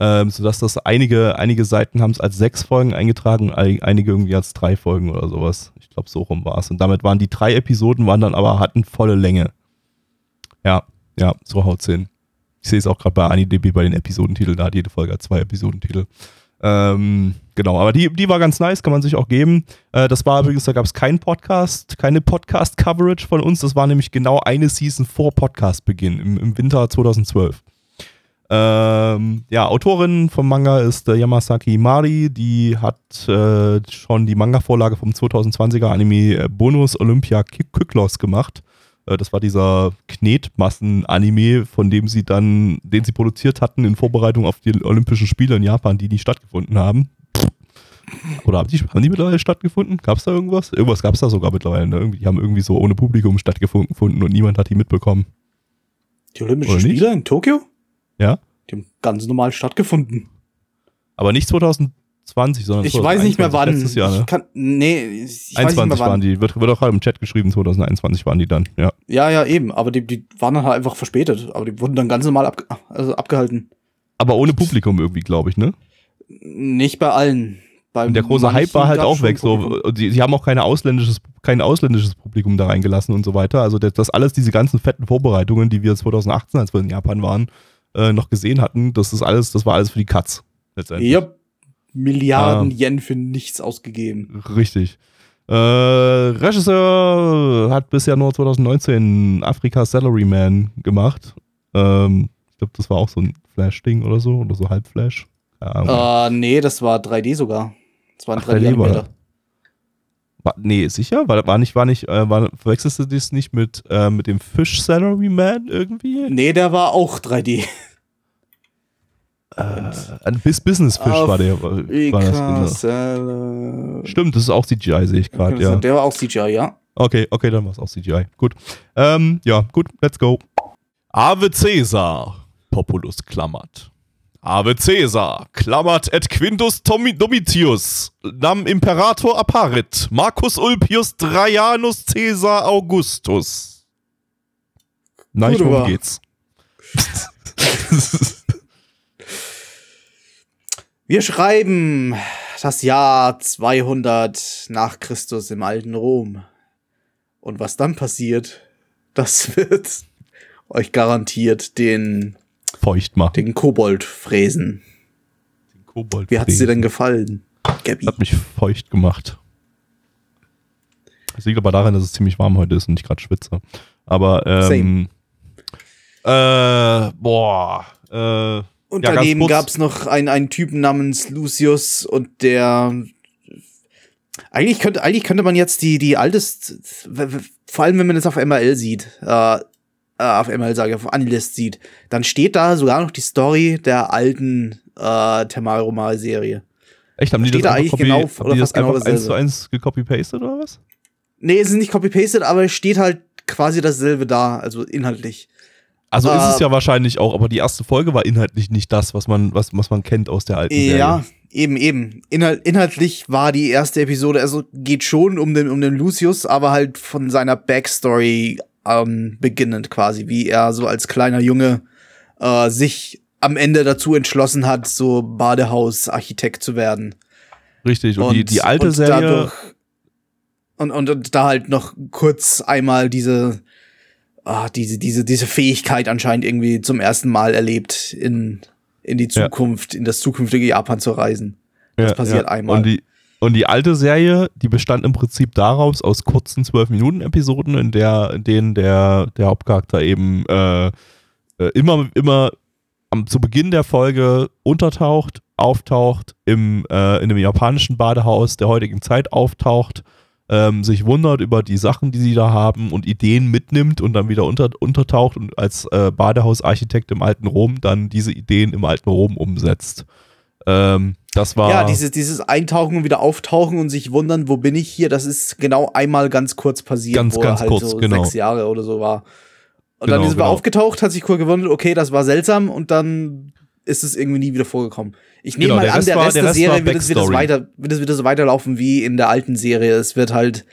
Ähm, sodass das einige, einige Seiten haben es als sechs Folgen eingetragen, einige irgendwie als drei Folgen oder sowas glaube, so rum war es. Und damit waren die drei Episoden, waren dann aber, hatten volle Länge. Ja, ja, so haut's hin. Ich sehe es auch gerade bei AniDB bei den Episodentiteln, da hat jede Folge zwei Episodentitel. Ähm, genau, aber die, die war ganz nice, kann man sich auch geben. Äh, das war übrigens, da gab es keinen Podcast, keine Podcast-Coverage von uns. Das war nämlich genau eine Season vor Podcastbeginn im, im Winter 2012. Ähm, ja, Autorin vom Manga ist äh, Yamasaki Mari, die hat äh, schon die Manga-Vorlage vom 2020er Anime äh, Bonus Olympia Kyklos gemacht. Äh, das war dieser Knetmassen-Anime, von dem sie dann, den sie produziert hatten in Vorbereitung auf die Olympischen Spiele in Japan, die nie stattgefunden haben. Oder haben die, haben die mittlerweile stattgefunden? Gab es da irgendwas? Irgendwas gab es da sogar mittlerweile. Ne? Die haben irgendwie so ohne Publikum stattgefunden und niemand hat die mitbekommen. Die Olympischen? Spiele in Tokio? Ja? Die haben ganz normal stattgefunden. Aber nicht 2020, sondern Ich weiß nicht mehr 2021, wann. Letztes Jahr, ne? Ich kann, nee, ich weiß nicht 21 mehr wann. waren die. Wird, wird auch gerade im Chat geschrieben, 2021 waren die dann. Ja. Ja, ja, eben. Aber die, die waren dann halt einfach verspätet. Aber die wurden dann ganz normal abge also abgehalten. Aber ohne Publikum irgendwie, glaube ich, ne? Nicht bei allen. Bei Und der große Hype war halt auch weg. So, sie, sie haben auch keine ausländisches, kein ausländisches Publikum da reingelassen und so weiter. Also das, das alles, diese ganzen fetten Vorbereitungen, die wir 2018, als wir in Japan waren, äh, noch gesehen hatten, das ist alles, das war alles für die Katz. Letztendlich. Ja, Milliarden Ah. Yen für nichts ausgegeben. Richtig. Äh, Regisseur hat bisher nur 2019 Afrika Salaryman gemacht. Ähm, ich glaube, das war auch so ein Flash-Ding oder so, oder so Halbflash. Keine Ahnung. Äh, nee, das war 3D sogar. Das war ein Ach, 3D war 3D-Animator. War, nee, sicher? War, war nicht, war nicht, äh, war, verwechselst du das nicht mit, äh, mit dem Fish Salaryman irgendwie? Nee, der war auch 3D. Äh, ein Business Fish war der. War, das, genau. Stimmt, das ist auch CGI, sehe ich gerade, ja. Der war auch CGI, ja. Okay, okay, dann war es auch CGI. Gut. Ähm, ja, gut, let's go. Ave Caesar, Populus klammert. Ave Caesar, klammert et Quintus Domitius, nam Imperator apparit, Marcus Ulpius Trajanus Caesar Augustus. Nein, Gut, worum geht's? Wir schreiben das Jahr 200 nach Christus im alten Rom. Und was dann passiert, das wird euch garantiert den, Feucht machen. den Kobold fräsen. Kobold Wie hat's dir denn gefallen, Gabby? Hat mich feucht gemacht. Das liegt aber daran, dass es ziemlich warm heute ist und ich gerade schwitze. Aber, ähm, äh, boah, äh, Und Ja, daneben kurz. gab's noch einen, einen Typen namens Lucius und der eigentlich könnte eigentlich könnte man jetzt die die altes w- w- vor allem wenn man es auf MRL sieht äh, auf MRL sage ich auf Anilist sieht dann steht da sogar noch die Story der alten äh, Thermalromal Serie echt, haben die Steht das da eigentlich copy, genau oder fast genau einfach eins zu eins gecopy-pasted oder was? nee es ist nicht copy pasted aber es steht halt quasi dasselbe da also inhaltlich Also Äh, ist es ja wahrscheinlich auch, aber die erste Folge war inhaltlich nicht das, was man, was, was man kennt aus der alten Serie. Ja, eben, eben. Inhalt, inhaltlich war die erste Episode, also geht schon um den, um den Lucius, aber halt von seiner Backstory ähm, beginnend quasi, wie er so als kleiner Junge äh, sich am Ende dazu entschlossen hat, so Badehausarchitekt zu werden. Richtig. Und, die, die alte und Serie, dadurch- und, und, und da halt noch kurz einmal diese, ah, diese, diese, diese Fähigkeit anscheinend irgendwie zum ersten Mal erlebt, in, in die Ja. Zukunft, in das zukünftige Japan zu reisen. Das passiert einmal. Und die, und die alte Serie, die bestand im Prinzip daraus aus kurzen 12-Minuten-Episoden, in der, in denen der, der Hauptcharakter eben äh, äh, immer, immer am, zu Beginn der Folge untertaucht, auftaucht, im, äh, in einem japanischen Badehaus der heutigen Zeit auftaucht, ähm, sich wundert über die Sachen, die sie da haben und Ideen mitnimmt und dann wieder unter, untertaucht und als äh, Badehausarchitekt im alten Rom dann diese Ideen im alten Rom umsetzt. Ähm, das war. ja, dieses, dieses Eintauchen und wieder auftauchen und sich wundern, wo bin ich hier, das ist genau einmal ganz kurz passiert, Ganz, wo ganz er halt kurz, so genau. sechs Jahre oder so war. Und Genau, dann ist er genau. aufgetaucht, hat sich kurz gewundert, okay, das war seltsam und dann ist es irgendwie nie wieder vorgekommen. Ich nehme Genau, mal der an, der Rest der der Rest war Serie wird es, wird, es weiter, wird es wieder so weiterlaufen wie in der alten Serie. Es wird halt,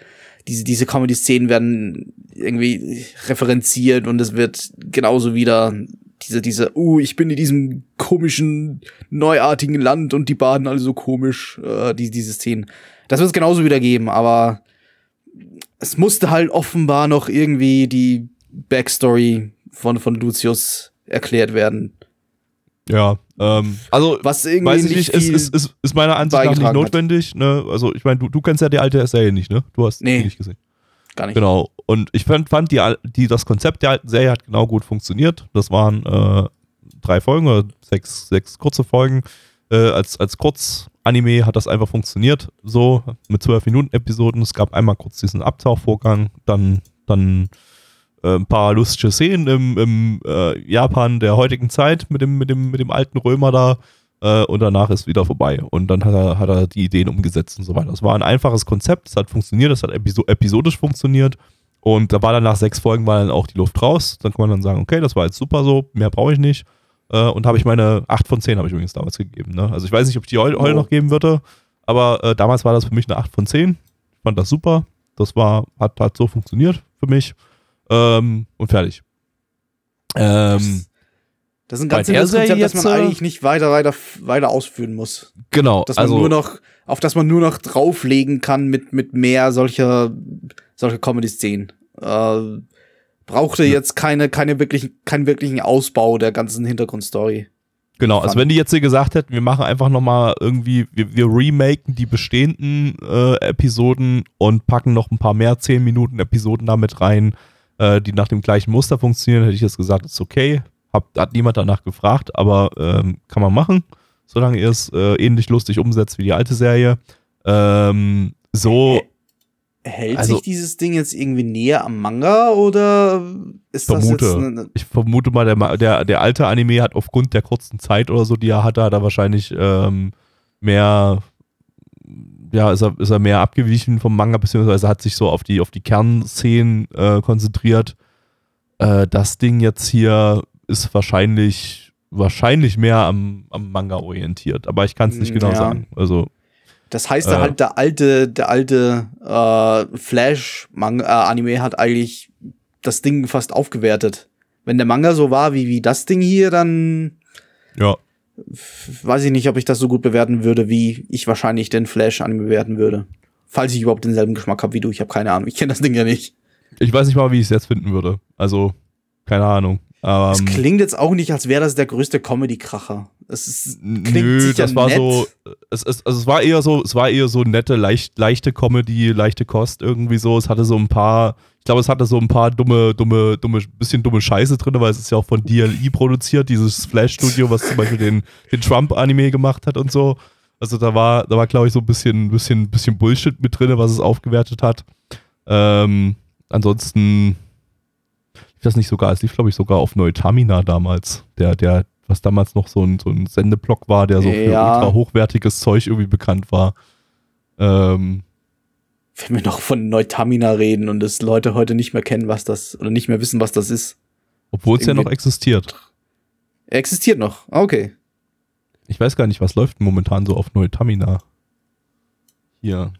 diese, diese Comedy-Szenen werden irgendwie referenziert und es wird genauso wieder diese, diese, uh, ich bin in diesem komischen, neuartigen Land und die baden alle so komisch, äh, die, diese Szenen. Das wird es genauso wieder geben, aber es musste halt offenbar noch irgendwie die Backstory von, von Lucius erklärt werden. Ja, ähm, also Was irgendwie weiß ich nicht ist, ist, ist, ist meiner Ansicht nach nicht notwendig. Ne? Also ich meine, du, du kennst ja die alte Serie nicht, ne? Du hast Nee. nicht gesehen. Gar nicht. Genau. Und ich fand, fand die, die, das Konzept der alten Serie hat genau gut funktioniert. Das waren äh, drei Folgen oder sechs, sechs kurze Folgen. Äh, als, als Kurzanime hat das einfach funktioniert, so mit zwölf Minuten Episoden. Es gab einmal kurz diesen Abtauchvorgang, dann, dann äh, ein paar lustige Szenen im, im äh, Japan der heutigen Zeit mit dem, mit dem, mit dem alten Römer da äh, und danach ist wieder vorbei. Und dann hat er, hat er die Ideen umgesetzt und so weiter. Das war ein einfaches Konzept, es hat funktioniert, es hat episodisch funktioniert. Und da war dann nach sechs Folgen war dann auch die Luft raus. Dann kann man dann sagen, okay, das war jetzt super so, mehr brauche ich nicht. Äh, und habe ich meine 8 von 10 habe ich übrigens damals gegeben. Ne? Also ich weiß nicht, ob ich die heute, oh. noch geben würde, aber äh, damals war das für mich eine 8 von 10. Ich fand das super. Das war, hat, hat so funktioniert für mich. Ähm, und fertig. Ähm, das ist ein ganz interessantes Konzept, das man eigentlich nicht weiter, weiter, weiter ausführen muss. Genau. Dass man also, nur noch, auf das man nur noch drauflegen kann mit, mit mehr solcher, solcher Comedy-Szenen. Äh, brauchte ja. jetzt keine, keine wirklichen, keinen wirklichen Ausbau der ganzen Hintergrundstory. Genau, also wenn die jetzt hier gesagt hätten, wir machen einfach nochmal irgendwie, wir, wir remaken die bestehenden äh, Episoden und packen noch ein paar mehr 10 Minuten Episoden damit rein, äh, die nach dem gleichen Muster funktionieren, hätte ich jetzt gesagt, ist okay. Hab, hat niemand danach gefragt, aber ähm, kann man machen, solange ihr es äh, ähnlich lustig umsetzt wie die alte Serie. Ähm, so. Hält also, sich dieses Ding jetzt irgendwie näher am Manga oder ist vermute, das jetzt eine Ich vermute mal, der, der, der alte Anime hat aufgrund der kurzen Zeit oder so, die er hatte, hat er wahrscheinlich ähm, mehr ja, ist er, ist er mehr abgewichen vom Manga, beziehungsweise hat sich so auf die, auf die Kernszenen äh, konzentriert. Äh, das Ding jetzt hier ist wahrscheinlich, wahrscheinlich mehr am, am Manga orientiert, aber ich kann es nicht genau ja. sagen. Also. Das heißt, äh, halt der alte, der alte äh, Flash-Anime äh, hat eigentlich das Ding fast aufgewertet. Wenn der Manga so war wie, wie das Ding hier, dann ja weiß ich nicht, ob ich das so gut bewerten würde, wie ich wahrscheinlich den Flash-Anime bewerten würde. Falls ich überhaupt denselben Geschmack habe wie du. Ich habe keine Ahnung. Ich kenne das Ding ja nicht. Ich weiß nicht mal, wie ich es jetzt finden würde. Also, keine Ahnung. Es ähm, klingt jetzt auch nicht, als wäre das der größte Comedy-Kracher. Es ist, klingt nö, das war nett. so, es, es, also es war eher so, es war eher so nette, leicht, leichte Comedy, leichte Kost irgendwie so. Es hatte so ein paar, ich glaube, es hatte so ein paar dumme, dumme, dumme, bisschen dumme Scheiße drin, weil es ist ja auch von DLI produziert, dieses Flash-Studio, was zum Beispiel den, den Trump-Anime gemacht hat und so. Also da war, da war, glaube ich, so ein bisschen, bisschen, bisschen Bullshit mit drin, was es aufgewertet hat. Ähm, ansonsten das nicht sogar, es lief, glaube ich, sogar auf Neutamina damals. Der, der, was damals noch so ein, so ein Sendeblock war, der so für ja. ultra hochwertiges Zeug irgendwie bekannt war. Ähm, wenn wir noch von Neutamina reden und es Leute heute nicht mehr kennen, was das, oder nicht mehr wissen, was das ist. Obwohl es ja noch existiert. Er existiert noch, ah, okay. Ich weiß gar nicht, was läuft momentan so auf Neutamina. Hier.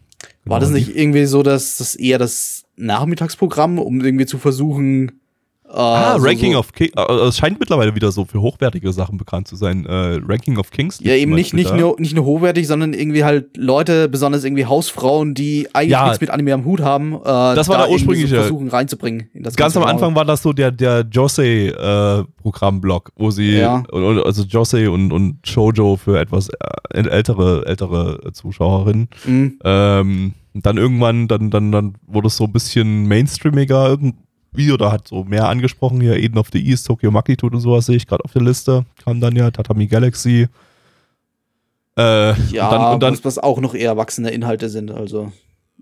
War das genau, nicht irgendwie so, dass das eher das Nachmittagsprogramm, um irgendwie zu versuchen, ah, so, Ranking so. of Kings. Äh, äh, es scheint mittlerweile wieder so für hochwertige Sachen bekannt zu sein. Äh, Ranking of Kings. Ja, eben nicht, nicht, nur, nicht nur hochwertig, sondern irgendwie halt Leute, besonders irgendwie Hausfrauen, die eigentlich ja, nichts mit Anime am Hut haben. Äh, das war da der ursprüngliche. So versuchen reinzubringen. Ganz am Anfang war das so der, der Josei-Programmblock, äh, wo sie, ja. also Josei und, und Shoujo für etwas äh, ältere, ältere Zuschauerinnen. Mhm. Ähm, dann irgendwann, dann, dann, dann wurde es so ein bisschen mainstreamiger, Video da hat so mehr angesprochen. Hier Eden of the East, Tokyo Magnitude und sowas sehe ich gerade auf der Liste. Kam dann ja Tatami Galaxy. Äh, ja, und dann, und dann, was auch noch eher erwachsene Inhalte sind, also.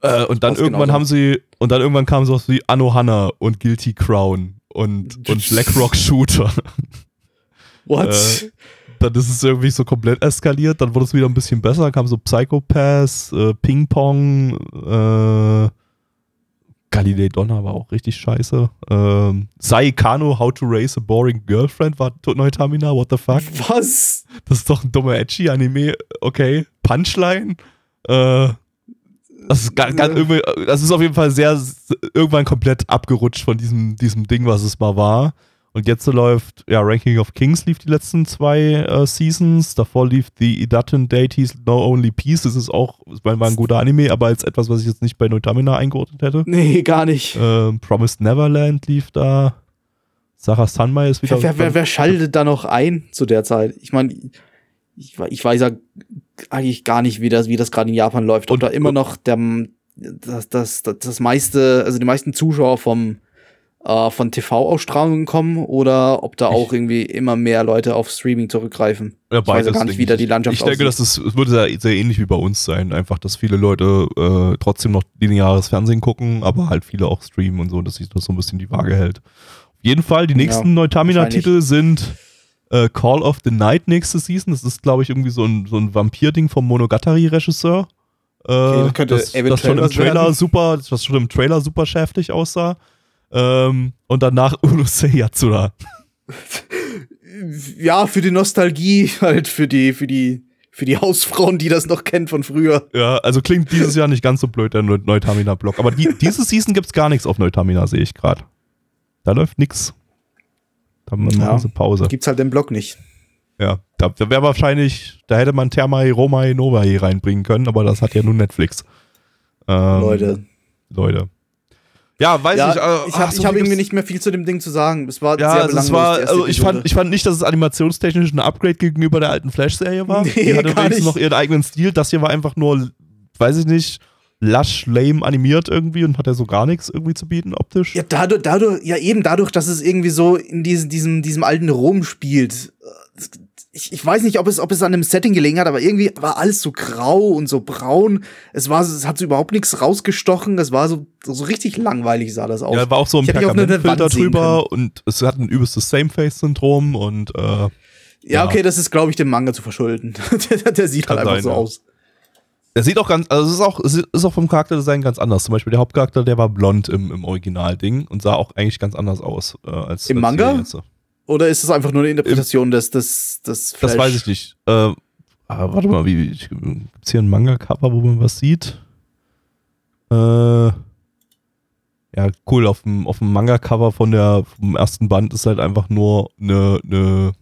Äh, und dann irgendwann genauso. haben sie, und dann irgendwann kam sowas wie Anohana und Guilty Crown und, und Blackrock Shooter. What? Äh, dann ist es irgendwie so komplett eskaliert, dann wurde es wieder ein bisschen besser, kam so Psychopaths, äh, Ping Pong, äh, Galilei Donner war auch richtig scheiße. Ähm, Saikano, How to Raise a Boring Girlfriend war Neutamina, what the fuck? Was? Das ist doch ein dummer Edgy-Anime, okay. Punchline? Äh, das ist, gar, gar das ist auf jeden Fall sehr, irgendwann komplett abgerutscht von diesem, diesem Ding, was es mal war. Und jetzt läuft, ja, Ranking of Kings lief die letzten zwei äh, Seasons. Davor lief The Idaten Deities No Only Peace. Das ist auch, war ein guter Anime, aber als etwas, was ich jetzt nicht bei Notamina eingeordnet hätte. Nee, gar nicht. Ähm, Promised Neverland lief da. Sarah Sunmai ist wieder. Wer, wer, wer schaltet da noch ein zu der Zeit? Ich meine, ich, ich weiß ja eigentlich gar nicht, wie das, wie das gerade in Japan läuft. Und da immer noch der, das, das, das, das meiste, also die meisten Zuschauer vom äh, von TV-Ausstrahlungen kommen oder ob da auch irgendwie immer mehr Leute auf Streaming zurückgreifen. Ja, ich weiß gar nicht, wie da die Landschaft Ich denke, aussieht. dass es würde sehr, sehr ähnlich wie bei uns sein. Einfach, dass viele Leute äh, trotzdem noch lineares Fernsehen gucken, aber halt viele auch streamen und so, dass sich das so ein bisschen die Waage hält. Auf jeden Fall, die nächsten Ja, Neutamina-Titel sind äh, Call of the Night nächste Season. Das ist, glaube ich, irgendwie so ein, so ein Vampir-Ding vom Monogatari-Regisseur. Äh, Okay, das könnte das, das schon im was Trailer werden. super, das schon im Trailer super schäftig aussah. Ähm, und danach Urusei Yatsura. Ja, für die Nostalgie, halt für die, für die, für die Hausfrauen, die das noch kennen von früher. Ja, also klingt dieses Jahr nicht ganz so blöd, der Neu- Neutamina-Block. Aber die, diese Season gibt's gar nichts auf Neutamina, sehe ich gerade. Da läuft nix. Da machen Ja. sie Pause. Gibt's halt den Blog nicht. Ja, da, da wäre wahrscheinlich, da hätte man Thermai, Romai, Novae reinbringen können, aber das hat ja nur Netflix. Ähm, Leute. Leute. Ja, weiß Ja, ich. äh, ich habe so hab irgendwie nicht mehr viel zu dem Ding zu sagen. Es war Ja, sehr also es war, also ich fand, ich fand nicht, dass es animationstechnisch ein Upgrade gegenüber der alten Flash-Serie war. Nee, die hatte wenigstens nicht. noch ihren eigenen Stil. Das hier war einfach nur, weiß ich nicht, lush, lame animiert irgendwie und hat ja so gar nichts irgendwie zu bieten optisch. Ja, dadurch, dadurch, ja eben dadurch, dass es irgendwie so in diesem, diesem, diesem alten Rom spielt. Ich, ich weiß nicht, ob es, ob es an dem Setting gelegen hat, aber irgendwie war alles so grau und so braun. Es war, es hat so überhaupt nichts rausgestochen. Es war so, so richtig langweilig sah das aus. Ja, war auch so ein Pergamentfilter drüber und es hat ein übelstes Same-Face-Syndrom und äh, ja, ja. okay, das ist, glaube ich, dem Manga zu verschulden. der, der sieht Kann halt einfach sein, so ja. aus. er sieht auch ganz, also es ist auch, es ist auch vom Charakterdesign ganz anders. Zum Beispiel der Hauptcharakter, der war blond im, im Original-Ding und sah auch eigentlich ganz anders aus äh, als Im als Manga? Oder ist es einfach nur eine Interpretation des, des, des Das Flash? weiß ich nicht. Äh, ah, warte mal, wie, wie gibt's hier ein Manga-Cover, wo man was sieht? Äh, ja, cool. Auf dem, auf dem Manga-Cover von der vom ersten Band ist halt einfach nur eine, eine,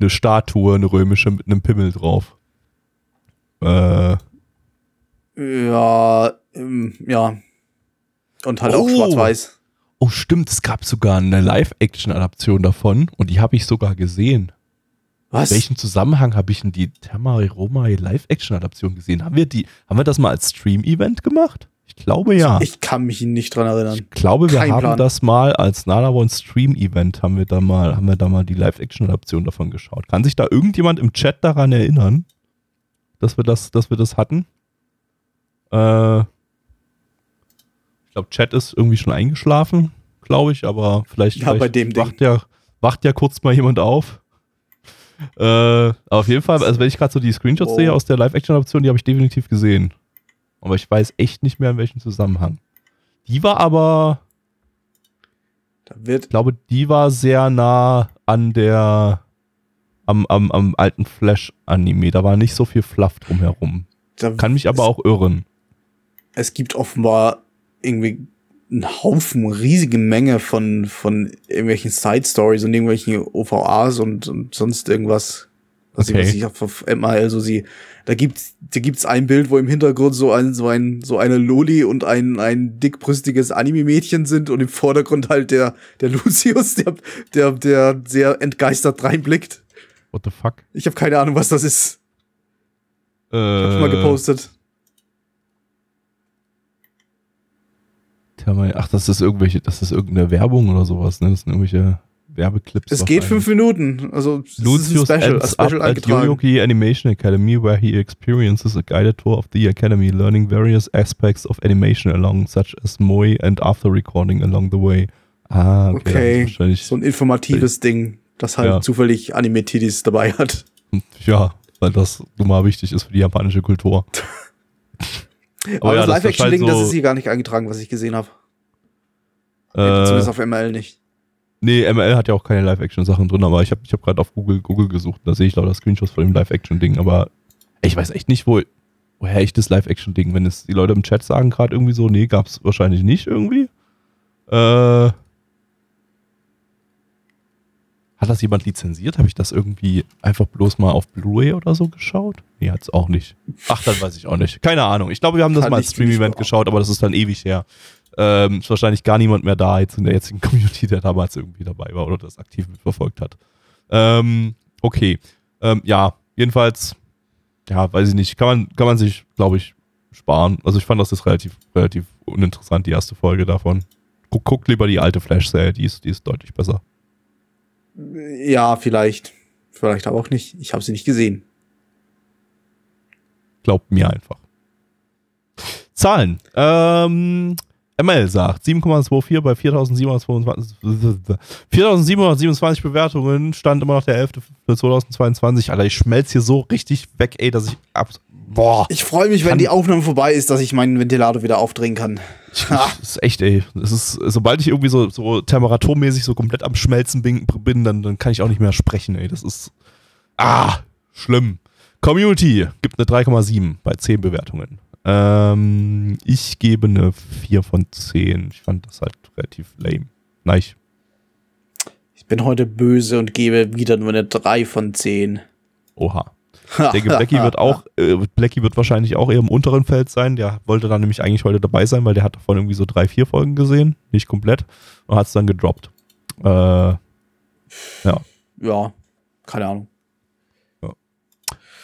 eine Statue, eine römische mit einem Pimmel drauf. Äh, Ja, ähm, ja. Und halt auch Oh. schwarz-weiß. Oh, stimmt, es gab sogar eine Live-Action-Adaption davon und die habe ich sogar gesehen. Was? In welchem Zusammenhang habe ich denn die Tamari Romai Live-Action-Adaption gesehen? Haben wir die, haben wir das mal als Stream-Event gemacht? Ich glaube ja. Ich, Ich kann mich nicht dran erinnern. glaube, wir kein haben Plan. das mal als Nalawon Stream-Event haben wir da mal, haben wir da mal die Live-Action-Adaption davon geschaut. Kann sich da irgendjemand im Chat daran erinnern, dass wir das, dass wir das hatten? Äh, ich glaube, Chat ist irgendwie schon eingeschlafen, glaube ich, aber vielleicht, Ja, bei vielleicht dem Ding. wacht ja, wacht ja kurz mal jemand auf. Äh, auf jeden Fall, also wenn ich gerade so die Screenshots Oh. sehe aus der Live-Action-Adaption, die habe ich definitiv gesehen. Aber ich weiß echt nicht mehr, in welchem Zusammenhang. Die war aber, Da wird, ich glaube, die war sehr nah an der, am, am, am alten Flash-Anime. Da war nicht so viel Fluff drumherum. da, Kann mich aber auch irren. Es gibt offenbar irgendwie einen Haufen, riesige Menge von, von irgendwelchen Side-Stories und irgendwelchen OVAs und, und sonst irgendwas. Was, Okay. ich, ich auf, ML so sehe. Da gibt's, da gibt's ein Bild, wo im Hintergrund so ein, so ein, so eine Loli und ein, ein dickbrüstiges Anime-Mädchen sind und im Vordergrund halt der, der Lucius, der, der, der sehr entgeistert reinblickt. What the fuck? Ich habe keine Ahnung, was das ist. Äh, Hab's mal gepostet. Thermal- Ach, das ist irgendwelche, das ist irgendeine Werbung oder sowas, ne? Das sind irgendwelche Werbeclips. Es geht fünf Minuten. Also Lucius Special, ein up Special at eingetragen. Yoyogi Animation Academy, where he experiences a guided tour of the academy, learning various aspects of animation along, such as Moe and after recording along the way. Ah, okay. Okay, So ein informatives Ding, das halt Ja. zufällig Anime-Tidis dabei hat. ja, weil das nun mal wichtig ist für die japanische Kultur. Aber ja, das das Live-Action-Ding, das so- ist hier gar nicht eingetragen, was ich gesehen habe. Äh, Zumindest auf ML nicht. nee, ML hat ja auch keine Live-Action-Sachen drin, aber ich habe ich hab gerade auf Google, Google gesucht, da sehe ich lauter Screenshots von dem Live-Action-Ding, aber ich weiß echt nicht, wo, woher ich das Live-Action-Ding, wenn es die Leute im Chat sagen gerade irgendwie so, nee, gab's wahrscheinlich nicht irgendwie. Äh, hat das jemand lizenziert? Habe ich das irgendwie einfach bloß mal auf Blu-ray oder so geschaut? Nee, hat's auch nicht. Ach, dann weiß ich auch nicht. Keine Ahnung. Ich glaube, wir haben das Kann mal als Stream-Event geschaut, aber das ist dann ewig her. Ähm, ist wahrscheinlich gar niemand mehr da jetzt in der jetzigen Community, der damals irgendwie dabei war oder das aktiv mitverfolgt hat. Ähm, okay. Ähm, ja, jedenfalls, ja, weiß ich nicht, kann man, kann man sich, glaube ich, sparen. Also ich fand das jetzt relativ, relativ uninteressant, die erste Folge davon. Guck, guckt lieber die alte Flash-Serie, die ist, die ist deutlich besser. Ja, vielleicht. Vielleicht aber auch nicht. Ich habe sie nicht gesehen. Glaubt mir einfach. Zahlen. Ähm, ML sagt 7,24 bei 4722 4727 Bewertungen, stand immer noch der 11. für 2022. Alter, ich schmelze hier so richtig weg, ey, dass ich ab. Boah. Ich freue mich, wenn die Aufnahme vorbei ist, dass ich meinen Ventilator wieder aufdrehen kann. Das ist echt, ey. Das ist, sobald ich irgendwie so, so temperaturmäßig so komplett am Schmelzen bin, bin dann, dann kann ich auch nicht mehr sprechen, ey. Das ist. Ah, schlimm. Community gibt eine 3,7 bei 10 Bewertungen. Ähm, ich gebe eine 4 von 10. Ich fand das halt relativ lame. Nein, ich, Ich bin heute böse und gebe wieder nur eine 3 von 10. oha. Ich denke, Blackie wird auch, äh, Blackie wird wahrscheinlich auch eher im unteren Feld sein. Der wollte dann nämlich eigentlich heute dabei sein, weil der hat davon irgendwie so drei, vier Folgen gesehen. Nicht komplett. Und hat es dann gedroppt. Äh, ja. Ja, keine Ahnung.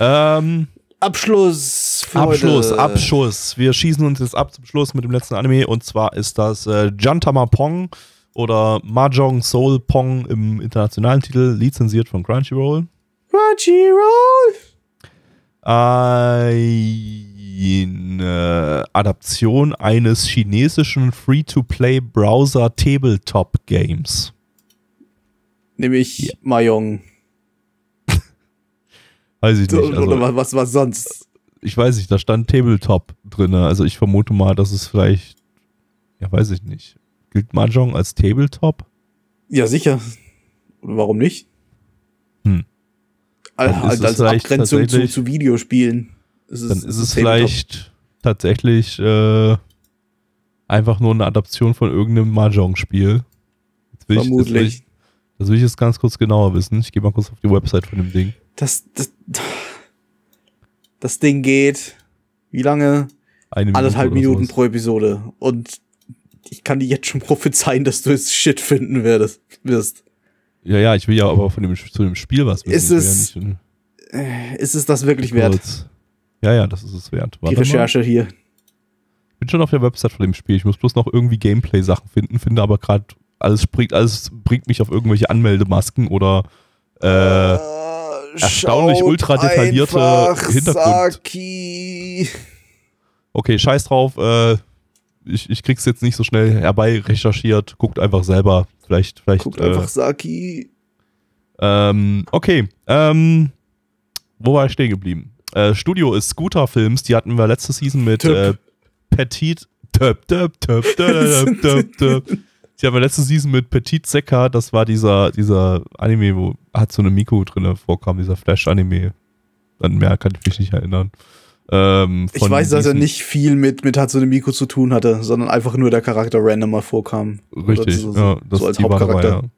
Ähm, Abschluss für Abschluss, heute. Abschuss. Wir schießen uns jetzt ab zum Schluss mit dem letzten Anime und zwar ist das äh, Jantama Pong oder Mahjong Soul Pong im internationalen Titel, lizenziert von Crunchyroll. Crunchyroll. Eine Adaption eines chinesischen Free-to-Play Browser Tabletop Games. Nämlich Mayong. Weiß ich nicht. Oder Also, was, was, was sonst? ich weiß nicht, da stand Tabletop drin. Also ich vermute mal, dass es vielleicht, ja, weiß ich nicht. Gilt Mahjong als Tabletop? Ja, sicher. Oder warum nicht? Dann ist Halt es als Abgrenzung zu, zu Videospielen. Es Dann ist es vielleicht tatsächlich äh, einfach nur eine Adaption von irgendeinem Mahjong-Spiel. Vermutlich. ich, das will ich jetzt ganz kurz genauer wissen. Ich gehe mal kurz auf die Website von dem Ding. Das, das, das Ding geht. Wie lange? Eine Anderthalb oder Minuten pro Episode. Und ich kann dir jetzt schon prophezeien, dass du es Shit finden wirst. Ja, ja, ich will ja aber von dem, zu dem Spiel was Ist Ich will es ja nicht, Ist es das wirklich äh, wert? kurz- Ja, ja, das ist es wert. Die Warte mal. Recherche hier. Ich bin schon auf der Website von dem Spiel. Ich muss bloß noch irgendwie Gameplay-Sachen finden, finde aber gerade alles bringt, alles bringt mich auf irgendwelche Anmeldemasken oder äh, erstaunlich schaut ultra detaillierte Hintergrund. Saki. okay, scheiß drauf. Äh, ich, ich krieg's jetzt nicht so schnell herbei recherchiert. Guckt einfach selber. Vielleicht, vielleicht. Guckt äh, einfach Saki. Ähm, okay. Ähm, wo war ich stehen geblieben? Äh, Studio ist Scooter Films. Die hatten wir letzte Season mit äh, Petit. Töp, töp, töp, töp, töp, töp. Die haben wir letzte Season mit Petit Sekka. Das war dieser, dieser Anime, wo Hatsune Miku drin vorkam, dieser Flash-Anime. An mehr kann ich mich nicht erinnern. Ähm, Ich weiß, dass er nicht viel mit, mit Hatsune Miku zu tun hatte, sondern einfach nur der Charakter random mal vorkam. Richtig, so, ja, das so als war dabei, Hauptcharakter. ja.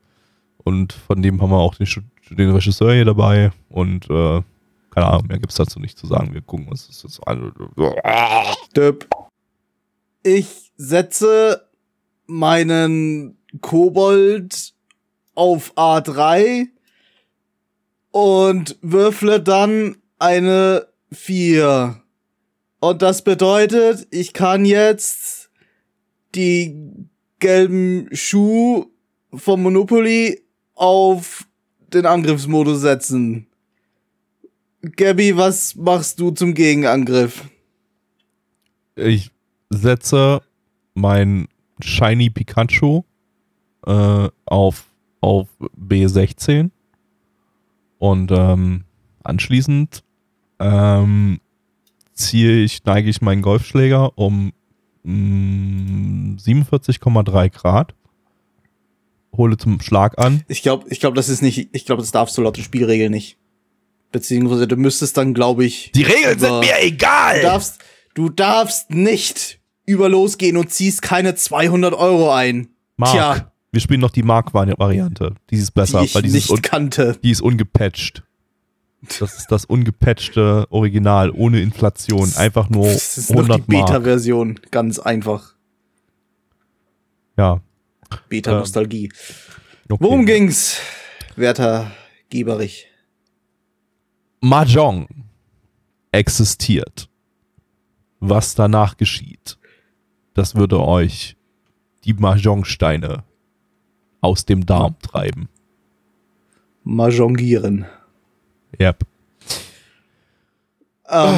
Und von dem haben wir auch den, den Regisseur hier dabei und äh, keine Ahnung, mehr gibt's dazu nicht zu sagen. Wir gucken uns das jetzt an. Döp. Ich setze meinen Kobold auf A3 und würfle dann eine 4. Und das bedeutet, ich kann jetzt die gelben Schuh vom Monopoly auf den Angriffsmodus setzen. Gabby, was machst du zum Gegenangriff? Ich setze mein Shiny Pikachu äh, auf, auf B16 und ähm, anschließend ähm, ziehe ich, neige ich meinen Golfschläger um mm, 47,3 Grad, hole zum Schlag an. Ich glaube, ich glaube, das ist nicht, ich glaube, das darfst du laut der Spielregel nicht. Beziehungsweise du müsstest dann, glaube ich, Die Regeln sind mir du egal! darfst, du darfst nicht über losgehen und ziehst keine 200 Euro ein. Mark. Tja. Wir spielen noch die Mark-Variante. Die ist besser, die weil die ist, nicht un kannte. die ist ungepatcht. Das ist das ungepatchte Original, ohne Inflation. Einfach nur Das ist noch die 100. Beta-Version. Ganz einfach. Ja. Beta-Nostalgie. Okay. Worum ging's, werter Geberich? Mahjong existiert. Was danach geschieht, das würde euch die Mahjong-Steine aus dem Darm treiben. Majongieren. Yep. Ähm,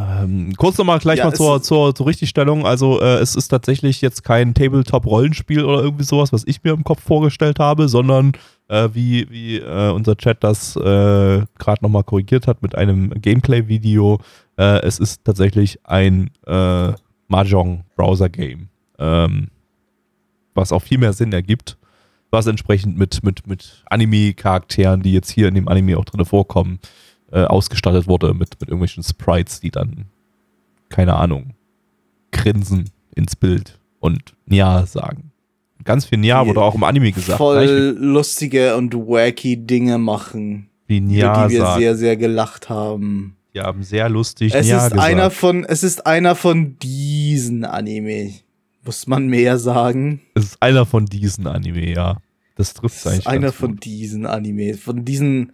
Ähm, kurz nochmal gleich Ja, mal zur, zur, zur Richtigstellung. Also äh, es ist tatsächlich jetzt kein Tabletop-Rollenspiel oder irgendwie sowas, was ich mir im Kopf vorgestellt habe, sondern äh, wie, wie äh, unser Chat das äh, gerade nochmal korrigiert hat mit einem Gameplay-Video. Äh, es ist tatsächlich ein äh, Mahjong-Browser-Game, ähm, was auch viel mehr Sinn ergibt, was entsprechend mit, mit, mit Anime-Charakteren, die jetzt hier in dem Anime auch drin vorkommen, äh, ausgestattet wurde mit, mit irgendwelchen Sprites, die dann, keine Ahnung, grinsen ins Bild und Ja sagen. Ganz viel Ja wurde auch im Anime gesagt. voll Gleich lustige und wacky Dinge machen, wie über Ja die wir sagen. sehr, sehr gelacht haben. Die haben sehr lustig Es Ja ist gesagt. einer von, es ist einer von diesen Anime. Muss man mehr sagen? es ist einer von diesen Anime, ja. Das trifft Es eigentlich. ist einer von gut. diesen Anime. Von diesen,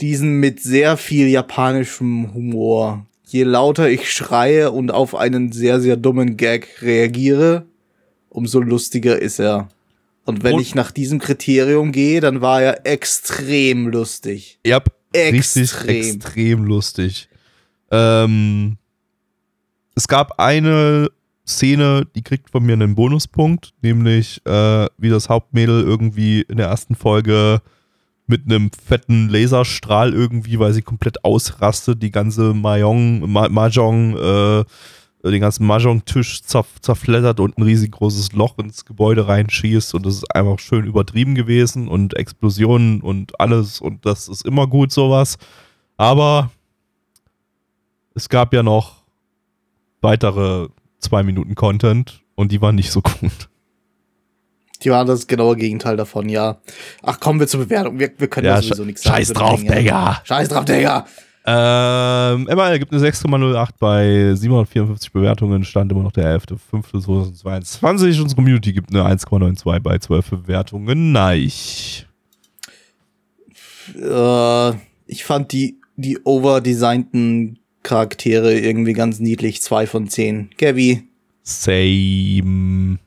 diesen mit sehr viel japanischem Humor. Je lauter ich schreie und auf einen sehr, sehr dummen Gag reagiere, umso lustiger ist er. Und wenn Und- ich nach diesem Kriterium gehe, dann war er extrem lustig. Ja, richtig Extrem. extrem lustig. Ähm, es gab eine Szene, die kriegt von mir einen Bonuspunkt, nämlich äh, wie das Hauptmädel irgendwie in der ersten Folge mit einem fetten Laserstrahl irgendwie, weil sie komplett ausrastet, die ganze Mahjong, Ma Mahjong, äh, den ganzen Mahjong-Tisch zerf zerfleddert und ein riesengroßes Loch ins Gebäude reinschießt und das ist einfach schön übertrieben gewesen und Explosionen und alles und das ist immer gut sowas. Aber es gab ja noch weitere zwei Minuten Content und die waren nicht so gut. Die waren das genaue Gegenteil davon, ja. Ach, kommen wir zur Bewertung. Wir, wir können Ja, da sowieso nichts sagen. scheiß drauf. Digga. Scheiß drauf, Digga. Ähm, ML gibt eine 6,08 bei 754 Bewertungen, stand immer noch der 11.05.2022. Unsere Community gibt eine 1,92 bei 12 Bewertungen. Nein. Äh, ich fand die, die overdesignten Charaktere irgendwie ganz niedlich. Zwei von zehn. Gabby. Same.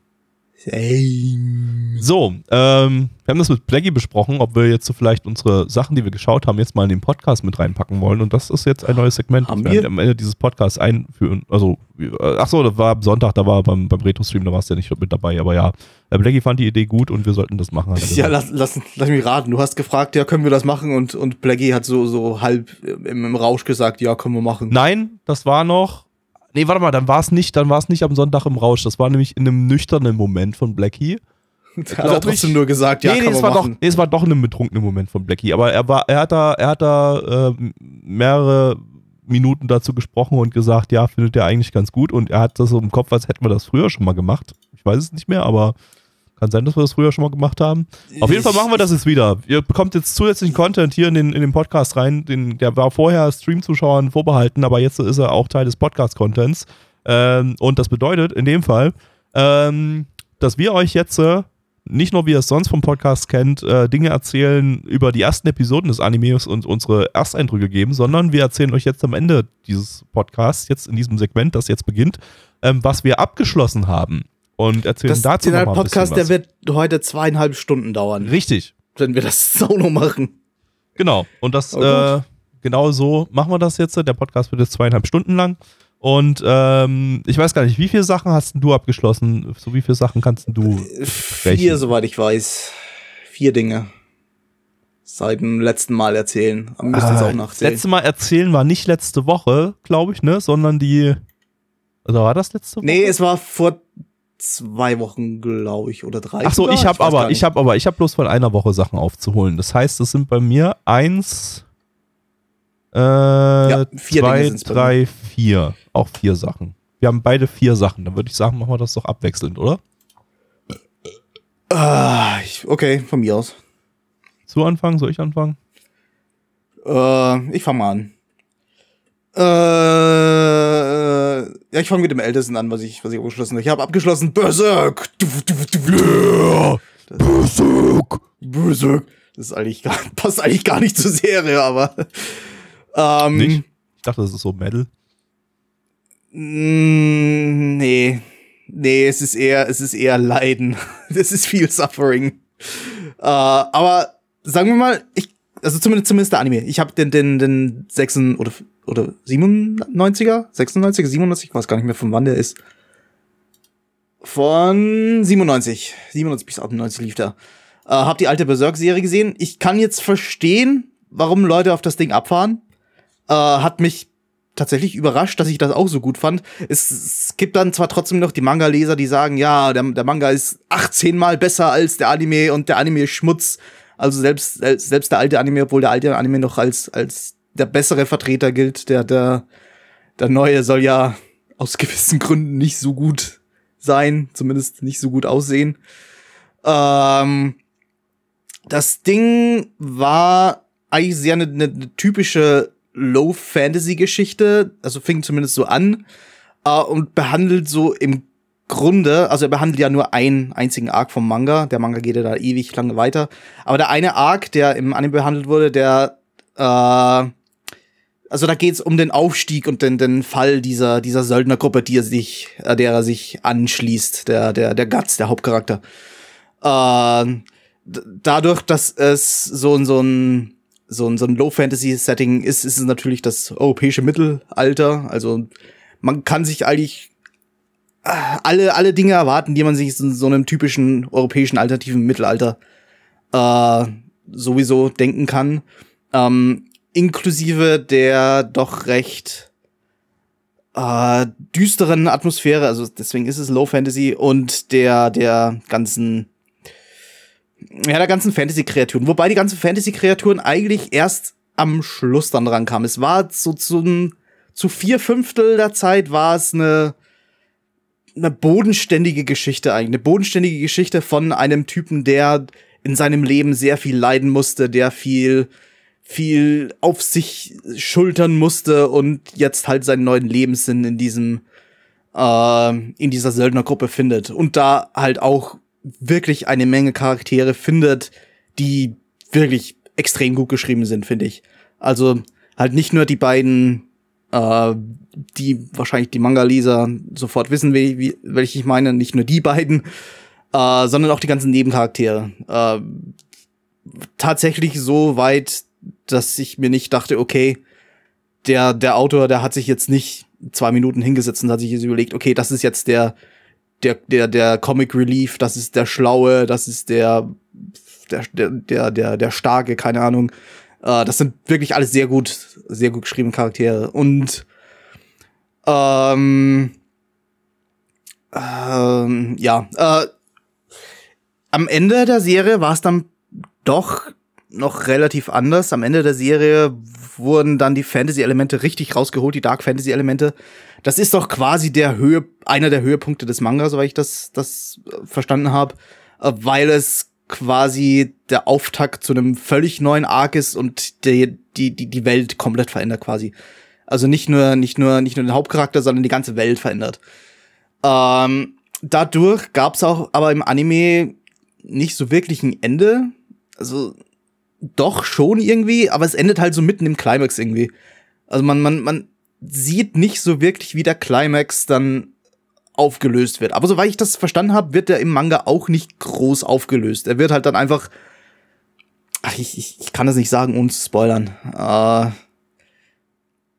Same. So, ähm, wir haben das mit Blackie besprochen, ob wir jetzt so vielleicht unsere Sachen, die wir geschaut haben, jetzt mal in den Podcast mit reinpacken wollen. Und das ist jetzt ein neues Segment, Haben das wir am Ende dieses Podcasts einführen. Also, äh, ach so, das war am Sonntag, da war beim, beim Retro-Stream, da warst du ja nicht mit dabei. Aber ja, äh, Blackie fand die Idee gut und wir sollten das machen. Ja, lass, lass, lass mich raten. Du hast gefragt, ja, können wir das machen? Und, und Blackie hat so, so halb im, im Rausch gesagt, ja, können wir machen. Nein, das war noch. Nee, warte mal, dann war es nicht, dann war es nicht am Sonntag im Rausch. Das war nämlich in einem nüchternen Moment von Blackie. hat glaub er trotzdem nur gesagt, ja, nee, nee, es war doch, nee, es war doch in einem betrunkenen Moment von Blackie. Aber er war, er hat da, er hat da äh, mehrere Minuten dazu gesprochen und gesagt, ja, findet er eigentlich ganz gut. Und er hat das so im Kopf, als hätten wir das früher schon mal gemacht. Ich weiß es nicht mehr, aber kann sein, dass wir das früher schon mal gemacht haben. Auf jeden Fall machen wir das jetzt wieder. Ihr bekommt jetzt zusätzlichen Content hier in den, in den Podcast rein. Den, der war vorher Stream-Zuschauern vorbehalten, aber jetzt ist er auch Teil des Podcast-Contents. Ähm, und das bedeutet in dem Fall, ähm, dass wir euch jetzt äh, nicht nur, wie ihr es sonst vom Podcast kennt, äh, Dinge erzählen über die ersten Episoden des Animes und unsere Ersteindrücke geben, sondern wir erzählen euch jetzt am Ende dieses Podcasts, jetzt in diesem Segment, das jetzt beginnt, ähm, was wir abgeschlossen haben. Und erzählen Das, dazu der noch mal ein Podcast, bisschen der was. wird heute zweieinhalb Stunden dauern, Richtig, wenn wir das solo machen. genau. Und das, Oh, äh, genau so machen wir das jetzt. Der Podcast wird jetzt zweieinhalb Stunden lang. Und ähm, ich weiß gar nicht, wie viele Sachen hast du abgeschlossen? So wie viele Sachen kannst du Vier, Welchen? soweit ich weiß. Vier Dinge. Seit dem letzten Mal erzählen. Aber müsst jetzt Ah, auch nachzählen. Letzte Mal erzählen war nicht letzte Woche, glaube ich, ne? Sondern die. Oder war das letzte Woche? Nee, es war vor zwei Wochen, glaube ich, oder drei. Ach so, ich habe aber, ich habe aber, ich habe bloß von einer Woche Sachen aufzuholen. Das heißt, es sind bei mir eins, äh, vier zwei, drei, vier. Auch vier Sachen. Wir haben beide vier Sachen. Dann würde ich sagen, machen wir das doch abwechselnd, oder? Ah, ich, okay, von mir aus. Zu anfangen? Soll ich anfangen? Äh, ich fange mal an. Äh, ja, ich fange mit dem Ältesten an, was ich, was ich abgeschlossen habe. Ich habe abgeschlossen Berserk. Yeah, Berserk. Berserk. Das ist eigentlich gar, passt eigentlich gar nicht zur Serie, aber. Ähm, Nicht? Ich dachte, das ist so Metal. Mm, nee. nee, es ist eher, es ist eher Leiden. Es ist viel Suffering. Äh, aber sagen wir mal, ich, also zumindest, zumindest der Anime. Ich habe den, den, den 6 oder, oder 97er, 96er, 97, ich weiß gar nicht mehr von wann der ist. Von 97, 97 bis 98 lief der. Äh, hab die alte Berserk-Serie gesehen. Ich kann jetzt verstehen, warum Leute auf das Ding abfahren. Äh, hat mich tatsächlich überrascht, dass ich das auch so gut fand. Es, es gibt dann zwar trotzdem noch die Manga-Leser, die sagen, ja, der, der Manga ist 18 mal besser als der Anime und der Anime ist Schmutz. Also selbst, selbst der alte Anime, obwohl der alte Anime noch als, als der bessere Vertreter gilt, der, der, der neue soll ja aus gewissen Gründen nicht so gut sein, zumindest nicht so gut aussehen. Ähm, das Ding war eigentlich sehr eine, eine typische Low-Fantasy-Geschichte, also fing zumindest so an äh, und behandelt so im Grunde, also er behandelt ja nur einen einzigen Arc vom Manga. Der Manga geht ja da ewig lange weiter. Aber der eine Arc, der im Anime behandelt wurde, der, äh, also da geht's um den Aufstieg und den, den Fall dieser, dieser Söldnergruppe, die er sich, äh, der er sich anschließt, der, der, der Guts, der Hauptcharakter. Äh, dadurch, dass es so, so ein so ein, so ein Low-Fantasy-Setting ist, ist es natürlich das europäische Mittelalter. Also man kann sich eigentlich äh, alle, alle Dinge erwarten, die man sich in so einem typischen europäischen alternativen Mittelalter äh, sowieso denken kann. Ähm, inklusive der doch recht äh, düsteren Atmosphäre, also deswegen ist es Low Fantasy und der, der ganzen ja, der ganzen Fantasy-Kreaturen. Wobei die ganzen Fantasy-Kreaturen eigentlich erst am Schluss dann rankamen. Es war so zu, zu vier Fünftel der Zeit war es eine, eine bodenständige Geschichte eigentlich. Eine bodenständige Geschichte von einem Typen, der in seinem Leben sehr viel leiden musste, der viel, viel auf sich schultern musste und jetzt halt seinen neuen Lebenssinn in diesem, äh, in dieser Söldnergruppe findet. Und da halt auch wirklich eine Menge Charaktere findet, die wirklich extrem gut geschrieben sind, finde ich. Also halt nicht nur die beiden, äh, die wahrscheinlich die Manga-Leser sofort wissen, wie, wie, welche ich meine, nicht nur die beiden, äh, sondern auch die ganzen Nebencharaktere. Äh, tatsächlich so weit, dass ich mir nicht dachte, okay, der, der Autor, der hat sich jetzt nicht zwei Minuten hingesetzt und hat sich jetzt überlegt, okay, das ist jetzt der, der, der, der Comic Relief, das ist der Schlaue, das ist der, der, der, der, der Starke, keine Ahnung. Äh, das sind wirklich alles sehr gut, sehr gut geschriebene Charaktere. Und ähm, ähm, ja, äh, am Ende der Serie war es dann doch noch relativ anders. Am Ende der Serie wurden dann die Fantasy-Elemente richtig rausgeholt, die Dark Fantasy-Elemente. Das ist doch quasi der Höhe, einer der Höhepunkte des Manga, soweit ich das, das äh, verstanden habe, äh, weil es quasi der Auftakt zu einem völlig neuen Arc ist und die, die, die, die Welt komplett verändert quasi. Also nicht nur, nicht nur, nicht nur den Hauptcharakter, sondern die ganze Welt verändert. Ähm, dadurch gab's auch aber im Anime nicht so wirklich ein Ende. Also doch schon irgendwie, aber es endet halt so mitten im Climax irgendwie. Also man, man, man sieht nicht so wirklich, wie der Climax dann aufgelöst wird. Aber soweit ich das verstanden habe, wird der im Manga auch nicht groß aufgelöst. Er wird halt dann einfach. Ach, ich, ich, ich kann das nicht sagen, ohne zu spoilern. Äh,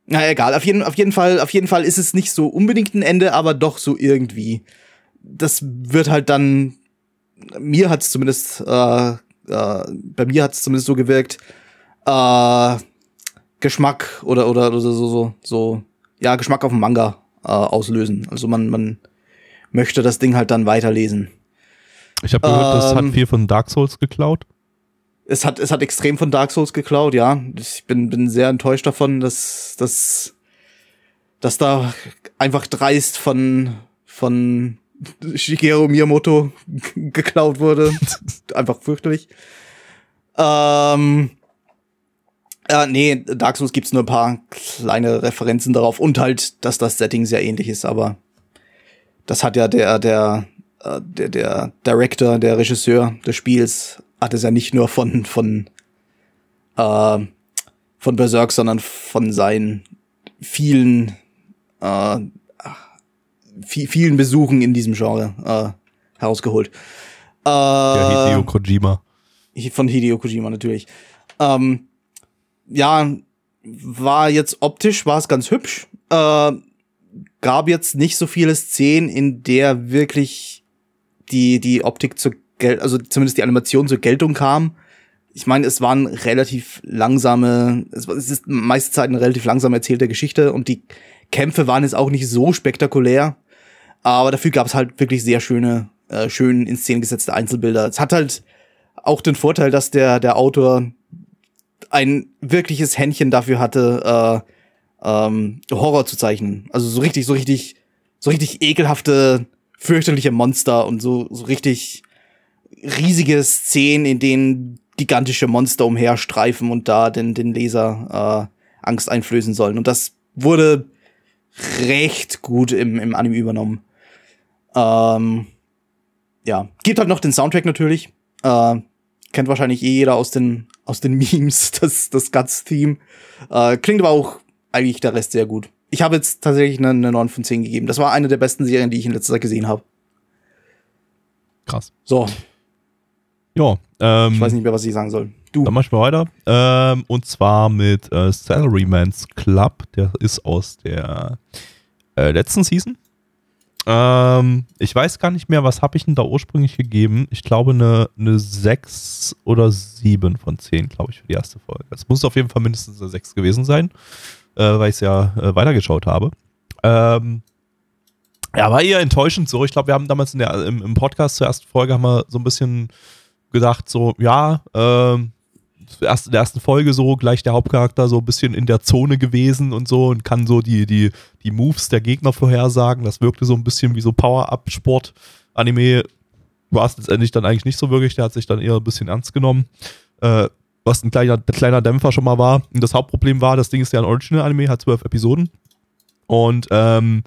na egal, auf jeden, auf jeden Fall, auf jeden Fall ist es nicht so unbedingt ein Ende, aber doch so irgendwie. Das wird halt dann. Mir hat es zumindest äh, äh, bei mir hat es zumindest so gewirkt, äh, Geschmack oder, oder, oder so, so, so, ja, Geschmack auf dem Manga äh, auslösen. Also man, man möchte das Ding halt dann weiterlesen. Ich habe gehört, ähm, das hat ähm, viel von Dark Souls geklaut. Es hat, es hat extrem von Dark Souls geklaut, ja. Ich bin, bin sehr enttäuscht davon, dass, dass, dass da einfach dreist von, von Shigeru Miyamoto geklaut wurde. Einfach fürchterlich. Ähm, ja, nee, Dark Souls gibt's nur ein paar kleine Referenzen darauf und halt, dass das Setting sehr ähnlich ist, aber das hat ja der, der, äh, der, der Director, der Regisseur des Spiels, hat es ja nicht nur von, von, äh, von Berserk, sondern von seinen vielen äh, vielen Besuchen in diesem Genre äh, herausgeholt. Äh, ja, Hideo Kojima. Von Hideo Kojima natürlich. Ähm, ja, war jetzt optisch, war es ganz hübsch. Äh, gab jetzt nicht so viele Szenen, in der wirklich die, die Optik zur Gel also zumindest die Animation zur Geltung kam. Ich meine, es waren relativ langsame, es ist meiste Zeit eine relativ langsam erzählte Geschichte und die Kämpfe waren jetzt auch nicht so spektakulär, aber dafür gab es halt wirklich sehr schöne, äh, schön in Szene gesetzte Einzelbilder. Es hat halt auch den Vorteil, dass der, der Autor ein wirkliches Händchen dafür hatte, äh, ähm, Horror zu zeichnen. Also so richtig, so richtig, so richtig ekelhafte, fürchterliche Monster und so, so richtig riesige Szenen, in denen gigantische Monster umherstreifen und da den, den Leser äh, Angst einflößen sollen. Und das wurde recht gut im, im Anime übernommen. Ähm, ja, gibt halt noch den Soundtrack natürlich. Äh, kennt wahrscheinlich eh jeder aus den, aus den Memes, das, das Guts-Theme. Äh, klingt aber auch eigentlich der Rest sehr gut. Ich habe jetzt tatsächlich eine, eine 9 von 10 gegeben. Das war eine der besten Serien, die ich in letzter Zeit gesehen habe. Krass. So. Ja. Ähm, ich weiß nicht mehr, was ich sagen soll. Du. Dann mach ich mal weiter. Ähm, und zwar mit äh, Salaryman's Club. Der ist aus der äh, letzten Season. Ähm, ich weiß gar nicht mehr, was habe ich denn da ursprünglich gegeben? Ich glaube eine, eine 6 oder 7 von 10, glaube ich, für die erste Folge. Es muss auf jeden Fall mindestens eine 6 gewesen sein, äh, weil ich es ja äh, weitergeschaut habe. Ähm, ja, war eher enttäuschend so. Ich glaube, wir haben damals in der, im, im, Podcast zur ersten Folge haben wir so ein bisschen gedacht, so, ja, ähm, erst in der ersten Folge so gleich der Hauptcharakter so ein bisschen in der Zone gewesen und so und kann so die, die, die Moves der Gegner vorhersagen. Das wirkte so ein bisschen wie so Power-Up-Sport-Anime. War es letztendlich dann eigentlich nicht so wirklich. Der hat sich dann eher ein bisschen ernst genommen. Äh, was ein kleiner, kleiner Dämpfer schon mal war. Und das Hauptproblem war, das Ding ist ja ein Original-Anime, hat zwölf Episoden. Und ähm,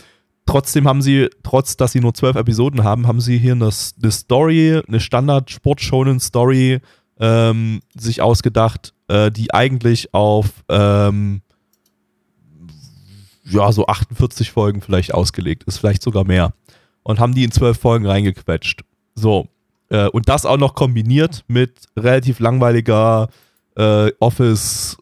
trotzdem haben sie, trotz dass sie nur zwölf Episoden haben, haben sie hier eine, eine Story, eine Standard-Sport-Shonen-Story ähm, sich ausgedacht, äh, die eigentlich auf ähm, ja, so 48 Folgen vielleicht ausgelegt ist, vielleicht sogar mehr. Und haben die in zwölf Folgen reingequetscht. So. Äh, und das auch noch kombiniert mit relativ langweiliger äh, Office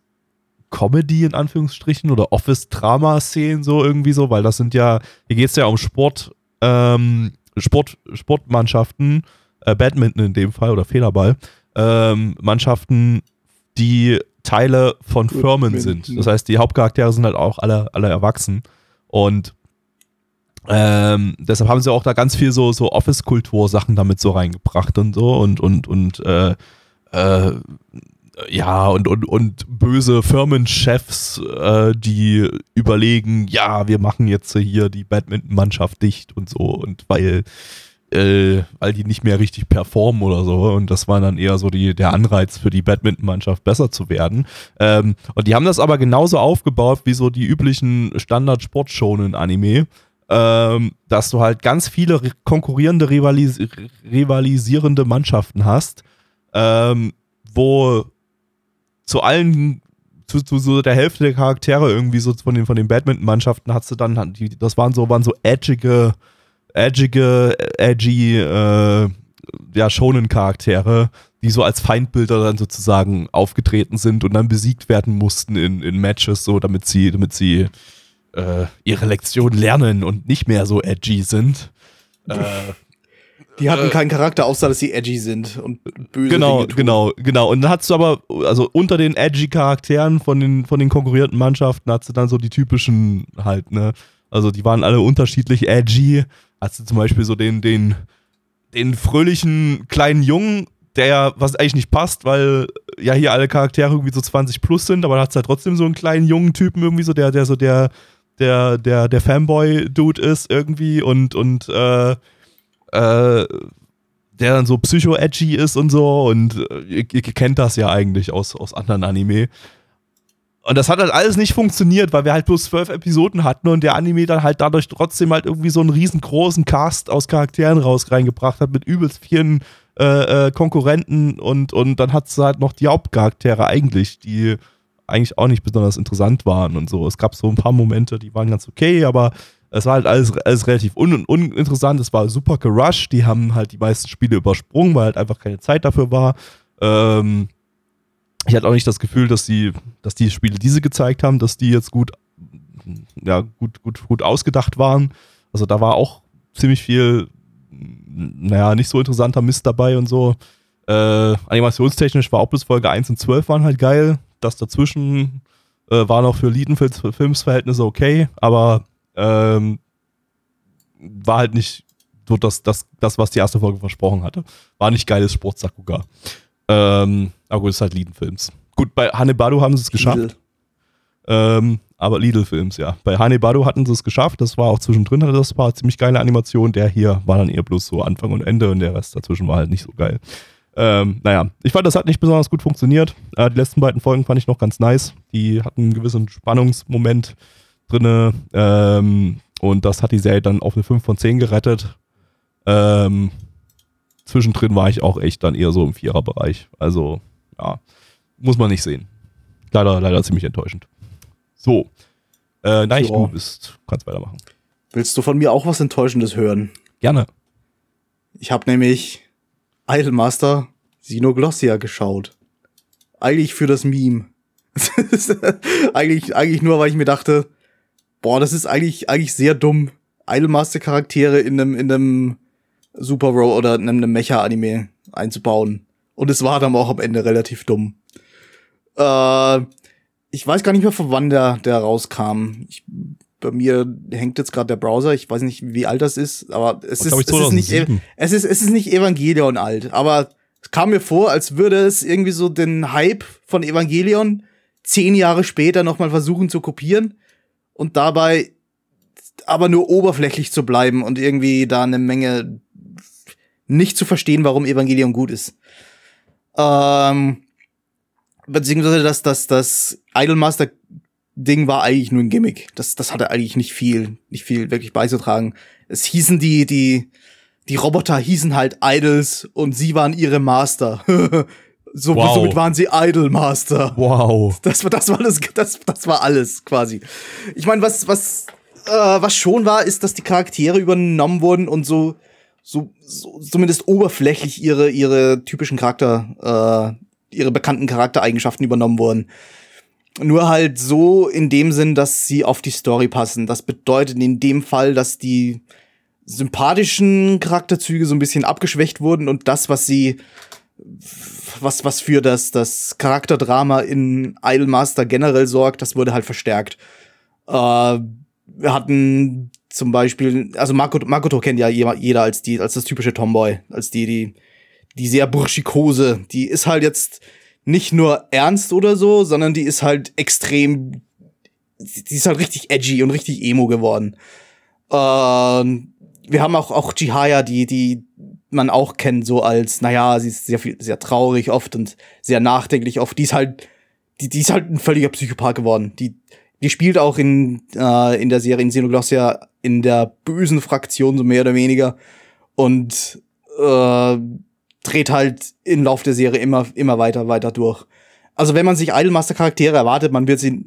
Comedy in Anführungsstrichen oder Office-Drama-Szenen so irgendwie so, weil das sind ja, hier geht es ja um Sport, ähm, Sport, Sportmannschaften, äh, Badminton in dem Fall oder Federball, ähm, Mannschaften, die Teile von Gut, Firmen sind. Das heißt, die Hauptcharaktere sind halt auch alle, alle erwachsen. Und ähm, deshalb haben sie auch da ganz viel so, so Office-Kultur-Sachen damit so reingebracht und so und, und, und äh, äh, ja, und, und, und böse Firmenchefs, äh, die überlegen, ja, wir machen jetzt hier die Badminton-Mannschaft dicht und so und weil äh, weil die nicht mehr richtig performen oder so. Und das war dann eher so die, der Anreiz für die Badminton-Mannschaft besser zu werden. Ähm, und die haben das aber genauso aufgebaut wie so die üblichen Standard-Sport-Shonen-Anime. Ähm, dass du halt ganz viele konkurrierende, rivalis rivalisierende Mannschaften hast, ähm, wo zu allen zu, zu, so der Hälfte der Charaktere irgendwie so von den, von den Badminton-Mannschaften hast du dann, die, das waren so, waren so edgige, edgige, edgy, äh, ja, Shonen-Charaktere, die so als Feindbilder dann sozusagen aufgetreten sind und dann besiegt werden mussten in, in Matches, so damit sie, damit sie äh, ihre Lektion lernen und nicht mehr so edgy sind. Äh, die hatten äh, keinen Charakter, außer dass sie edgy sind und böse Genau, Dinge tun. genau, genau. Und dann hast du aber, also unter den edgy Charakteren von den, von den konkurrierenden Mannschaften hast du dann so die typischen halt, ne? Also die waren alle unterschiedlich edgy Hast du zum Beispiel so den, den, den fröhlichen kleinen Jungen, der, was eigentlich nicht passt, weil ja hier alle Charaktere irgendwie so 20 plus sind, aber da hat es halt trotzdem so einen kleinen jungen Typen irgendwie so, der, der so der, der, der, der Fanboy-Dude ist irgendwie und, und, äh, äh, der dann so psycho-edgy ist und so und äh, ihr, ihr, kennt das ja eigentlich aus, aus anderen Anime. Und das hat halt alles nicht funktioniert, weil wir halt bloß zwölf Episoden hatten und der Anime dann halt dadurch trotzdem halt irgendwie so einen riesengroßen Cast aus Charakteren raus reingebracht hat mit übelst vielen äh, äh, Konkurrenten und, und dann hat es halt noch die Hauptcharaktere eigentlich, die eigentlich auch nicht besonders interessant waren und so. Es gab so ein paar Momente, die waren ganz okay, aber Es war halt alles, alles relativ un uninteressant. Es war super gerusht. Die haben halt die meisten Spiele übersprungen, weil halt einfach keine Zeit dafür war. Ähm, ich hatte auch nicht das Gefühl, dass die, dass die Spiele, die sie gezeigt haben, dass die jetzt gut, ja, gut, gut, gut ausgedacht waren. Also da war auch ziemlich viel, naja, nicht so interessanter Mist dabei und so. Äh, animationstechnisch war auch bis Folge 1 und 12 waren halt geil. Das dazwischen äh, war noch für Liedenfilms-Verhältnisse okay, aber ähm, war halt nicht so das, das, das, was die erste Folge versprochen hatte. War nicht geiles Sportsakuga. Ähm, aber gut, ist halt Lidl-Films. Gut, bei Hanebado haben sie es geschafft. Ähm, aber Lidl-Films, ja. Bei Hanebado hatten sie es geschafft. Das war auch zwischendrin, hatte das war ziemlich geile Animation. Der hier war dann eher bloß so Anfang und Ende und der Rest dazwischen war halt nicht so geil. Ähm, naja, ich fand, das hat nicht besonders gut funktioniert. Äh, die letzten beiden Folgen fand ich noch ganz nice. Die hatten einen gewissen Spannungsmoment drinne ähm, und das hat die Serie dann auf eine 5 von 10 gerettet. Ähm, zwischendrin war ich auch echt dann eher so im Viererbereich. Also, ja, muss man nicht sehen. Leider, leider ziemlich enttäuschend. So. Äh, nein, so. du bist, kannst weitermachen. Willst du von mir auch was Enttäuschendes hören? Gerne. Ich habe nämlich Idolmaster Sinoglossia geschaut. Eigentlich für das Meme. eigentlich, eigentlich nur, weil ich mir dachte, boah, das ist eigentlich, eigentlich sehr dumm. Idolmaster-Charaktere in einem, in einem Super Row oder in einem Mecha-Anime einzubauen. Und es war dann auch am Ende relativ dumm. Äh, ich weiß gar nicht mehr, von wann der, der rauskam. Ich, bei mir hängt jetzt gerade der Browser. Ich weiß nicht, wie alt das ist, aber es, ist, es ist nicht, es ist, es ist nicht Evangelion alt. Aber es kam mir vor, als würde es irgendwie so den Hype von Evangelion zehn Jahre später nochmal versuchen zu kopieren und dabei aber nur oberflächlich zu bleiben und irgendwie da eine Menge nicht zu verstehen, warum Evangelion gut ist. Ähm, beziehungsweise dass das, das Idolmaster Ding war eigentlich nur ein Gimmick. Das, das hatte eigentlich nicht viel, nicht viel wirklich beizutragen. Es hießen die, die, die Roboter hießen halt Idols und sie waren ihre Master. so, wow. Somit waren sie Idolmaster. Wow. Das war, das war alles, das, das war alles quasi. Ich meine, was, was, äh, was schon war, ist, dass die Charaktere übernommen wurden und so so, so zumindest oberflächlich ihre, ihre typischen Charakter, äh, ihre bekannten Charaktereigenschaften übernommen wurden. Nur halt so in dem Sinn, dass sie auf die Story passen. Das bedeutet in dem Fall, dass die sympathischen Charakterzüge so ein bisschen abgeschwächt wurden und das, was sie, was, was für das, das Charakterdrama in Idolmaster generell sorgt, das wurde halt verstärkt. Äh, wir hatten zum Beispiel, also Makoto, Makoto kennt ja jeder als die, als das typische Tomboy, als die, die, die sehr burschikose. Die ist halt jetzt nicht nur ernst oder so, sondern die ist halt extrem, die ist halt richtig edgy und richtig emo geworden. Ähm, wir haben auch, auch Jihaya, die, die man auch kennt, so als, naja, sie ist sehr sehr traurig oft und sehr nachdenklich oft. Die ist halt, die, die ist halt ein völliger Psychopath geworden. Die, die spielt auch in, äh, in der Serie in Xenoglossia in der bösen Fraktion, so mehr oder weniger. Und äh, dreht halt im Lauf der Serie immer, immer weiter, weiter durch. Also wenn man sich Idolmaster-Charaktere erwartet, man wird sie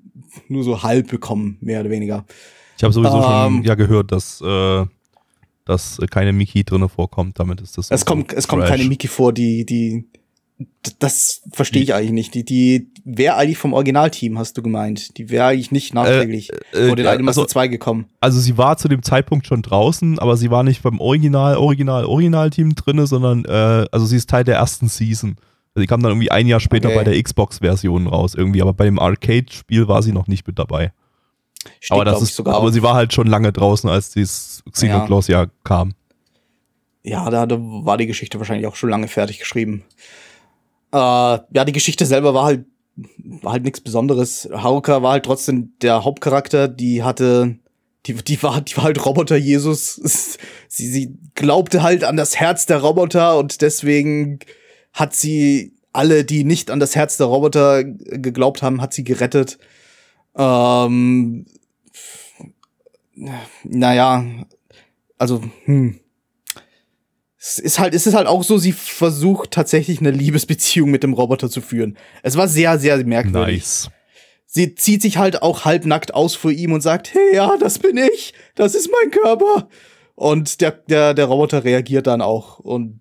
nur so halb bekommen, mehr oder weniger. Ich habe sowieso ähm, schon ja gehört, dass, äh, dass keine Miki drinne vorkommt, damit ist das Es kommt, es kommt keine Miki vor, die, die das verstehe ich eigentlich nicht. Die, die wäre eigentlich vom Originalteam, hast du gemeint. Die wäre eigentlich nicht nachträglich äh, äh, vor den äh, also, 2 gekommen. Also sie war zu dem Zeitpunkt schon draußen, aber sie war nicht beim Original, Original, Originalteam drinne, sondern äh, also sie ist Teil der ersten Season. Sie kam dann irgendwie ein Jahr später okay. bei der Xbox-Version raus irgendwie, aber bei dem Arcade-Spiel war sie noch nicht mit dabei. Steht, aber das ist, sogar aber sie war halt schon lange draußen, als dieses Xenoclaws ja. ja kam. Ja, da, da war die Geschichte wahrscheinlich auch schon lange fertig geschrieben. Äh, ja, die Geschichte selber war halt, war halt nichts Besonderes. Haruka war halt trotzdem der Hauptcharakter, die hatte, die, die war, die war halt Roboter Jesus. sie, sie glaubte halt an das Herz der Roboter und deswegen hat sie alle, die nicht an das Herz der Roboter geglaubt haben, hat sie gerettet. Ähm, naja, also, hm es ist halt, es ist halt auch so, sie versucht tatsächlich eine Liebesbeziehung mit dem Roboter zu führen. Es war sehr, sehr merkwürdig. Nice. sie zieht sich halt auch halbnackt aus vor ihm und sagt, hey, ja, das bin ich, das ist mein Körper. Und der, der, der Roboter reagiert dann auch und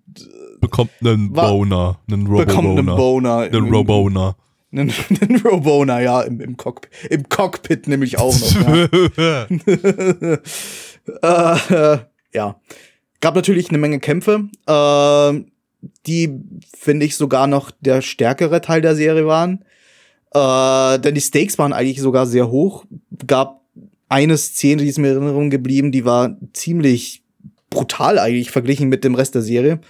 bekommt einen Boner, einen Robo bekommt einen Boner. Einen Roboner. Einen, einen Roboner, ja, im, im, Cockpit, im Cockpit nämlich auch noch. Ja. äh, ja. Gab natürlich eine Menge Kämpfe, äh, die, finde ich, sogar noch der stärkere Teil der Serie waren. Äh, denn die Stakes waren eigentlich sogar sehr hoch. Gab eine Szene, die ist mir in Erinnerung geblieben, die war ziemlich brutal eigentlich verglichen mit dem Rest der Serie.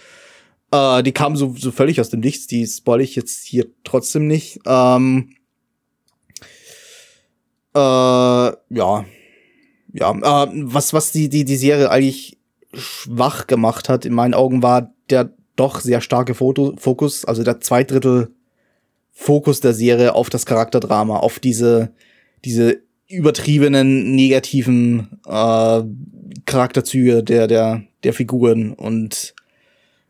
Äh, die kam so, so völlig aus dem Nichts, die spoil ich jetzt hier trotzdem nicht. Ähm, äh, ja. Ja, äh, was, was die, die, die Serie eigentlich schwach gemacht hat, in meinen Augen, war der doch sehr starke Foto Fokus, also der zwei Drittel Fokus der Serie auf das Charakterdrama, auf diese, diese übertriebenen negativen äh, Charakterzüge der, der, der Figuren und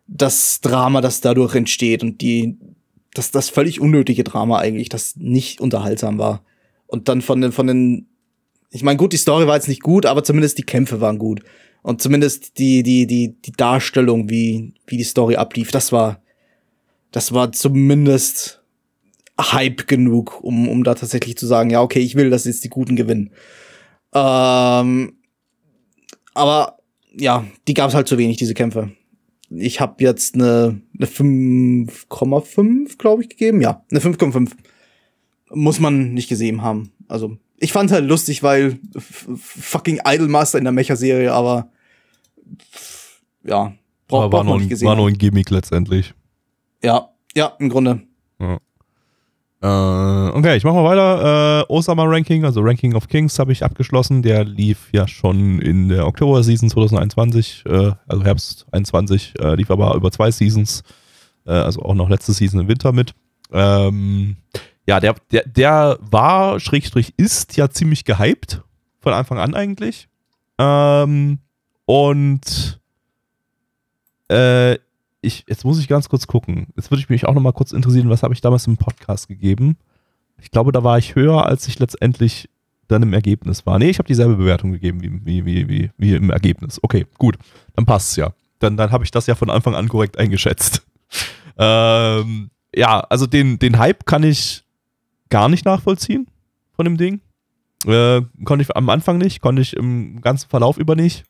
das Drama, das dadurch entsteht und die, das, das völlig unnötige Drama eigentlich, das nicht unterhaltsam war. Und dann von den, von den, ich meine, gut, die Story war jetzt nicht gut, aber zumindest die Kämpfe waren gut. Und zumindest die, die, die, die Darstellung, wie, wie die Story ablief, das war, das war zumindest Hype genug, um, um da tatsächlich zu sagen, ja, okay, ich will, dass jetzt die Guten gewinnen. Ähm, aber ja, die gab es halt zu wenig, diese Kämpfe ich habe jetzt eine, eine 5,5, glaube ich, gegeben. Ja, eine 5,5. Muss man nicht gesehen haben. Also, ich fand halt lustig, weil fucking Idolmaster in der Mecha-Serie, aber ja, braucht war, noch, gesehen war nur ein Gimmick letztendlich. Ja, ja, im Grunde. Ja. Äh, okay, ich mache mal weiter. Äh, Osama Ranking, also Ranking of Kings, habe ich abgeschlossen. Der lief ja schon in der Oktober-Season 2021, äh, also Herbst 21, äh, lief aber über zwei Seasons, äh, also auch noch letzte Season im Winter mit. Ähm, ja, der, der, der war, Schrägstrich, ist ja ziemlich gehypt. Von Anfang an eigentlich. Ähm, und äh, ich, jetzt muss ich ganz kurz gucken. Jetzt würde ich mich auch noch mal kurz interessieren, was habe ich damals im Podcast gegeben? Ich glaube, da war ich höher, als ich letztendlich dann im Ergebnis war. Nee, ich habe dieselbe Bewertung gegeben wie, wie, wie, wie, wie im Ergebnis. Okay, gut. Dann passt es ja. Dann, dann habe ich das ja von Anfang an korrekt eingeschätzt. ähm, ja, also den, den Hype kann ich gar nicht nachvollziehen von dem Ding. Äh, konnte ich am Anfang nicht, konnte ich im ganzen Verlauf über nicht.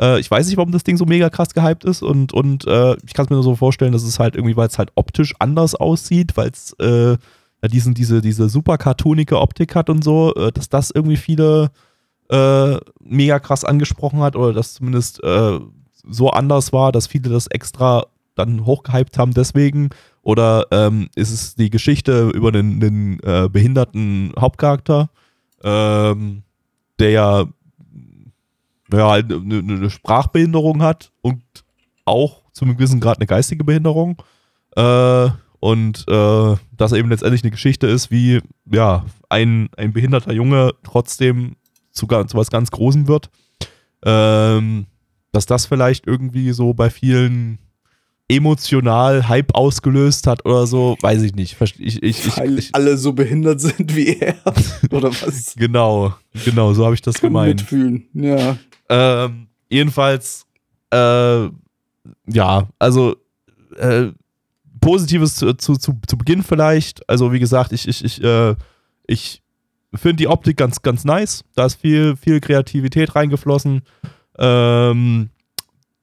Äh, ich weiß nicht, warum das Ding so mega krass gehypt ist und, und äh, ich kann es mir nur so vorstellen, dass es halt irgendwie, weil es halt optisch anders aussieht, weil es äh, ja diesen, diese, diese super cartoonige Optik hat und so, äh, dass das irgendwie viele äh, mega krass angesprochen hat oder dass zumindest äh, so anders war, dass viele das extra dann hochgehypt haben deswegen? Oder ähm, ist es die Geschichte über den, den äh, behinderten Hauptcharakter, ähm, der ja ja, halt eine, eine Sprachbehinderung hat und auch zu einem gewissen Grad eine geistige Behinderung. Äh, und äh, dass eben letztendlich eine Geschichte ist, wie ja, ein, ein behinderter Junge trotzdem zu, zu was ganz Großem wird. Ähm, dass das vielleicht irgendwie so bei vielen emotional Hype ausgelöst hat oder so, weiß ich nicht. Ich, ich, Weil ich, alle so behindert sind wie er. oder was? genau, genau, so habe ich das gemeint. Mitfühlen, ja. Ähm, jedenfalls, äh, ja, also äh, Positives zu, zu, zu, zu, Beginn vielleicht. Also wie gesagt, ich, ich, ich, äh, ich finde die Optik ganz, ganz nice. Da ist viel, viel Kreativität reingeflossen. Ähm,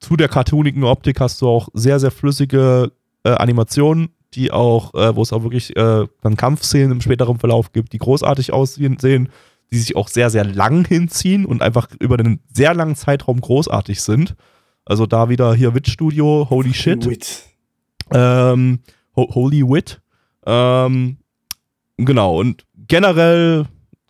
zu der cartoonigen Optik hast du auch sehr, sehr flüssige äh, Animationen, die auch, äh, wo es auch wirklich äh, dann Kampfszenen im späteren Verlauf gibt, die großartig aussehen, die sich auch sehr, sehr lang hinziehen und einfach über einen sehr langen Zeitraum großartig sind. Also da wieder hier Wit Studio, Holy Shit. Wit. Ähm, Ho Holy Wit. Ähm, genau, und generell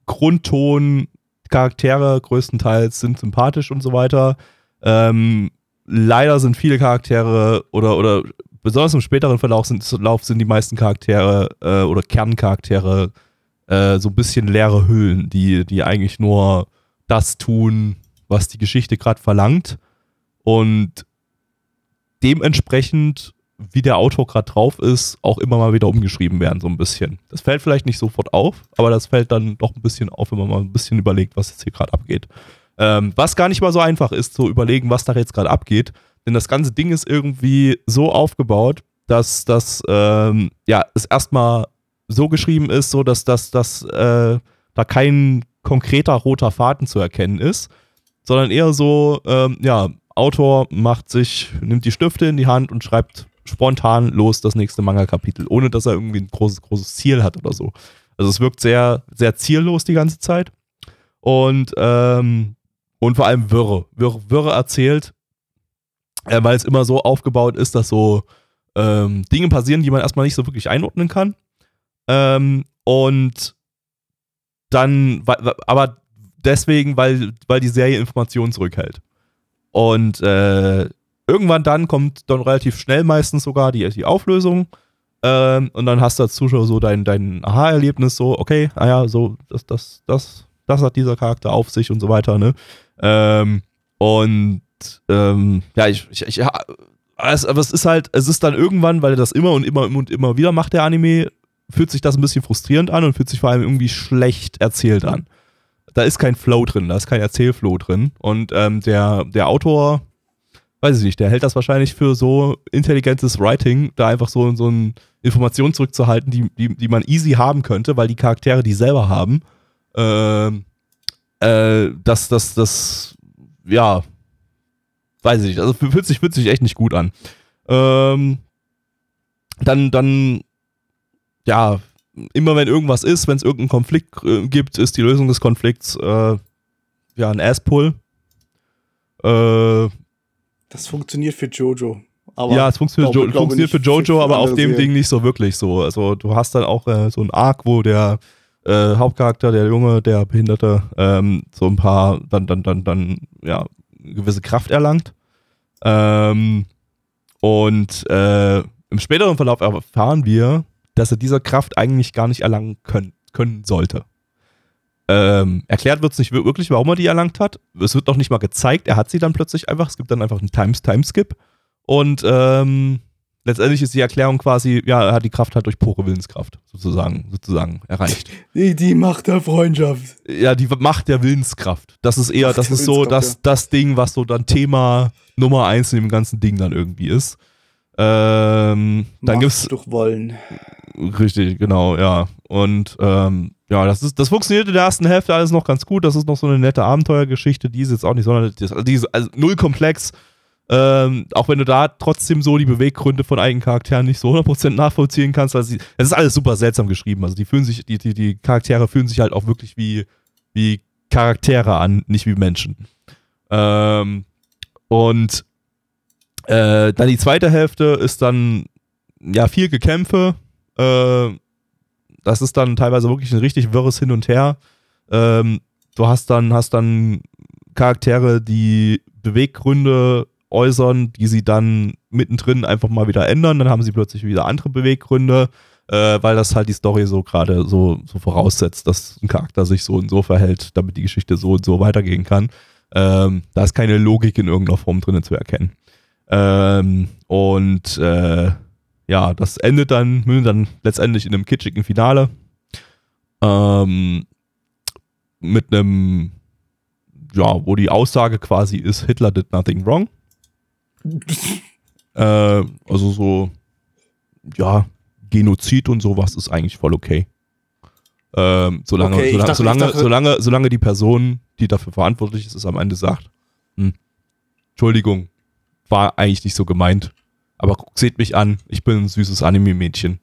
Grundton, Charaktere größtenteils sind sympathisch und so weiter. Ähm, leider sind viele Charaktere oder, oder besonders im späteren Verlauf sind, sind die meisten Charaktere äh, oder Kerncharaktere äh, so ein bisschen leere Hüllen, die, die eigentlich nur das tun, was die Geschichte gerade verlangt. Und dementsprechend wie der Autor gerade drauf ist, auch immer mal wieder umgeschrieben werden, so ein bisschen. Das fällt vielleicht nicht sofort auf, aber das fällt dann doch ein bisschen auf, wenn man mal ein bisschen überlegt, was jetzt hier gerade abgeht. Ähm, was gar nicht mal so einfach ist, zu überlegen, was da jetzt gerade abgeht. Denn das ganze Ding ist irgendwie so aufgebaut, dass das ähm, ja es erstmal so geschrieben ist, so dass, dass, dass äh, da kein konkreter roter Faden zu erkennen ist, sondern eher so, ähm, ja, Autor macht sich, nimmt die Stifte in die Hand und schreibt spontan los das nächste Manga-Kapitel, ohne dass er irgendwie ein großes, großes Ziel hat oder so. Also es wirkt sehr, sehr ziellos die ganze Zeit. Und, ähm, und vor allem wirre. Wirre, wirre erzählt, äh, weil es immer so aufgebaut ist, dass so ähm, Dinge passieren, die man erstmal nicht so wirklich einordnen kann. Ähm, und dann, aber deswegen, weil, weil die Serie Informationen zurückhält. Und äh, irgendwann dann kommt dann relativ schnell meistens sogar die, die Auflösung. Ähm, und dann hast du als Zuschauer so dein, dein Aha-Erlebnis, so, okay, naja, so, das, das, das, das hat dieser Charakter auf sich und so weiter, ne? Ähm, und ähm, ja, ich, ich, ich es, aber es ist halt, es ist dann irgendwann, weil er das immer und immer und immer wieder macht, der Anime, fühlt sich das ein bisschen frustrierend an und fühlt sich vor allem irgendwie schlecht erzählt an. Da ist kein Flow drin, da ist kein Erzählflow drin. Und ähm, der, der Autor, weiß ich nicht, der hält das wahrscheinlich für so intelligentes Writing, da einfach so, so eine Information zurückzuhalten, die, die, die man easy haben könnte, weil die Charaktere die selber haben. Äh, äh, das, das, das, ja, weiß ich nicht. Also fühlt sich, fühlt sich echt nicht gut an. Ähm, dann, dann ja, immer wenn irgendwas ist, wenn es irgendeinen Konflikt äh, gibt, ist die Lösung des Konflikts äh, ja ein Asspull. Äh, das funktioniert für Jojo. Aber ja, es funktioniert, glaube, jo funktioniert für Jojo, für aber auf dem. Ding nicht so wirklich so. Also du hast dann auch äh, so ein Arc, wo der äh, Hauptcharakter, der Junge, der Behinderte, ähm, so ein paar, dann, dann, dann, dann, ja, gewisse Kraft erlangt. Ähm, und äh, im späteren Verlauf erfahren wir, dass er dieser Kraft eigentlich gar nicht erlangen können, können sollte. Ähm, erklärt wird es nicht wirklich, warum er die erlangt hat. Es wird noch nicht mal gezeigt. Er hat sie dann plötzlich einfach. Es gibt dann einfach einen Times-Timeskip. Und ähm, letztendlich ist die Erklärung quasi, ja, er hat die Kraft halt durch pure Willenskraft sozusagen, sozusagen erreicht. Die, die Macht der Freundschaft. Ja, die Macht der Willenskraft. Das ist eher, das ist so das, das Ding, was so dann Thema Nummer eins in dem ganzen Ding dann irgendwie ist. Ähm, dann Macht gibt's durch Wollen. Richtig, genau, ja. Und ähm, ja, das ist, das funktioniert in der ersten Hälfte alles noch ganz gut. Das ist noch so eine nette Abenteuergeschichte, die ist jetzt auch nicht sonderlich, die ist also null komplex. Ähm, auch wenn du da trotzdem so die Beweggründe von eigenen Charakteren nicht so 100% nachvollziehen kannst, weil sie, es ist alles super seltsam geschrieben. Also die fühlen sich, die, die, die Charaktere fühlen sich halt auch wirklich wie, wie Charaktere an, nicht wie Menschen. Ähm, und äh, dann die zweite Hälfte ist dann ja viel Gekämpfe, äh, das ist dann teilweise wirklich ein richtig wirres Hin und Her. Ähm, du hast dann, hast dann Charaktere, die Beweggründe äußern, die sie dann mittendrin einfach mal wieder ändern. Dann haben sie plötzlich wieder andere Beweggründe, äh, weil das halt die Story so gerade so, so voraussetzt, dass ein Charakter sich so und so verhält, damit die Geschichte so und so weitergehen kann. Ähm, da ist keine Logik in irgendeiner Form drin zu erkennen. Ähm, und äh, ja, das endet dann, mündet dann letztendlich in einem kitschigen Finale. Ähm, mit einem, ja, wo die Aussage quasi ist, Hitler did nothing wrong. äh, also so, ja, Genozid und sowas ist eigentlich voll okay. Ähm, solange, okay, solange, dachte, solange, solange, solange die Person, die dafür verantwortlich ist, es am Ende sagt, hm, Entschuldigung, war eigentlich nicht so gemeint. Aber seht mich an, ich bin ein süßes Anime-Mädchen.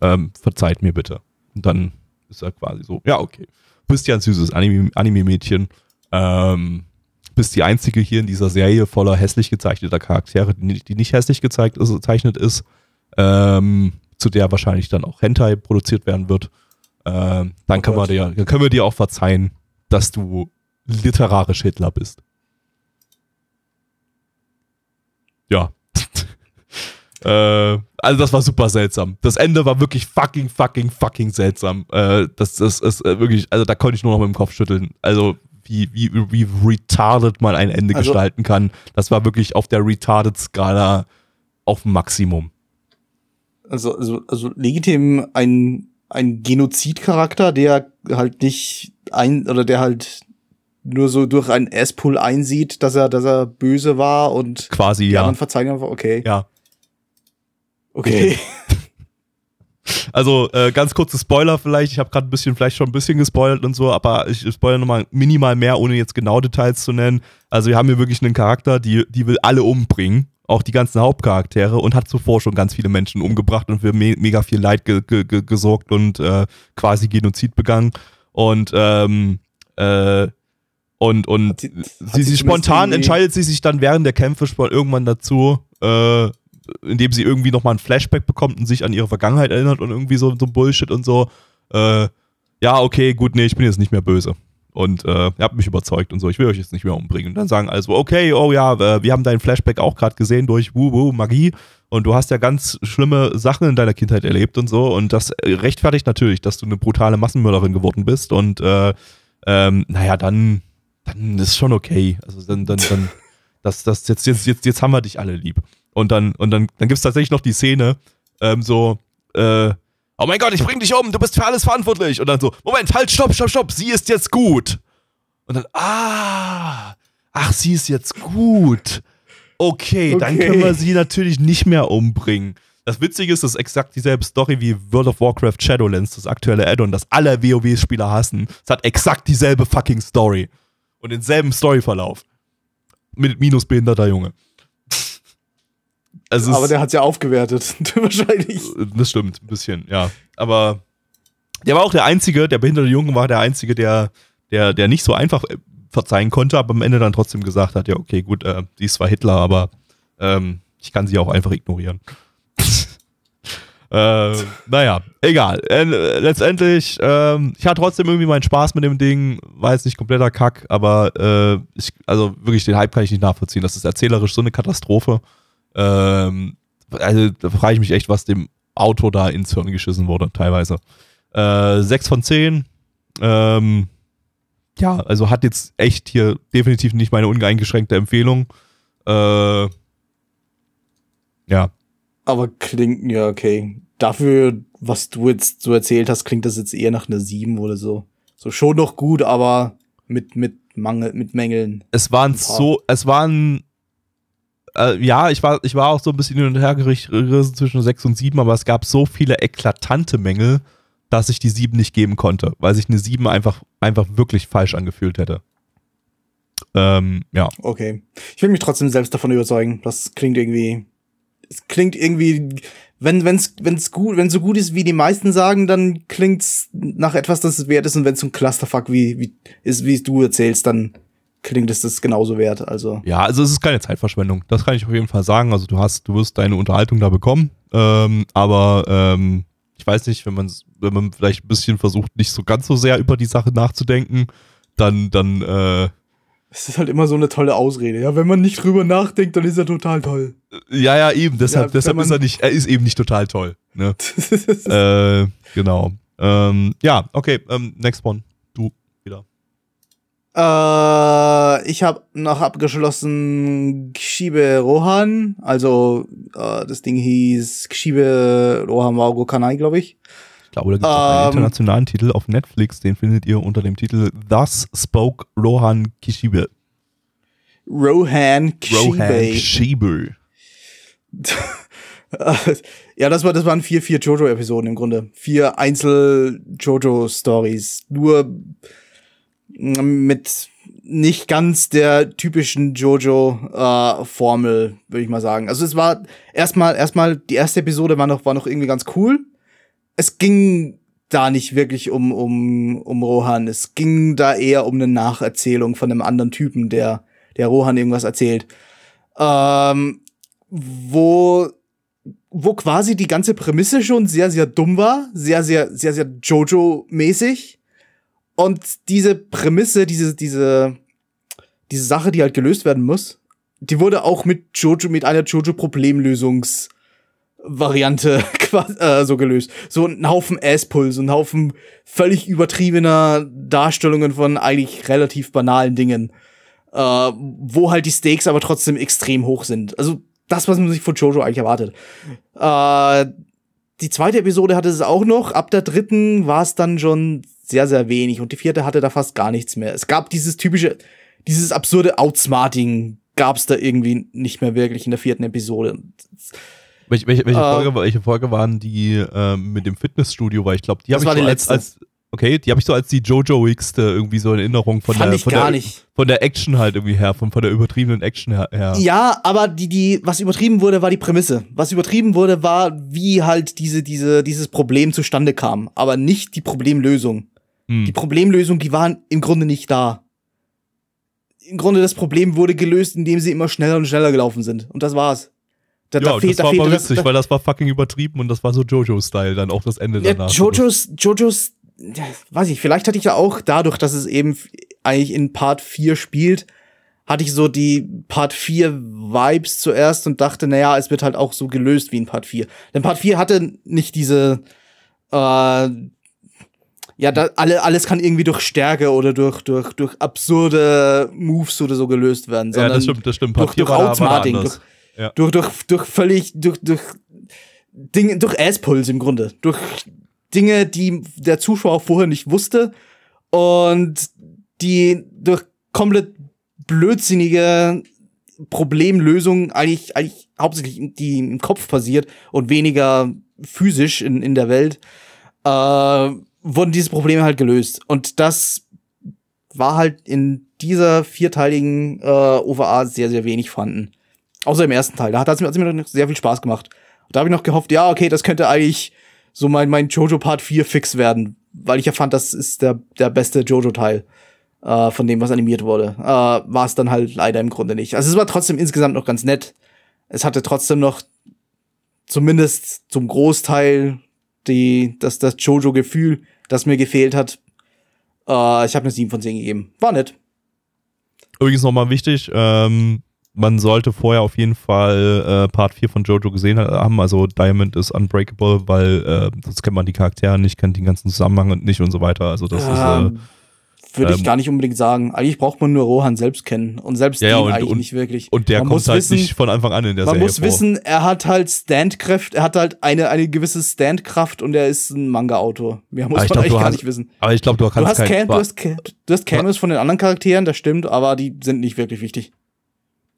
Ähm, verzeiht mir bitte. Und dann ist er quasi so, ja, okay. Bist ja ein süßes Anime-Mädchen. Ähm, bist die einzige hier in dieser Serie voller hässlich gezeichneter Charaktere, die, nicht hässlich gezeigt ist, gezeichnet ist. Ähm, zu der wahrscheinlich dann auch Hentai produziert werden wird. Ähm, dann, oh können wir dir, können wir dir auch verzeihen, dass du literarisch Hitler bist. Ja, äh, also das war super seltsam. Das Ende war wirklich fucking, fucking, fucking seltsam. Äh, das, das ist äh, wirklich, also da konnte ich nur noch mit dem Kopf schütteln. Also wie, wie, wie retarded man ein Ende also, gestalten kann. Das war wirklich auf der retarded Skala auf Maximum. Also, also, also legitim ein, ein Genozidcharakter, der halt nicht ein, oder der halt nur so durch einen S-Pull einsieht, dass er, dass er böse war und Quasi, die ja. anderen verzeihen einfach, okay. Ja. Okay. Also äh, ganz kurze Spoiler vielleicht. Ich habe gerade ein bisschen, vielleicht schon ein bisschen gespoilert und so, aber ich spoilere nochmal minimal mehr, ohne jetzt genau Details zu nennen. Also wir haben hier wirklich einen Charakter, die, die will alle umbringen, auch die ganzen Hauptcharaktere und hat zuvor schon ganz viele Menschen umgebracht und für me mega viel Leid ge ge ge gesorgt und äh, quasi Genozid begangen. Und ähm, äh, und, und Hat sie- hat sie, sie spontan entscheidet sie sich dann während der Kämpfe irgendwann dazu, äh, indem sie irgendwie nochmal ein Flashback bekommt und sich an ihre Vergangenheit erinnert und irgendwie so, so Bullshit und so. Äh, ja, okay, gut, nee, ich bin jetzt nicht mehr böse. Und äh, ihr habt mich überzeugt und so, ich will euch jetzt nicht mehr umbringen. Und dann sagen also, okay, oh ja, wir haben deinen Flashback auch gerade gesehen durch Wuhu, Magie. Und du hast ja ganz schlimme Sachen in deiner Kindheit erlebt und so. Und das rechtfertigt natürlich, dass du eine brutale Massenmörderin geworden bist. Und äh, ähm, naja, dann, dann ist schon okay. Also dann, dann, dann, das, das, jetzt, jetzt, jetzt, jetzt haben wir dich alle lieb. Und dann, und dann, dann gibt es tatsächlich noch die Szene, ähm, so, äh, oh mein Gott, ich bring dich um, du bist für alles verantwortlich. Und dann so, Moment, halt, stopp, stopp, stopp, sie ist jetzt gut. Und dann, ah, ach, sie ist jetzt gut. Okay, dann Okay. können wir sie natürlich nicht mehr umbringen. Das Witzige ist, das ist exakt dieselbe Story wie World of Warcraft Shadowlands, das aktuelle Add-on, das alle WoW-Spieler hassen. Es hat exakt dieselbe fucking Story. Und denselben Storyverlauf. Mit minusbehinderter Junge. Also es Aber der hat's ja aufgewertet. Wahrscheinlich. das stimmt, ein bisschen, ja. Aber der war auch der Einzige, der behinderte Junge war der Einzige, der, der, der nicht so einfach äh, verzeihen konnte, aber am Ende dann trotzdem gesagt hat, ja, okay, gut, äh, die ist zwar Hitler, aber ähm, ich kann sie auch einfach ignorieren. äh, naja, egal. Äh, letztendlich, ähm, ich hatte trotzdem irgendwie meinen Spaß mit dem Ding, war jetzt nicht kompletter Kack, aber äh, ich, also wirklich den Hype kann ich nicht nachvollziehen. Das ist erzählerisch so eine Katastrophe. Ähm, also da frage ich mich echt, was dem Auto da ins Hirn geschissen wurde, teilweise. Äh, 6 von 10. Ähm, ja, also hat jetzt echt hier definitiv nicht meine uneingeschränkte Empfehlung. Äh, ja, Aber klingt, ja, okay. Dafür, was du jetzt so erzählt hast, klingt das jetzt eher nach einer 7 oder so. So schon noch gut, aber mit, mit Mangel, mit Mängeln. es waren so, es waren, äh, ja, ich war, ich war auch so ein bisschen hin und her gerissen zwischen 6 und 7, aber es gab so viele eklatante Mängel, dass ich die 7 nicht geben konnte, weil sich eine 7 einfach, einfach wirklich falsch angefühlt hätte. Ähm, ja. Okay. Ich will mich trotzdem selbst davon überzeugen. Das klingt irgendwie. Es klingt irgendwie. Wenn wenn's wenn's gut wenn so gut ist wie die meisten sagen, dann klingt's nach etwas, das es wert ist. Und wenn es so ein Clusterfuck wie wie ist wie du erzählst, dann klingt es das genauso wert. Also Ja, also es ist keine Zeitverschwendung. Das kann ich auf jeden Fall sagen. Also du hast, du wirst deine Unterhaltung da bekommen. Ähm, aber ähm, ich weiß nicht, wenn man, wenn man vielleicht ein bisschen versucht, nicht so ganz so sehr über die Sache nachzudenken, dann, dann, äh, es ist halt immer so eine tolle Ausrede. Ja, wenn man nicht drüber nachdenkt, dann ist er total toll. ja, ja, eben. Deshalb, Ja, deshalb ist er nicht, er ist eben nicht total toll. Ne? äh, genau. Ähm, ja, okay. Ähm, next one. Äh, ich habe noch abgeschlossen Kshibe Rohan, also äh, das Ding hieß Kshibe Rohan Mauro Kanai, glaube ich. Ich glaube, da gibt es auch einen Ähm. internationalen Titel auf Netflix. Den findet ihr unter dem Titel Thus Spoke Rohan Kishibe. Rohan Rohan Kshibe. Kishibe. ja, das war das waren vier vier Jojo Episoden im Grunde, vier Einzel Jojo Stories, nur mit nicht ganz der typischen Jojo äh, Formel, würde ich mal sagen. Also es war erstmal erstmal die erste Episode war noch war noch irgendwie ganz cool. Es ging da nicht wirklich um um um Rohan, es ging da eher um eine Nacherzählung von einem anderen Typen, der der Rohan irgendwas erzählt. Ähm, wo wo quasi die ganze Prämisse schon sehr, sehr dumm war, sehr, sehr, sehr, sehr Jojo-mäßig. Und diese Prämisse, diese, diese, diese Sache, die halt gelöst werden muss, die wurde auch mit Jojo, mit einer Jojo-Problemlösungs-Variante äh, so gelöst. So ein Haufen Ass-Pull, so ein Haufen völlig übertriebener Darstellungen von eigentlich relativ banalen Dingen. Äh, wo halt die Stakes aber trotzdem extrem hoch sind. Also das, was man sich von Jojo eigentlich erwartet. Äh, die zweite Episode hatte es auch noch. Ab der dritten war es dann schon sehr, sehr wenig. Und die vierte hatte da fast gar nichts mehr. Es gab dieses typische, dieses absurde Outsmarting gab es da irgendwie nicht mehr wirklich in der vierten Episode. Welche, welche, welche, Äh, Folge, welche Folge waren die ähm, mit dem Fitnessstudio? Weil ich glaube, die habe ich war so die als, letzte. als okay, die habe ich so als die Jojo-Xte irgendwie so in Erinnerung von Fand der von der, von der Action halt irgendwie her, von, von der übertriebenen Action her. her. Ja, aber die, die, was übertrieben wurde, war die Prämisse. Was übertrieben wurde, war, wie halt diese, diese, dieses Problem zustande kam. Aber nicht die Problemlösung. Hm. Die Problemlösung, die waren im Grunde nicht da. Im Grunde das Problem wurde gelöst, indem sie immer schneller und schneller gelaufen sind. Und das war's. Da, ja, da fehlt, das da war fehlt aber witzig, da, weil das war fucking übertrieben und das war so Jojo-Style dann auch das Ende ja, danach. Jojos, Jojos, weiß ich, vielleicht hatte ich ja auch dadurch, dass es eben eigentlich in Part 4 spielt, hatte ich so die Part 4 Vibes zuerst und dachte, naja, es wird halt auch so gelöst wie in Part 4. Denn Part 4 hatte nicht diese, äh, ja, da, alle, alles kann irgendwie durch Stärke oder durch, durch, durch absurde Moves oder so gelöst werden, Ja, sondern das stimmt, das stimmt. durch, durch Outsmarting, durch, Ja. durch, durch, durch völlig, durch, durch Dinge, durch Asspuls im Grunde. Durch Dinge, die der Zuschauer vorher nicht wusste und die durch komplett blödsinnige Problemlösungen eigentlich, eigentlich hauptsächlich die im Kopf passiert und weniger physisch in, in der Welt, äh, wurden diese Probleme halt gelöst. Und das war halt in dieser vierteiligen äh, OVA sehr, sehr wenig vorhanden. Außer im ersten Teil. Da hat es mir, hat's mir noch sehr viel Spaß gemacht. Und da habe ich noch gehofft, ja, okay, das könnte eigentlich so mein, mein Jojo Part 4 fix werden. Weil ich ja fand, das ist der, der beste Jojo-Teil äh, von dem, was animiert wurde. Äh, war es dann halt leider im Grunde nicht. Also es war trotzdem insgesamt noch ganz nett. Es hatte trotzdem noch zumindest zum Großteil die, das, das Jojo-Gefühl, das mir gefehlt hat. Äh, ich habe eine 7 von 10 gegeben. War nett. Übrigens nochmal wichtig, ähm, man sollte vorher auf jeden Fall äh, Part 4 von Jojo gesehen haben. Also Diamond ist unbreakable, weil äh, sonst kennt man die Charaktere nicht, kennt den ganzen Zusammenhang nicht und so weiter. Also das ist äh, Ähm, Würde ich gar nicht unbedingt sagen. Eigentlich braucht man nur Rohan selbst kennen. Und selbst Ja, den und- eigentlich und- nicht wirklich. und der man kommt halt wissen, nicht von Anfang an in der Man Serie muss vor. wissen, er hat halt Standkraft, er hat halt eine, eine gewisse Standkraft und er ist ein Manga-Autor. Mehr muss Aber ich man glaub, eigentlich du gar hast- nicht wissen. Aber ich glaube, du Du kannst hast, kein, Cam du, hast, du hast Cameos von den anderen Charakteren, das stimmt, aber die sind nicht wirklich wichtig.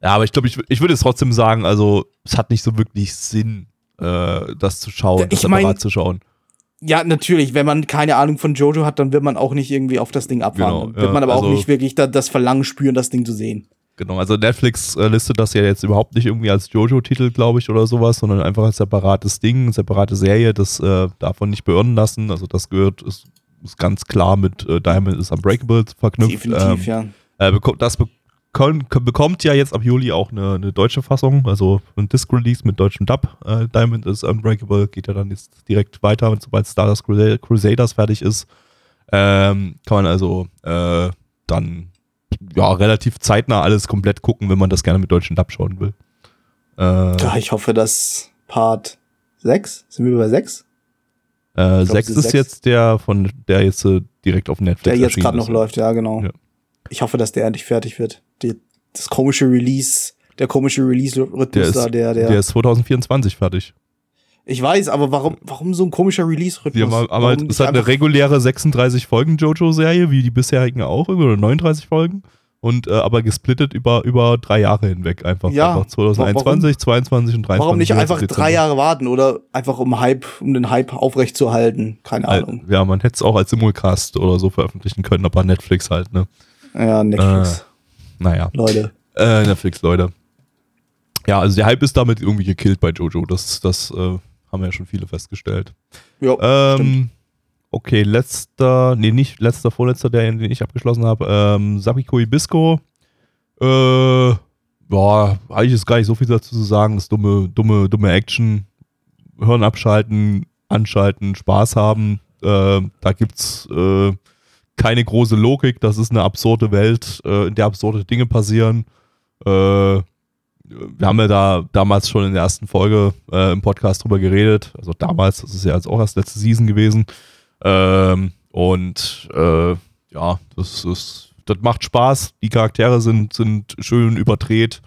Ja, aber ich glaube, ich, ich würde es trotzdem sagen, also es hat nicht so wirklich Sinn, äh, das zu schauen, Ja, das ich mein- separat zu schauen. Ja, natürlich, wenn man keine Ahnung von Jojo hat, dann wird man auch nicht irgendwie auf das Ding abfahren. Genau, wird ja, man aber auch also- nicht wirklich da, das Verlangen spüren, das Ding zu sehen. Genau, also Netflix äh, listet das ja jetzt überhaupt nicht irgendwie als Jojo-Titel, glaube ich, oder sowas, sondern einfach als separates Ding, separate Serie, das äh, davon nicht beirren lassen. Also das gehört, ist, ist ganz klar mit äh, Diamond is Unbreakable verknüpft. Definitiv, ähm, ja. Äh, bekommt, bekon- bekommt ja jetzt ab Juli auch eine, eine deutsche Fassung, also ein Disc-Release mit deutschem Dub. Äh, Diamond is Unbreakable geht ja dann jetzt direkt weiter, und sobald Stardust Crusade- Crusaders fertig ist. Ähm, kann man also äh, dann ja relativ zeitnah alles komplett gucken, wenn man das gerne mit deutschem Dub schauen will. Äh, Ja, ich hoffe, dass Part 6, sind wir bei 6? äh, glaub, sechs es ist ist sechs. jetzt der von der jetzt äh, direkt auf Netflix Der jetzt gerade noch läuft, ja, genau. Ja. Ich hoffe, dass der endlich fertig wird. Die, das komische Release, der komische Der Release-Rhythmus ist, da, der, der, der ist 2024 fertig. Ich weiß, aber warum, warum so ein komischer Release-Rhythmus? Haben, aber Warum halt, ist halt eine reguläre 36 Folgen JoJo-Serie, wie die bisherigen auch, oder 39 Folgen. Und äh, aber gesplittet über, über drei Jahre hinweg einfach. Ja, einfach 2021, 22 und 23. Warum nicht einfach Dezember. drei Jahre warten oder einfach um Hype, um den Hype aufrechtzuerhalten? Keine Ahnung. Ja, man hätte es auch als Simulcast oder so veröffentlichen können, aber Netflix halt, ne? Ja, Netflix. Naja. Leute. Äh, Netflix, Leute. Ja, also der Hype ist damit irgendwie gekillt bei Jojo. Das, das äh, haben ja schon viele festgestellt. Ja, stimmt. Ähm, okay, letzter, nee, nicht letzter, vorletzter, der, den ich abgeschlossen habe. Ähm, Sabiko Ibisco. Äh, ja, eigentlich ist gar nicht so viel dazu zu sagen. Das ist dumme, dumme, dumme Action. Hören abschalten, anschalten, Spaß haben. Äh, da gibt's äh, keine große Logik. Das ist eine absurde Welt, äh, in der absurde Dinge passieren. Äh, wir haben ja da damals schon in der ersten Folge äh, im Podcast drüber geredet. Also damals, das ist ja jetzt auch erst letzte Season gewesen. Ähm, und äh, ja, das ist, das macht Spaß. Die Charaktere sind, sind schön überdreht.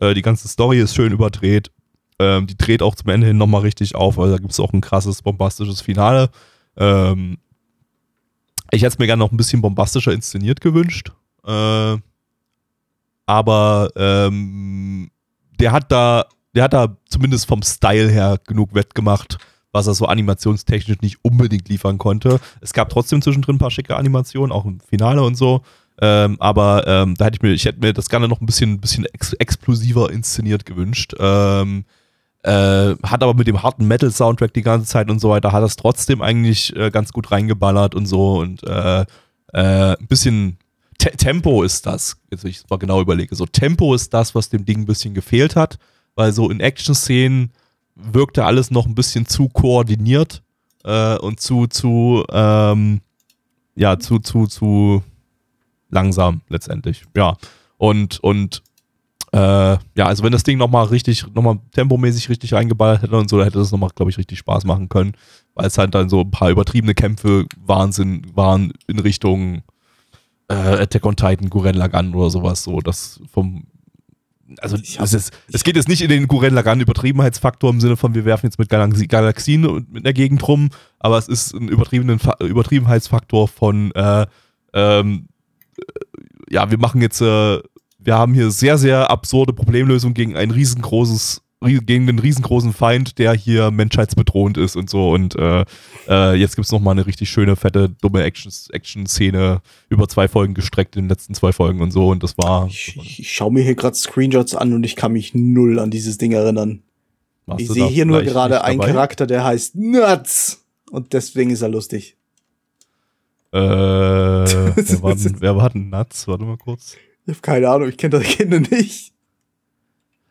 Äh, die ganze Story ist schön überdreht. ähm, die dreht auch zum Ende hin nochmal richtig auf, weil da gibt es auch ein krasses, bombastisches Finale. Ähm, ich hätte es mir gerne noch ein bisschen bombastischer inszeniert gewünscht. Äh, aber ähm, der hat da, der hat da zumindest vom Style her genug wettgemacht, was er so animationstechnisch nicht unbedingt liefern konnte. Es gab trotzdem zwischendrin ein paar schicke Animationen, auch im Finale und so. Ähm, aber ähm, da hätte ich mir, ich hätte mir das gerne noch ein bisschen, bisschen ex explosiver inszeniert gewünscht. Ähm, äh, hat aber mit dem harten Metal-Soundtrack die ganze Zeit und so weiter, hat das trotzdem eigentlich äh, ganz gut reingeballert und so und äh, äh ein bisschen Te Tempo ist das, jetzt ich mal genau überlege, so Tempo ist das, was dem Ding ein bisschen gefehlt hat, weil so in Action-Szenen wirkte alles noch ein bisschen zu koordiniert äh, und zu, zu, ähm, ja, zu, zu, zu langsam letztendlich. Ja. Und, und äh, ja, also wenn das Ding nochmal richtig, nochmal tempomäßig richtig reingeballert hätte und so, dann hätte das nochmal, glaube ich, richtig Spaß machen können. Weil es halt dann so ein paar übertriebene Kämpfe Wahnsinn waren in Richtung äh, Attack on Titan, Guren Lagan oder sowas. So, das vom also es, ist, es geht jetzt nicht in den Guren Lagan Übertriebenheitsfaktor im Sinne von, wir werfen jetzt mit Galaxie, Galaxien in der Gegend rum, aber es ist ein übertriebenen Übertriebenheitsfaktor von äh, ähm, ja, wir machen jetzt, äh, wir haben hier sehr, sehr absurde Problemlösungen gegen ein riesengroßes, gegen einen riesengroßen Feind, der hier menschheitsbedrohend ist und so. Und äh, äh, jetzt gibt es nochmal eine richtig schöne, fette, dumme Action-Szene Action über zwei Folgen gestreckt in den letzten zwei Folgen und so. Und das war. Ich, ich, schaue mir hier gerade Screenshots an und ich kann mich null an dieses Ding erinnern. ich sehe hier nur gerade einen Charakter, der heißt Nuts. Und deswegen ist er lustig. Äh, wer, war denn, wer war denn Nuts? Warte mal kurz. Ich habe keine Ahnung, ich kenne das Kinder nicht.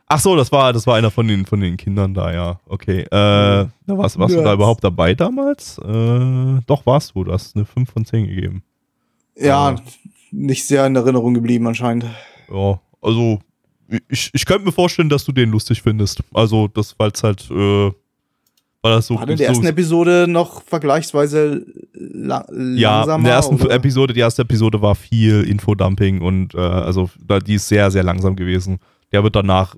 Ach so, das war, das war einer von den, von den Kindern da, ja. Okay. Äh, da warst, warst du da überhaupt dabei damals? Äh, doch, warst du. Du hast eine 5 von 10 gegeben. Ja, äh, nicht sehr in Erinnerung geblieben anscheinend. Ja, also ich, ich könnte mir vorstellen, dass du den lustig findest. Also, das, weil es halt äh, war das so, War in der ersten Episode noch vergleichsweise la ja, langsamer? Ja, in der ersten oder? Episode, die erste Episode war viel Infodumping und äh, also die ist sehr, sehr langsam gewesen. Der wird danach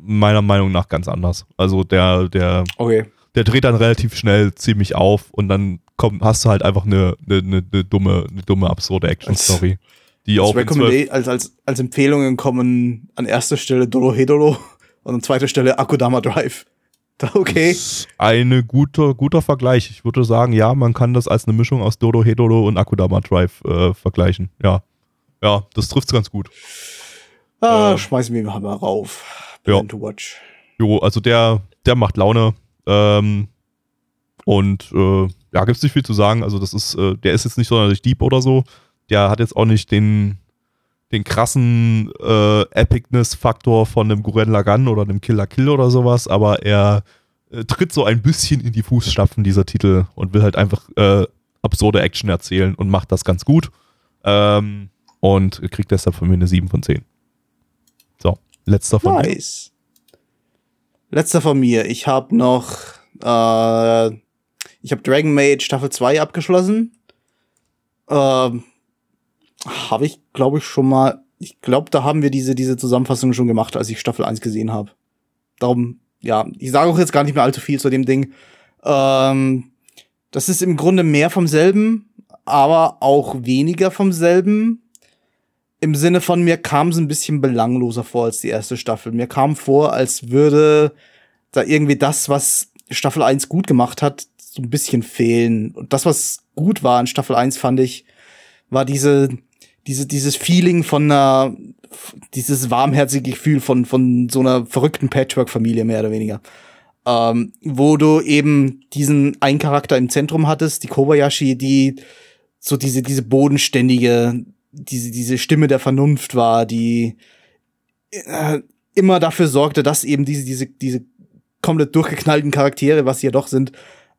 meiner Meinung nach ganz anders. Also der, der, okay. der dreht dann relativ schnell ziemlich auf und dann komm, hast du halt einfach eine, eine, eine, eine dumme, eine dumme, absurde Action-Story. Die als, auch als, als, als Empfehlungen kommen an erster Stelle Dolo Hedolo und an zweiter Stelle Akudama Drive. Okay. Ein guter, guter Vergleich. Ich würde sagen, ja, man kann das als eine Mischung aus Dodo Hedolo und Akudama Drive äh, vergleichen. Ja. Ja, das trifft es ganz gut. Ah, äh, schmeißen wir mal rauf. Ja. To watch. Jo, also der, der macht Laune. Ähm, und äh, ja, gibt's nicht viel zu sagen. Also, das ist, äh, der ist jetzt nicht sonderlich deep oder so. Der hat jetzt auch nicht den, den krassen äh, Epicness-Faktor von einem Guren Lagan oder einem Killer Kill oder sowas, aber er äh, tritt so ein bisschen in die Fußstapfen dieser Titel und will halt einfach äh, absurde Action erzählen und macht das ganz gut. Ähm, und kriegt deshalb von mir eine 7 von 10. So, letzter von nice. mir. Letzter von mir. Ich habe noch, äh, ich habe Dragon Maid Staffel 2 abgeschlossen. Ähm, habe ich, glaube ich, schon mal. Ich glaube, da haben wir diese, diese Zusammenfassung schon gemacht, als ich Staffel 1 gesehen habe. Darum, ja, ich sage auch jetzt gar nicht mehr allzu viel zu dem Ding. Ähm, das ist im Grunde mehr vom selben, aber auch weniger vom selben. Im Sinne von, mir kam es ein bisschen belangloser vor als die erste Staffel. Mir kam vor, als würde da irgendwie das, was Staffel 1 gut gemacht hat, so ein bisschen fehlen. Und das, was gut war in Staffel 1, fand ich, war diese, diese, dieses Feeling von einer, dieses warmherzige Gefühl von, von so einer verrückten Patchwork-Familie, mehr oder weniger. Ähm, wo du eben diesen einen Charakter im Zentrum hattest, die Kobayashi, die so diese, diese bodenständige, diese, diese Stimme der Vernunft war, die äh, immer dafür sorgte, dass eben diese, diese, diese komplett durchgeknallten Charaktere, was sie ja doch sind,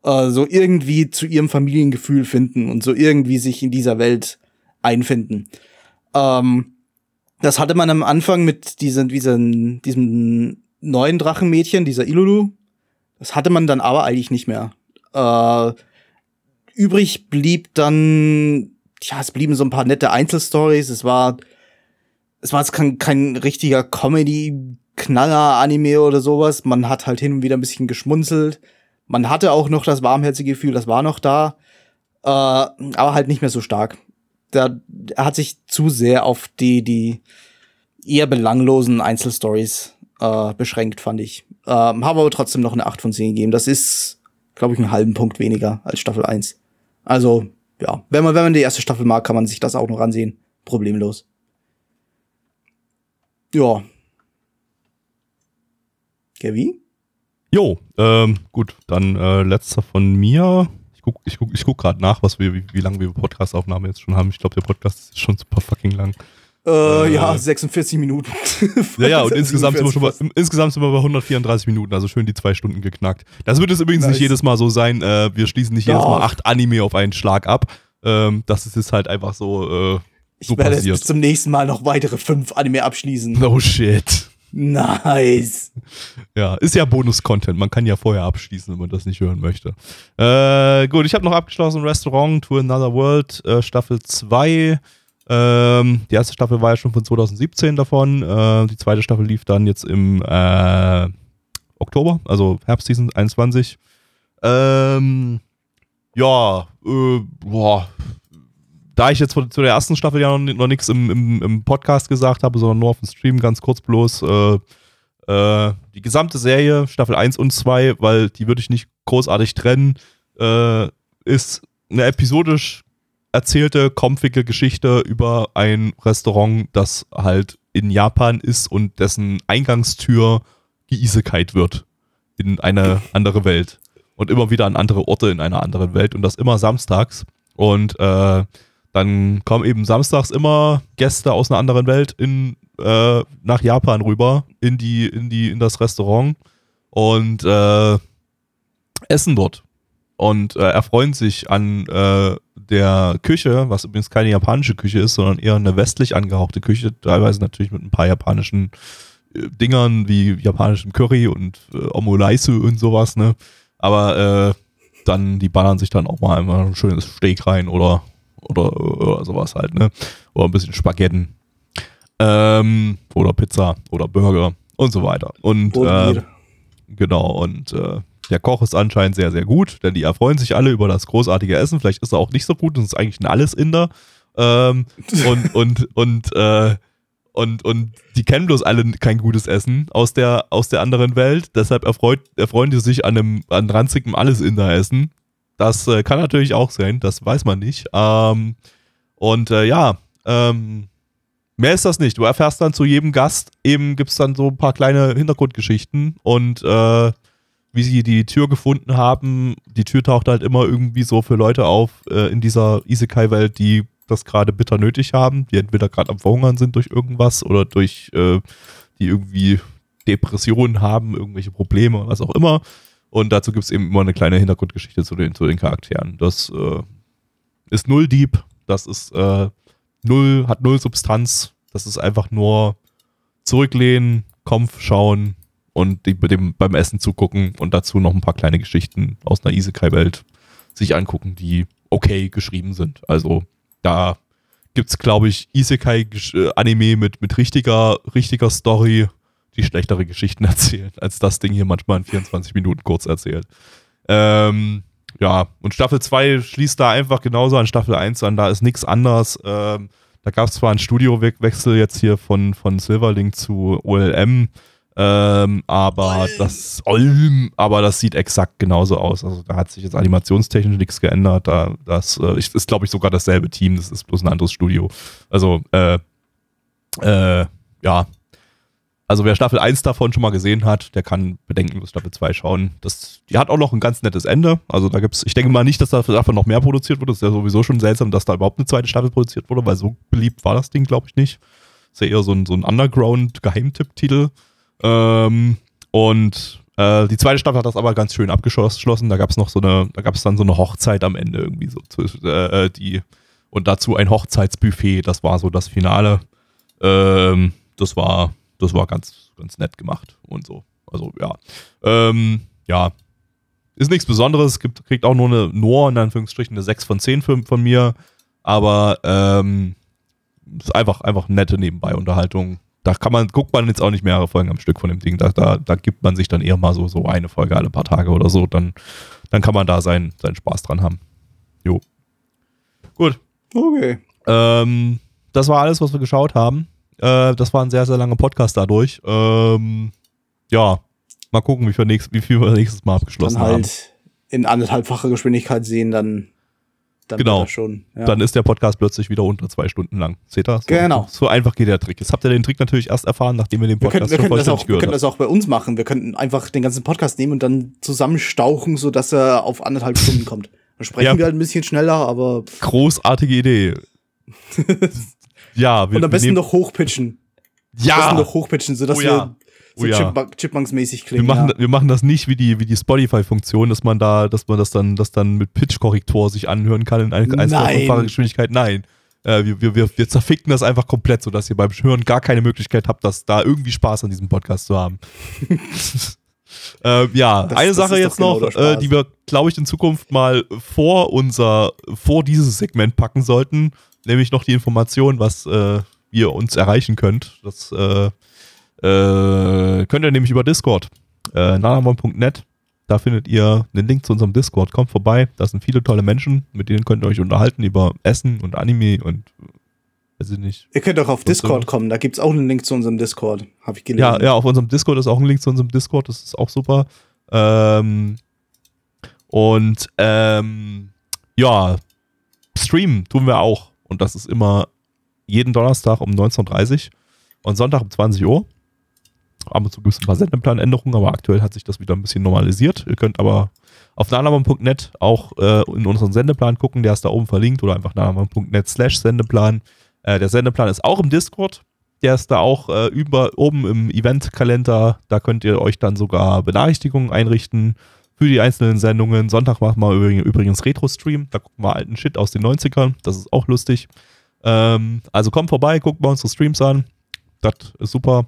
äh, so irgendwie zu ihrem Familiengefühl finden und so irgendwie sich in dieser Welt einfinden. Ähm, das hatte man am Anfang mit diesen, diesen, diesem neuen Drachenmädchen, dieser Ilulu. Das hatte man dann aber eigentlich nicht mehr. Äh, übrig blieb dann, ja, es blieben so ein paar nette Einzelstories. Es war, es war jetzt kein, kein richtiger Comedy Knaller-Anime oder sowas. Man hat halt hin und wieder ein bisschen geschmunzelt. Man hatte auch noch das warmherzige Gefühl, das war noch da. Äh, aber halt nicht mehr so stark. Da, er hat sich zu sehr auf die, die eher belanglosen Einzelstories äh, beschränkt, fand ich. Ähm, habe aber trotzdem noch eine 8 von 10 gegeben. Das ist, glaube ich, einen halben Punkt weniger als Staffel 1. Also, ja, wenn man, wenn man die erste Staffel mag, kann man sich das auch noch ansehen. Problemlos. Ja. Gavi? Jo, ähm, gut, dann äh, letzter von mir. Ich guck, ich guck, ich guck gerade nach, was wir, wie, wie lange wir Podcast-Aufnahme jetzt schon haben. Ich glaube, der Podcast ist schon super fucking lang. Äh, äh, ja, 46 Minuten. ja, ja, und insgesamt sind, wir schon bei, insgesamt sind wir bei 134 Minuten, also schön die zwei Stunden geknackt. Das wird es übrigens nice. nicht jedes Mal so sein. Äh, wir schließen nicht jedes Mal acht Anime auf einen Schlag ab. Ähm, das ist jetzt halt einfach so. Äh, so ich werde passiert. jetzt bis zum nächsten Mal noch weitere fünf Anime abschließen. No shit. Nice. Ja, ist ja Bonus-Content. Man kann ja vorher abschließen, wenn man das nicht hören möchte. Äh, gut, ich habe noch abgeschlossen Restaurant to Another World, äh, Staffel 2. Ähm, die erste Staffel war ja schon von 2017 davon. Äh, die zweite Staffel lief dann jetzt im äh, Oktober, also Herbstseason 21. Ähm, ja, äh, boah. Da ich jetzt zu der ersten Staffel ja noch, noch nichts im, im, im, Podcast gesagt habe, sondern nur auf dem Stream ganz kurz bloß, äh, äh, die gesamte Serie, Staffel 1 und 2, weil die würde ich nicht großartig trennen, äh, ist eine episodisch erzählte, kompfige Geschichte über ein Restaurant, das halt in Japan ist und dessen Eingangstür geisekait wird in eine andere Welt und immer wieder an andere Orte in einer anderen Welt und das immer samstags. Und äh, dann kommen eben samstags immer Gäste aus einer anderen Welt in, äh, nach Japan rüber in die in die in das Restaurant und äh, essen dort und äh, erfreuen sich an äh, der Küche, was übrigens keine japanische Küche ist, sondern eher eine westlich angehauchte Küche, teilweise natürlich mit ein paar japanischen äh, Dingern wie japanischem Curry und äh, Omolaisu und sowas, ne? Aber äh, dann, die ballern sich dann auch mal einmal ein schönes Steak rein oder, oder, oder sowas halt, ne? Oder ein bisschen Spaghetten. Ähm, oder Pizza oder Burger und so weiter. Und äh, genau, und äh, der Koch ist anscheinend sehr, sehr gut, denn die erfreuen sich alle über das großartige Essen. Vielleicht ist er auch nicht so gut und ist eigentlich ein Alles-Inder. Ähm, und, und, und, äh, und, und die kennen bloß alle kein gutes Essen aus der, aus der anderen Welt. Deshalb erfreut, erfreuen die sich an einem an ranzigem Alles-Inder-Essen. Das äh, kann natürlich auch sein, das weiß man nicht. Ähm, und äh, ja, ähm, mehr ist das nicht. Du erfährst dann zu jedem Gast, eben gibt es dann so ein paar kleine Hintergrundgeschichten und äh, wie sie die Tür gefunden haben. Die Tür taucht halt immer irgendwie so für Leute auf äh, in dieser Isekai-Welt, die das gerade bitter nötig haben, die entweder gerade am Verhungern sind durch irgendwas oder durch, äh, die irgendwie Depressionen haben, irgendwelche Probleme, was auch immer. Und dazu gibt es eben immer eine kleine Hintergrundgeschichte zu den, zu den Charakteren. Das äh, ist null Deep, das ist äh, null, hat null Substanz, das ist einfach nur zurücklehnen, Kampf schauen, und die, dem, beim Essen zugucken und dazu noch ein paar kleine Geschichten aus einer Isekai-Welt sich angucken, die okay geschrieben sind. Also da gibt es, glaube ich, Isekai-Anime mit, mit richtiger, richtiger Story, die schlechtere Geschichten erzählen, als das Ding hier manchmal in 24 Minuten kurz erzählt. Ähm, ja, und Staffel 2 schließt da einfach genauso an Staffel 1 an, da ist nichts anders. Ähm, da gab es zwar einen Studiowechsel jetzt hier von, von Silverlink zu OLM, ähm, aber Olm. das Olm, aber das sieht exakt genauso aus. Also da hat sich jetzt animationstechnisch nichts geändert. Da, das äh, ist, glaube ich, sogar dasselbe Team. Das ist bloß ein anderes Studio. Also, äh, äh, ja. Also wer Staffel 1 davon schon mal gesehen hat, der kann bedenkenlos Staffel 2 schauen. Das, die hat auch noch ein ganz nettes Ende. Also da gibt's, ich denke mal nicht, dass davon noch mehr produziert wurde. Das ist ja sowieso schon seltsam, dass da überhaupt eine zweite Staffel produziert wurde, weil so beliebt war das Ding, glaube ich, nicht. ist ja eher so ein, so ein Underground-Geheimtipp-Titel. Ähm, und äh, die zweite Staffel hat das aber ganz schön abgeschlossen. Da gab es noch so eine, da gab es dann so eine Hochzeit am Ende irgendwie so. Äh, äh, die, und dazu ein Hochzeitsbuffet, das war so das Finale. Ähm, das war, das war ganz, ganz nett gemacht und so. Also ja. Ähm, ja. Ist nichts Besonderes, gibt, kriegt auch nur eine, nur in Anführungsstrichen eine 6 von 10 von, von mir. Aber ähm, ist einfach, einfach nette Nebenbei-Unterhaltung da kann man, guckt man jetzt auch nicht mehrere Folgen am Stück von dem Ding. Da, da, da gibt man sich dann eher mal so, so eine Folge alle paar Tage oder so. Dann, dann kann man da seinen, seinen Spaß dran haben. Jo. Gut. Okay. Ähm, das war alles, was wir geschaut haben. Äh, das war ein sehr, sehr langer Podcast dadurch. Ähm, ja, mal gucken, wie viel, nächst, wie viel wir nächstes Mal abgeschlossen Dann haben. halt in anderthalbfacher Geschwindigkeit sehen, dann, dann Genau. schon. Ja. Dann ist der Podcast plötzlich wieder unter zwei Stunden lang. Seht ihr? So, Genau. So einfach geht der Trick. Jetzt habt ihr den Trick natürlich erst erfahren, nachdem ihr den wir Podcast wir, schon könnten das vollständig auch, wir gehört könnten habt. das auch bei uns machen. Wir könnten einfach den ganzen Podcast nehmen und dann zusammenstauchen, sodass er auf anderthalb Stunden kommt. Dann sprechen Ja. wir halt ein bisschen schneller, aber Großartige Idee. ja, wir, und am wir besten noch hochpitchen. Am ja, besten noch hochpitchen, sodass Oh ja. wir so Oh ja. Chipmunk- Chipmunks-mäßig wir klingen. machen, ja. wir machen das nicht wie die, wie die Spotify-Funktion, dass man da, dass man das dann, das dann mit Pitch-Korrektor sich anhören kann in eine Nein. Geschwindigkeit. Nein. Äh, wir, wir, wir, wir zerficken das einfach komplett, sodass ihr beim Hören gar keine Möglichkeit habt, dass da irgendwie Spaß an diesem Podcast zu haben. ähm, ja, Das- eine das Sache jetzt genau noch, äh, die wir, glaube ich, in Zukunft mal vor unser, vor dieses Segment packen sollten, nämlich noch die Information, was äh, ihr uns erreichen könnt. Das äh, äh, könnt ihr nämlich über Discord, äh, nanamon.net. Da findet ihr einen Link zu unserem Discord. Kommt vorbei, da sind viele tolle Menschen, mit denen könnt ihr euch unterhalten über Essen und Anime und weiß ich nicht. Ihr könnt auch auf Discord kommen, da gibt's auch einen Link zu unserem Discord, habe ich gelesen. Ja, ja, auf unserem Discord ist auch ein Link zu unserem Discord, das ist auch super. Ähm, und ähm, ja, streamen tun wir auch. Und das ist immer jeden Donnerstag um 19.30 Uhr und Sonntag um 20 Uhr. Ab und zu gibt es ein paar Sendeplanänderungen, aber aktuell hat sich das wieder ein bisschen normalisiert. Ihr könnt aber auf nanamon.net auch äh, in unseren Sendeplan gucken, der ist da oben verlinkt oder einfach nanamon.net slash Sendeplan. Äh, der Sendeplan ist auch im Discord. Der ist da auch äh, über, oben im Eventkalender. Da könnt ihr euch dann sogar Benachrichtigungen einrichten für die einzelnen Sendungen. Sonntag machen wir übrigens, Retro-Stream. Da gucken wir alten Shit aus den 90ern. Das ist auch lustig. Ähm, also kommt vorbei, guckt mal unsere Streams an. Das ist super.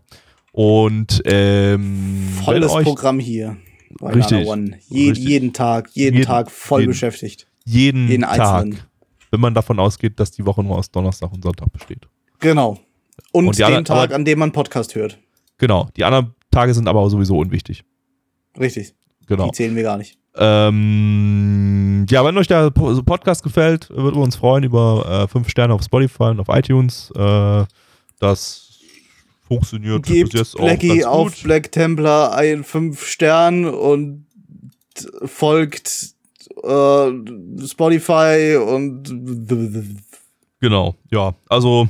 Und ähm, Volles euch Programm hier. Bei Richtig. One. Je, Richtig. Jeden Tag, jeden, Jeden- Tag voll jeden. beschäftigt. jeden, Jeden Tag, einzelnen. wenn man davon ausgeht, dass die Woche nur aus Donnerstag und Sonntag besteht. Genau. Und, Und den anderen- Tag, aber- an dem man Podcast hört. Genau. Die anderen Tage sind aber sowieso unwichtig. Richtig. Genau. Die zählen wir gar nicht. Ähm, ja, wenn euch der Po- Podcast gefällt, würden wir uns freuen über äh, fünf Sterne auf Spotify und auf iTunes. Äh, das funktioniert Gebt bis jetzt auch Blackie ganz auf gut. Black Templar ein 5 Stern und folgt äh, Spotify und Genau, ja. Also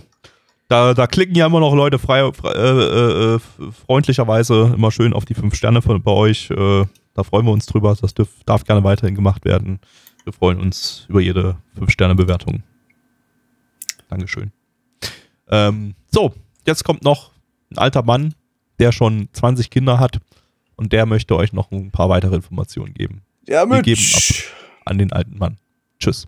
da, da klicken ja immer noch Leute frei, frei äh, äh, freundlicherweise immer schön auf die fünf Sterne von, bei euch. Äh, da freuen wir uns drüber. Das dürf, darf gerne weiterhin gemacht werden. Wir freuen uns über jede fünf Sterne Bewertung. Dankeschön. Ähm, so, jetzt kommt noch ein alter Mann, der schon 20 Kinder hat und der möchte euch noch ein paar weitere Informationen geben ja, Wir geben an den alten Mann. Tschüss.